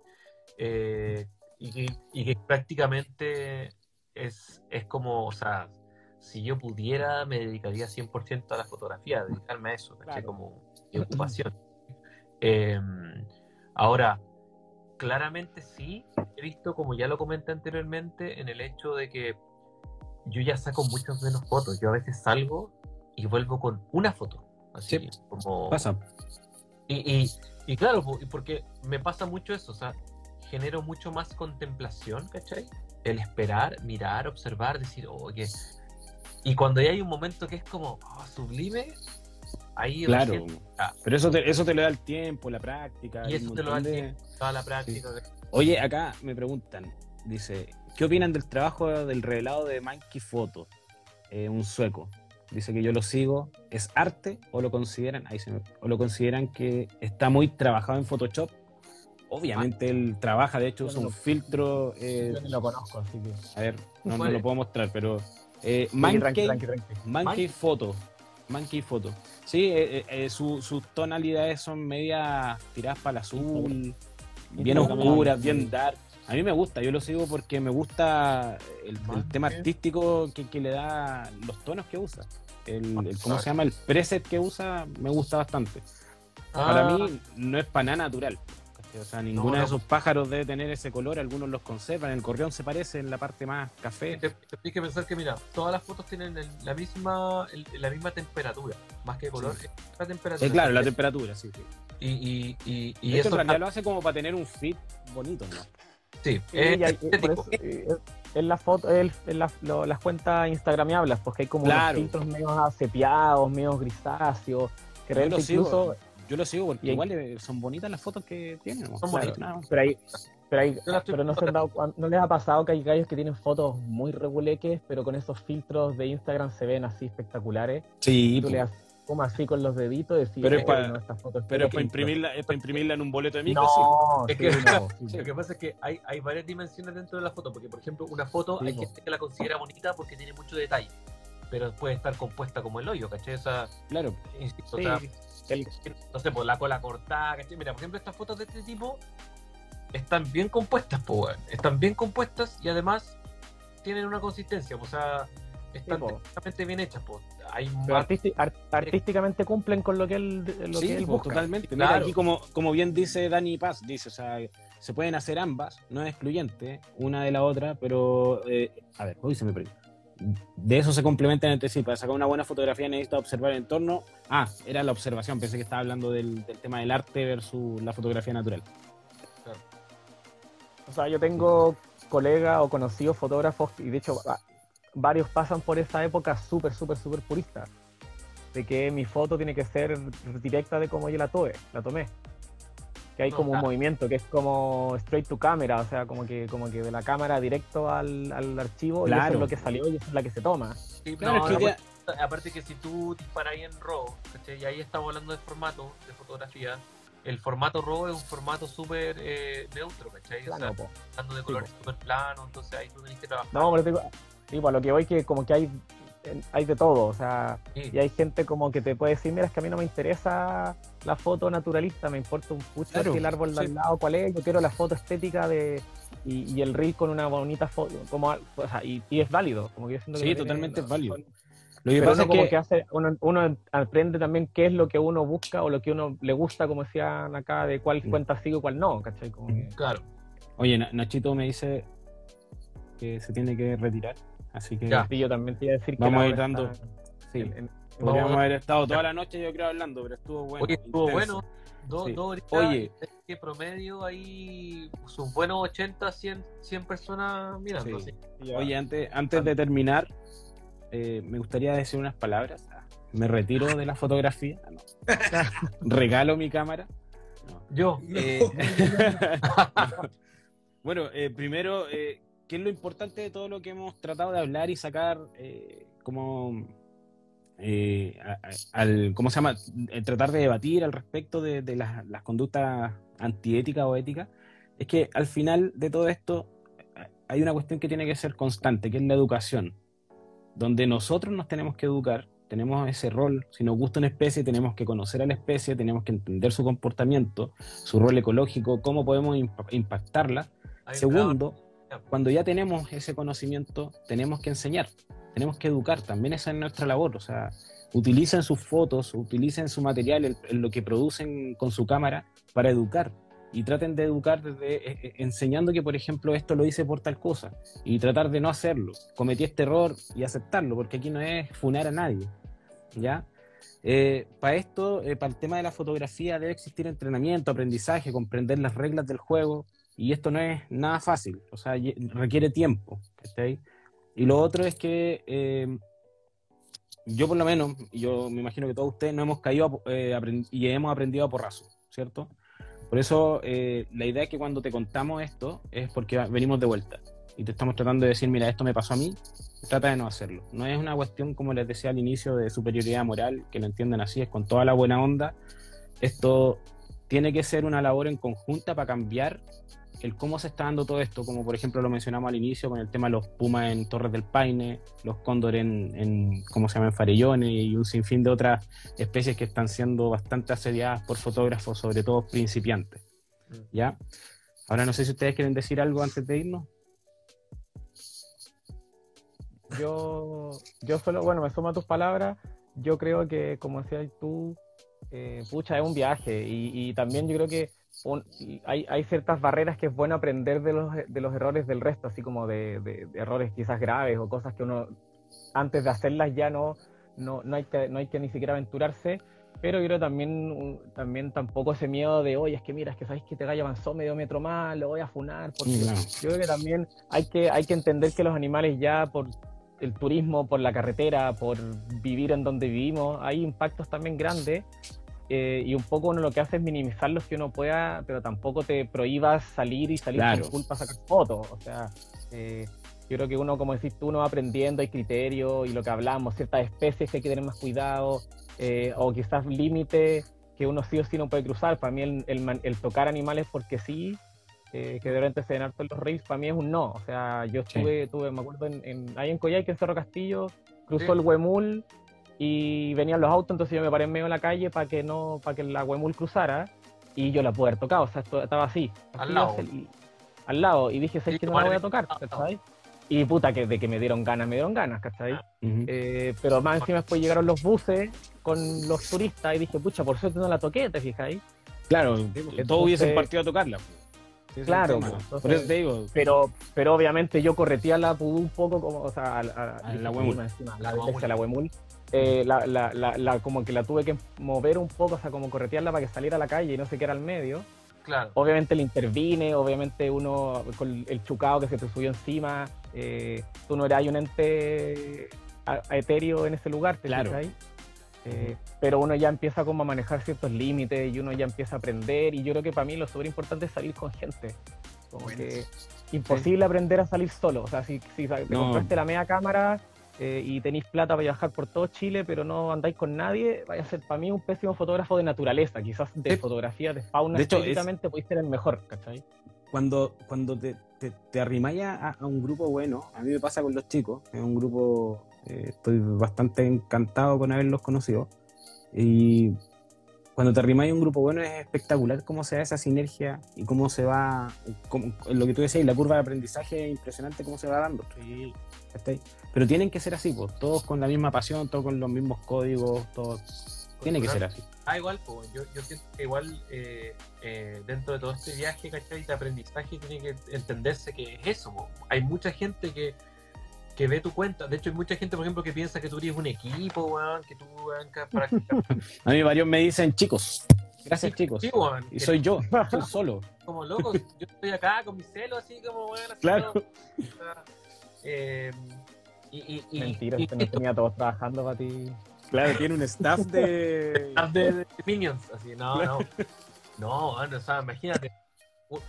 eh, y, que, prácticamente es, es como, o sea, si yo pudiera, me dedicaría 100% a la fotografía, dedicarme a eso, Como mi ocupación. Em, ahora, claramente sí, he visto, como ya lo comenté anteriormente, en el hecho de que yo ya saco muchas menos fotos. Yo a veces salgo y vuelvo con una foto. Así como.
Pasa.
Y, y, claro, porque me pasa mucho eso, o sea, genero mucho más contemplación, ¿cachai? El esperar, mirar, observar, decir, oye. Y cuando ya hay un momento que es como oh, sublime, ahí.
Claro, ah. pero eso te, eso te lo da el tiempo, la práctica.
Y eso te lo da el tiempo, toda la práctica.
Oye, acá me preguntan, dice, ¿qué opinan del trabajo del revelado de Monkey Photo? Eh, un sueco dice que yo lo sigo, ¿es arte o lo consideran, ahí se o lo consideran que está muy trabajado en Photoshop? Obviamente él trabaja, de hecho, usa un filtro.
Eh, yo ni lo conozco, así que.
A ver, no, lo puedo mostrar, pero. Eh, Monkey, Photo. Monkey Photo. Sí, eh, eh, sus tonalidades son medias tiradas para el azul, bien oscuras, bien dark. A mí me gusta, yo lo sigo porque me gusta el, tema artístico que, que, le da los tonos que usa el, ¿cómo se llama? El preset que usa me gusta bastante. Para ah. mí no es para nada natural. O sea, ninguno de esos pájaros debe tener ese color, algunos los conservan, el correón se parece en la parte más café.
Hay que pensar que, mira, todas las fotos tienen la misma la misma temperatura, más que color,
la temperatura. claro, la temperatura, sí.
Y, y, y,
eso en realidad lo hace como para tener un fit bonito, ¿no?
Sí,
en la foto, en, las cuentas instagramiables, porque hay como unos filtros medio sepiados, medio grisáceos, que realmente incluso...
Yo lo sigo porque igual son bonitas las fotos que tienen. Son
Pero, hay, pero, no, se dado, no les ha pasado que hay gallos que tienen fotos muy reguleques, pero con esos filtros de Instagram se ven así espectaculares.
Sí.
Tú le como así con los deditos y decir,
pero es para, pero para imprimirla, es para imprimirla en un boleto de micro.
No, es que, lo que pasa es que hay, hay varias dimensiones dentro de la foto, porque por ejemplo una foto hay gente que la considera bonita porque tiene mucho detalle, pero puede estar compuesta como el hoyo, ¿cachai? O
claro.
Insisto, no sé, pues la cola cortada, ¿cachai? Mira, por ejemplo, estas fotos de este tipo están bien compuestas, pues, están bien compuestas y además tienen una consistencia, o sea, están sí, bien hechas, pues. Hay
artísticamente cumplen con lo que él, lo que él busca.
Totalmente. Claro. aquí como, como bien dice Dani Paz, dice, o sea, se pueden hacer ambas, no es excluyente una de la otra, pero eh, a ver, hoy se me perdió. De eso se complementan entre sí. Para sacar una buena fotografía necesita observar el entorno. Ah, era la observación. Pensé que estaba hablando del, del tema del arte versus la fotografía natural.
O sea, yo tengo colegas o conocidos fotógrafos y de hecho varios pasan por esa época súper, súper, súper purista. De que mi foto tiene que ser directa de como yo la tuve, la tomé. Que hay como un movimiento que es como straight to camera, o sea, como que, como que de la cámara directo al, al archivo y eso es lo que salió y eso es la que se toma.
Sí, claro, que aparte, que si tú disparas ahí en RAW, y ahí estamos hablando de formato de fotografía, el formato RAW es un formato súper eh, neutro, ¿cachai? o sea, hablando de colores súper planos, entonces ahí tú tenés que trabajar.
No, pero digo, Sí, pues lo que voy que como que hay hay de todo, o sea, y hay gente como que te puede decir, mira, es que a mí no me interesa la foto naturalista, me importa un pucho si el árbol de al lado cuál es, yo quiero la foto estética de y, el reel con una bonita foto, como, o sea, y, es válido, como que
Sí, totalmente es válido.
Lo que pasa es como que, hace, uno, aprende también qué es lo que uno busca o lo que uno le gusta, como decían acá, de cuál cuenta sigue y cuál no, ¿cachai?
Mm. Claro. Oye, Nachito me dice que se tiene que retirar, así que...
Sí, yo también te iba a decir
que... Vamos a ir dando... Sí. Podríamos haber estado toda la noche, yo creo, hablando, pero estuvo bueno.
Oye, estuvo bueno. Dos, Oye, que promedio hay sus buenos 80, 100, 100 personas mirando.
Oye, antes, antes de terminar, eh, me gustaría decir unas palabras. Ah, me retiro de la fotografía. Ah, Regalo mi cámara.
Yo.
Eh, bueno, eh, primero, ¿qué es lo importante de todo lo que hemos tratado de hablar y sacar como eh, al, ¿cómo se llama? Eh, tratar de debatir al respecto de, las, conductas antiéticas o éticas, es que al final de todo esto eh, hay una cuestión que tiene que ser constante, que es la educación, donde nosotros nos tenemos que educar, tenemos ese rol, si nos gusta una especie tenemos que conocer a la especie, tenemos que entender su comportamiento, su rol ecológico, cómo podemos impactarla. Segundo, cuando ya tenemos ese conocimiento, tenemos que enseñar tenemos que educar, también esa es nuestra labor, o sea, utilicen sus fotos, utilicen su material, en lo que producen con su cámara para educar y traten de educar desde eh, eh, enseñando que, por ejemplo, esto lo hice por tal cosa y tratar de no hacerlo. Cometí este error y aceptarlo, porque aquí no es funar a nadie, ¿ya? Eh, para esto, para el tema de la fotografía debe existir entrenamiento, aprendizaje, comprender las reglas del juego y esto no es nada fácil, o sea, requiere tiempo, ¿está y lo otro es que eh, yo por lo menos, yo me imagino que todos ustedes no hemos caído eh, y hemos aprendido a porrazo, ¿cierto? Por eso eh, la idea es que cuando te contamos esto es porque venimos de vuelta y te estamos tratando de decir, mira, esto me pasó a mí, trata de no hacerlo. No es una cuestión, como les decía al inicio, de superioridad moral, que lo entienden así, es con toda la buena onda. Esto tiene que ser una labor en conjunta para cambiar el cómo se está dando todo esto, como por ejemplo lo mencionamos al inicio con el tema de los pumas en Torres del Paine, los cóndores en, en ¿cómo se llama?, en farellones y un sinfín de otras especies que están siendo bastante asediadas por fotógrafos, sobre todo principiantes. Mm. ¿Ya? Ahora no sé si ustedes quieren decir algo antes de irnos.
Yo, yo solo, bueno, me sumo a tus palabras. Yo creo que, como decías tú, eh, pucha, es un viaje. y también yo creo que hay, hay, ciertas barreras que es bueno aprender de los, de los errores del resto, así como de, de, errores quizás graves o cosas que uno antes de hacerlas ya no, no, no, hay, que, no hay que ni siquiera aventurarse. Pero yo creo también, también tampoco ese miedo de, oye, es que mira, es que sabéis que te gallo avanzó medio metro más, lo voy a funar. Porque Yo creo que también hay que, hay que entender que los animales ya por el turismo, por la carretera, por vivir en donde vivimos, hay impactos también grandes eh, y un poco uno lo que hace es minimizar los que uno pueda, pero tampoco te prohíbas salir y salir con culpa a sacar fotos. O sea, eh, yo creo que uno, como decís tú, uno va aprendiendo, hay criterio y lo que hablamos, ciertas especies que hay que tener más cuidado, eh, o quizás límites que uno sí o sí no puede cruzar. Para mí el, el, tocar animales porque sí, que de repente se en los reyes, para mí es un no. O sea, yo estuve, tuve, me acuerdo, en, en, ahí en Coyhaique, en Cerro Castillo, cruzó el Huemul y venían los autos, entonces yo me paré en medio de la calle para que no, para que la Huemul cruzara y yo la pude haber tocado, o sea, estaba así,
al lado.
al lado, y dije, ¿sabes que no la voy a tocar? ¿cachai? Y puta, que de que me dieron ganas, me dieron ganas, ¿cachai? Eh, pero más encima después llegaron los buses con los turistas y dije, pucha, por suerte no la toqué, ¿te fijáis?
Claro, todos hubiesen partido a tocarla.
claro, por eso te digo. Pero, pero obviamente yo corretía la pudú un poco, como, o sea, a,
la Huemul.
la, la, la Huemul eh, la, la, la, como que la tuve que mover un poco, o sea, como corretearla para que saliera a la calle y no se quedara al medio.
Claro.
Obviamente le intervine, obviamente uno con el chucado que se te subió encima, eh, tú no eras un ente etéreo en ese lugar, ¿te
claro.
Eh, pero uno ya empieza como a manejar ciertos límites y uno ya empieza a aprender y yo creo que para mí lo súper importante es salir con gente. Como que imposible aprender a salir solo. O sea, si, si te compraste la media cámara eh, y tenéis plata para viajar por todo Chile, pero no andáis con nadie, vaya a ser para mí un pésimo fotógrafo de naturaleza, quizás de fotografía, de fauna,
de hecho,
podéis ser el mejor, ¿cachai?
Cuando, cuando te, te, te arrimáis a, un grupo bueno, a mí me pasa con los chicos, es un grupo, eh, estoy bastante encantado con haberlos conocido, y cuando te arrimas a un grupo bueno es espectacular cómo se da esa sinergia y cómo se va, lo que tú decías, la curva de aprendizaje es impresionante cómo se va dando. Pero tienen que ser así, pues, todos con la misma pasión, todos con los mismos códigos, todos. Tiene que ser así.
Ah, igual, pues, yo, yo siento que igual eh, eh, dentro de todo este viaje, ¿cachai? De aprendizaje tiene que entenderse que es eso. Hay mucha gente que, que ve tu cuenta. De hecho, hay mucha gente, por ejemplo, que piensa que tú eres un equipo, weón, que tú, weón, para...
A mí varios me dicen, chicos, gracias, chicos. Sí, y soy yo, soy solo.
Como loco, yo estoy acá con mi celo, así como, así
Claro.
Eh, y, y, Mentira, y, no tenía todos trabajando para ti.
Claro, tiene un staff de...
staff de, Minions, así, no, no. No, o sea, imagínate,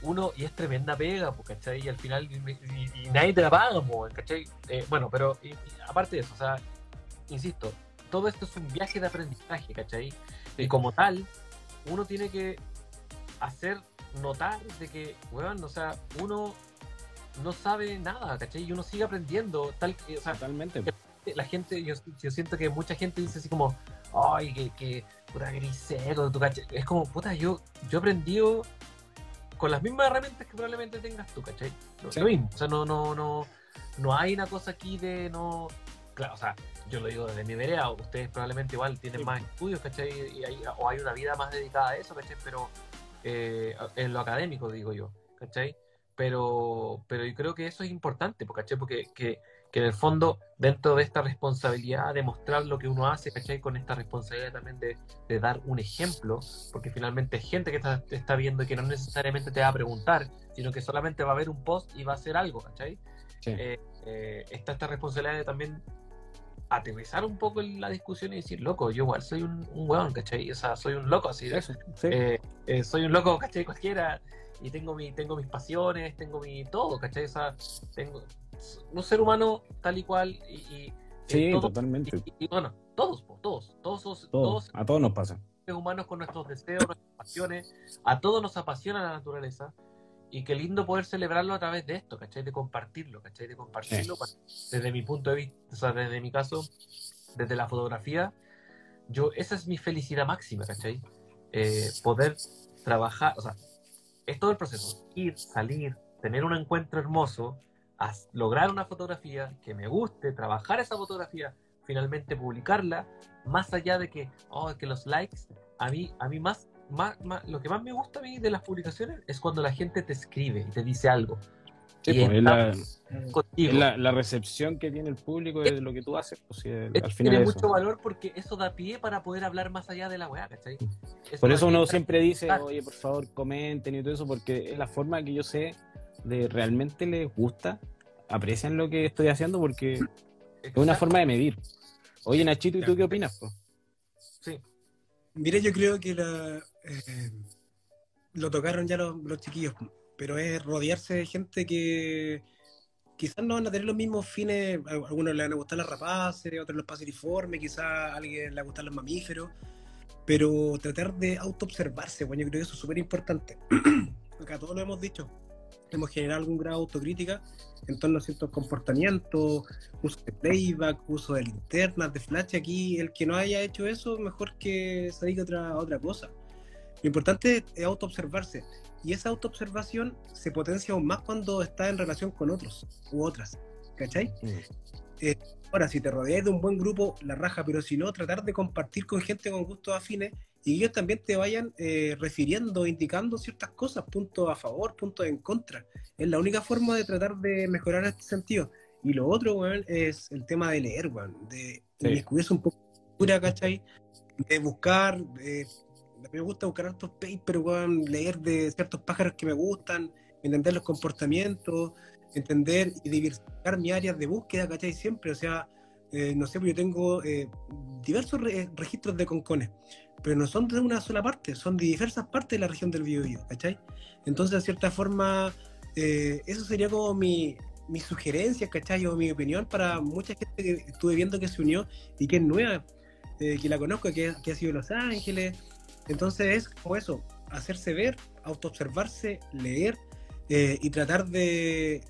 uno, y es tremenda pega, pues, ¿cachai? Y al final, y, nadie te la paga, ¿cachai? Eh, bueno, pero aparte de eso, o sea, insisto, todo esto es un viaje de aprendizaje, ¿cachai? Y como tal, uno tiene que hacer notar de que, weón, o sea, uno no sabe nada, ¿cachai? Y uno sigue aprendiendo, tal, o sea,
Totalmente.
La gente, yo, siento que mucha gente dice así como, ay, que, que puta grisero, tu ¿cachai? Es como, puta, yo, yo he aprendido con las mismas herramientas que probablemente tengas tú, ¿cachai? Lo, mismo. O sea, no, no, no, no hay una cosa aquí de no. Claro, o sea, yo lo digo desde mi vereda, ustedes probablemente igual tienen más estudios, ¿cachai? Y hay, o hay una vida más dedicada a eso, ¿cachai? Pero eh, en lo académico, digo yo, ¿cachai? Pero, pero yo creo que eso es importante, ¿cachai? Porque que, que en el fondo, dentro de esta responsabilidad de mostrar lo que uno hace, ¿cachai? Con esta responsabilidad también de, dar un ejemplo, porque finalmente hay gente que te está viendo y que no necesariamente te va a preguntar, sino que solamente va a ver un post y va a hacer algo, ¿cachai? Eh, eh, está esta responsabilidad de también aterrizar un poco en la discusión y decir, loco, yo igual soy un, un weón, ¿cachai? O sea, soy un loco así. De, eso, eh, soy un loco, ¿cachai? Cualquiera. Y tengo, mi, tengo mis pasiones, tengo mi todo, ¿cachai? O sea, tengo, un ser humano tal y cual y,
sí, totalmente.
Y, bueno, todos, todos, todos,
todos, a todos nos pasa.
Humanos con nuestros deseos, nuestras pasiones, a todos nos apasiona la naturaleza y qué lindo poder celebrarlo a través de esto, ¿cachai? De compartirlo, ¿cachai? De compartirlo desde mi punto de vista, o sea, desde mi caso, desde la fotografía, yo, esa es mi felicidad máxima, ¿cachai? Eh, poder trabajar, o sea, es todo el proceso, ir, salir, tener un encuentro hermoso, lograr una fotografía que me guste, trabajar esa fotografía, finalmente publicarla, más allá de que, oh, que los likes, a mí, a mí más, más, lo que más me gusta a mí de las publicaciones es cuando la gente te escribe y te dice algo.
Sí, pues, la, la, recepción que tiene el público de lo que tú haces. Pues, al final
tiene mucho valor porque eso da pie para poder hablar más allá de la weá, ¿cachai?
por eso uno siempre dice, oye, por favor, comenten y todo eso, porque es la forma que yo sé de realmente les gusta, aprecian lo que estoy haciendo porque es una forma de medir. Oye, Nachito, ¿y tú qué opinas?
Sí. Mire, yo creo que la, eh, lo tocaron ya los, chiquillos, pero es rodearse de gente que quizás no van a tener los mismos fines, a algunos le van a gustar las rapaces, a otros los paseriformes, quizás a alguien le van a gustar los mamíferos, pero tratar de auto-observarse, bueno, yo creo que eso es súper importante. Acá todos lo hemos dicho, hemos generado algún grado de autocrítica en torno a ciertos comportamientos, uso de playback, uso de linternas, de flash. Aquí, el que no haya hecho eso, mejor que se otra, otra cosa. Lo importante es auto-observarse. Y esa auto-observación se potencia aún más cuando está en relación con otros u otras. ¿Cachai? Mm. Eh, ahora, si te rodeas de un buen grupo, la raja, pero si no, tratar de compartir con gente con gustos afines y ellos también te vayan eh, refiriendo, indicando ciertas cosas, puntos a favor, puntos en contra. Es la única forma de tratar de mejorar este sentido. Y lo otro, weón, es el tema de leer, weón, de, descubrirse un poco de ¿cachai? De buscar, de, me gusta buscar estos papers, leer de ciertos pájaros que me gustan, entender los comportamientos, entender y diversificar mi áreas de búsqueda, ¿cachai? Siempre, o sea, eh, no sé, pues yo tengo eh, diversos registros de concones pero no son de una sola parte, son de diversas partes de la región del Biobío, ¿cachai? Entonces, de cierta forma, eh, eso sería como mi, mi sugerencia, ¿cachai? O mi opinión para mucha gente que estuve viendo que se unió y que es nueva, eh, que la conozco, que, ha sido Los Ángeles. Entonces, es como eso, hacerse ver, autoobservarse, leer eh, y tratar de,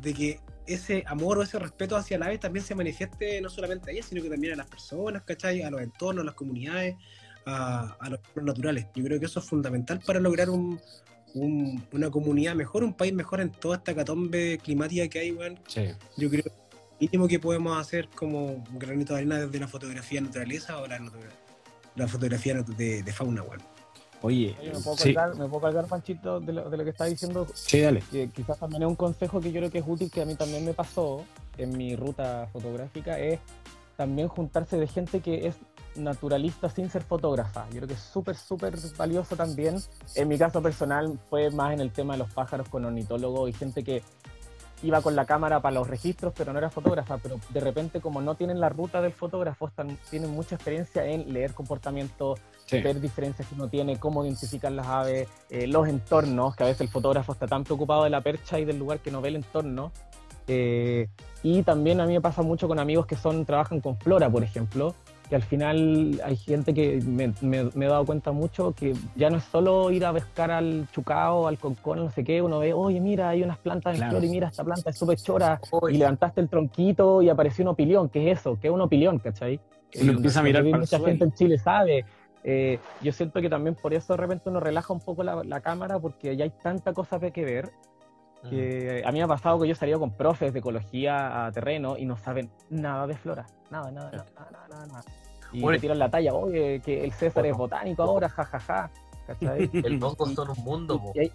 de que ese amor o ese respeto hacia la ave también se manifieste no solamente a ella, sino que también a las personas, ¿cachai? A los entornos, a las comunidades, a, los naturales. Yo creo que eso es fundamental para lograr un, una comunidad mejor, un país mejor en toda esta catombe climática que hay, weón. Yo creo que lo mínimo que podemos hacer como un granito de arena desde la fotografía de naturaleza o la, la fotografía de, de fauna, weón.
Oye, ¿me, puedo cargar, ¿me puedo cargar, Panchito, de lo, de lo que está diciendo?
Sí, dale.
quizás también es un consejo que yo creo que es útil, que a mí también me pasó en mi ruta fotográfica, es también juntarse de gente que es naturalista sin ser fotógrafa. Yo creo que es súper, súper valioso también. En mi caso personal fue más en el tema de los pájaros con ornitólogo y gente que iba con la cámara para los registros, pero no era fotógrafa, pero de repente como no tienen la ruta del fotógrafo, están, tienen mucha experiencia en leer comportamiento, ver diferencias que uno tiene, cómo identificar las aves, eh, los entornos, que a veces el fotógrafo está tan preocupado de la percha y del lugar que no ve el entorno. Eh, y también a mí me pasa mucho con amigos que son trabajan con flora, por ejemplo, que al final hay gente que me, he dado cuenta mucho que ya no es solo ir a pescar al chucao, al concón, no sé qué, uno ve, oye, mira, hay unas plantas en flor y mira, esta planta es súper chora, y levantaste el tronquito y apareció un opilión, ¿qué es eso? ¿Qué es un opilión, cachai?
Y lo empieza a mirar
Mucha gente en Chile sabe. Eh, yo siento que también por eso de repente uno relaja un poco la, cámara porque ya hay tanta cosa que ver que a mí me ha pasado que yo he salido con profes de ecología a terreno y no saben nada de flora, nada, nada, nada, nada, nada. nada. Y bueno, tiran la talla, oye, que el César es botánico ahora, jajaja. Ja,
el hongos son un mundo,
y,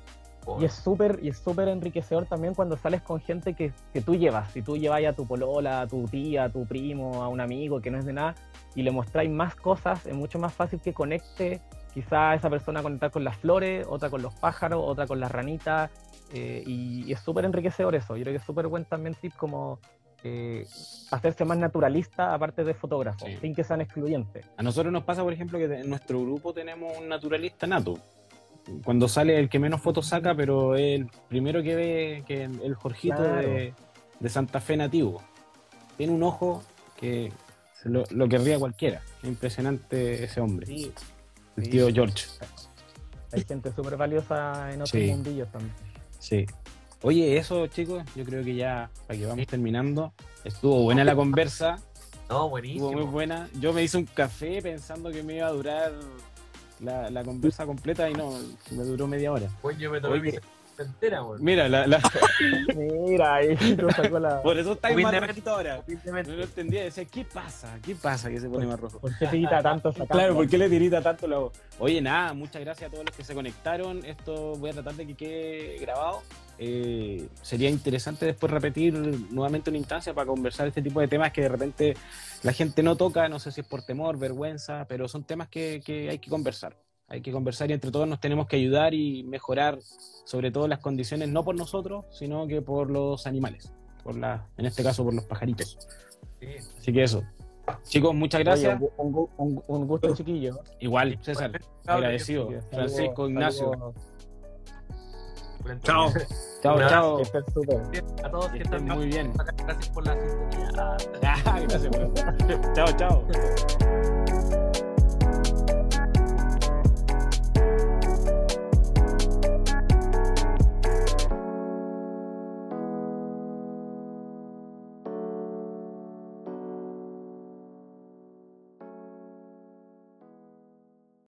y, es súper y es súper enriquecedor también cuando sales con gente que, que tú llevas. Si tú llevas a tu polola, a tu tía, a tu primo, a un amigo que no es de nada, y le mostráis más cosas, es mucho más fácil que conecte quizá esa persona conectar con las flores, otra con los pájaros, otra con las ranitas, eh, y, y, es súper enriquecedor eso. Yo creo que es súper buen también tip como eh, hacerse más naturalista aparte de fotógrafo, sin que sean excluyentes.
A nosotros nos pasa, por ejemplo, que en nuestro grupo tenemos un naturalista nato. Cuando sale el que menos fotos saca, pero el primero que ve que el Jorgito de, Santa Fe nativo. Tiene un ojo que lo, querría cualquiera. impresionante ese hombre. el tío George.
Hay gente súper valiosa en otros mundillos también.
Sí. Oye, eso, chicos, yo creo que ya, para que vamos terminando, estuvo buena la conversa.
No, buenísimo.
Estuvo muy buena. Yo me hice un café pensando que me iba a durar la, la conversa completa y no, me duró media hora.
Pues yo me tomé entera,
Mira, la, la...
Mira, ahí sacó la.
Por eso está más rojito ahora. No lo entendía. Decía, ¿qué pasa? ¿Qué pasa que se pone más rojo?
¿Por qué tirita tanto
Claro, ¿por qué le tirita tanto la Oye, nada, muchas gracias a todos los que se conectaron. Esto voy a tratar de que quede grabado. Eh, sería interesante después repetir nuevamente una instancia para conversar este tipo de temas que de repente la gente no toca, no sé si es por temor, vergüenza, pero son temas que, hay que conversar. Hay que conversar y entre todos nos tenemos que ayudar y mejorar sobre todo las condiciones, no por nosotros, sino que por los animales, por la, en este caso por los pajaritos. Así que eso. Chicos, muchas gracias.
un, gusto, chiquillo.
Igual, César. Agradecido. Francisco, Ignacio.
Chao.
Chao, chao.
A todos que, están
muy bien.
Gracias por la sintonía.
Gracias. chao, chao.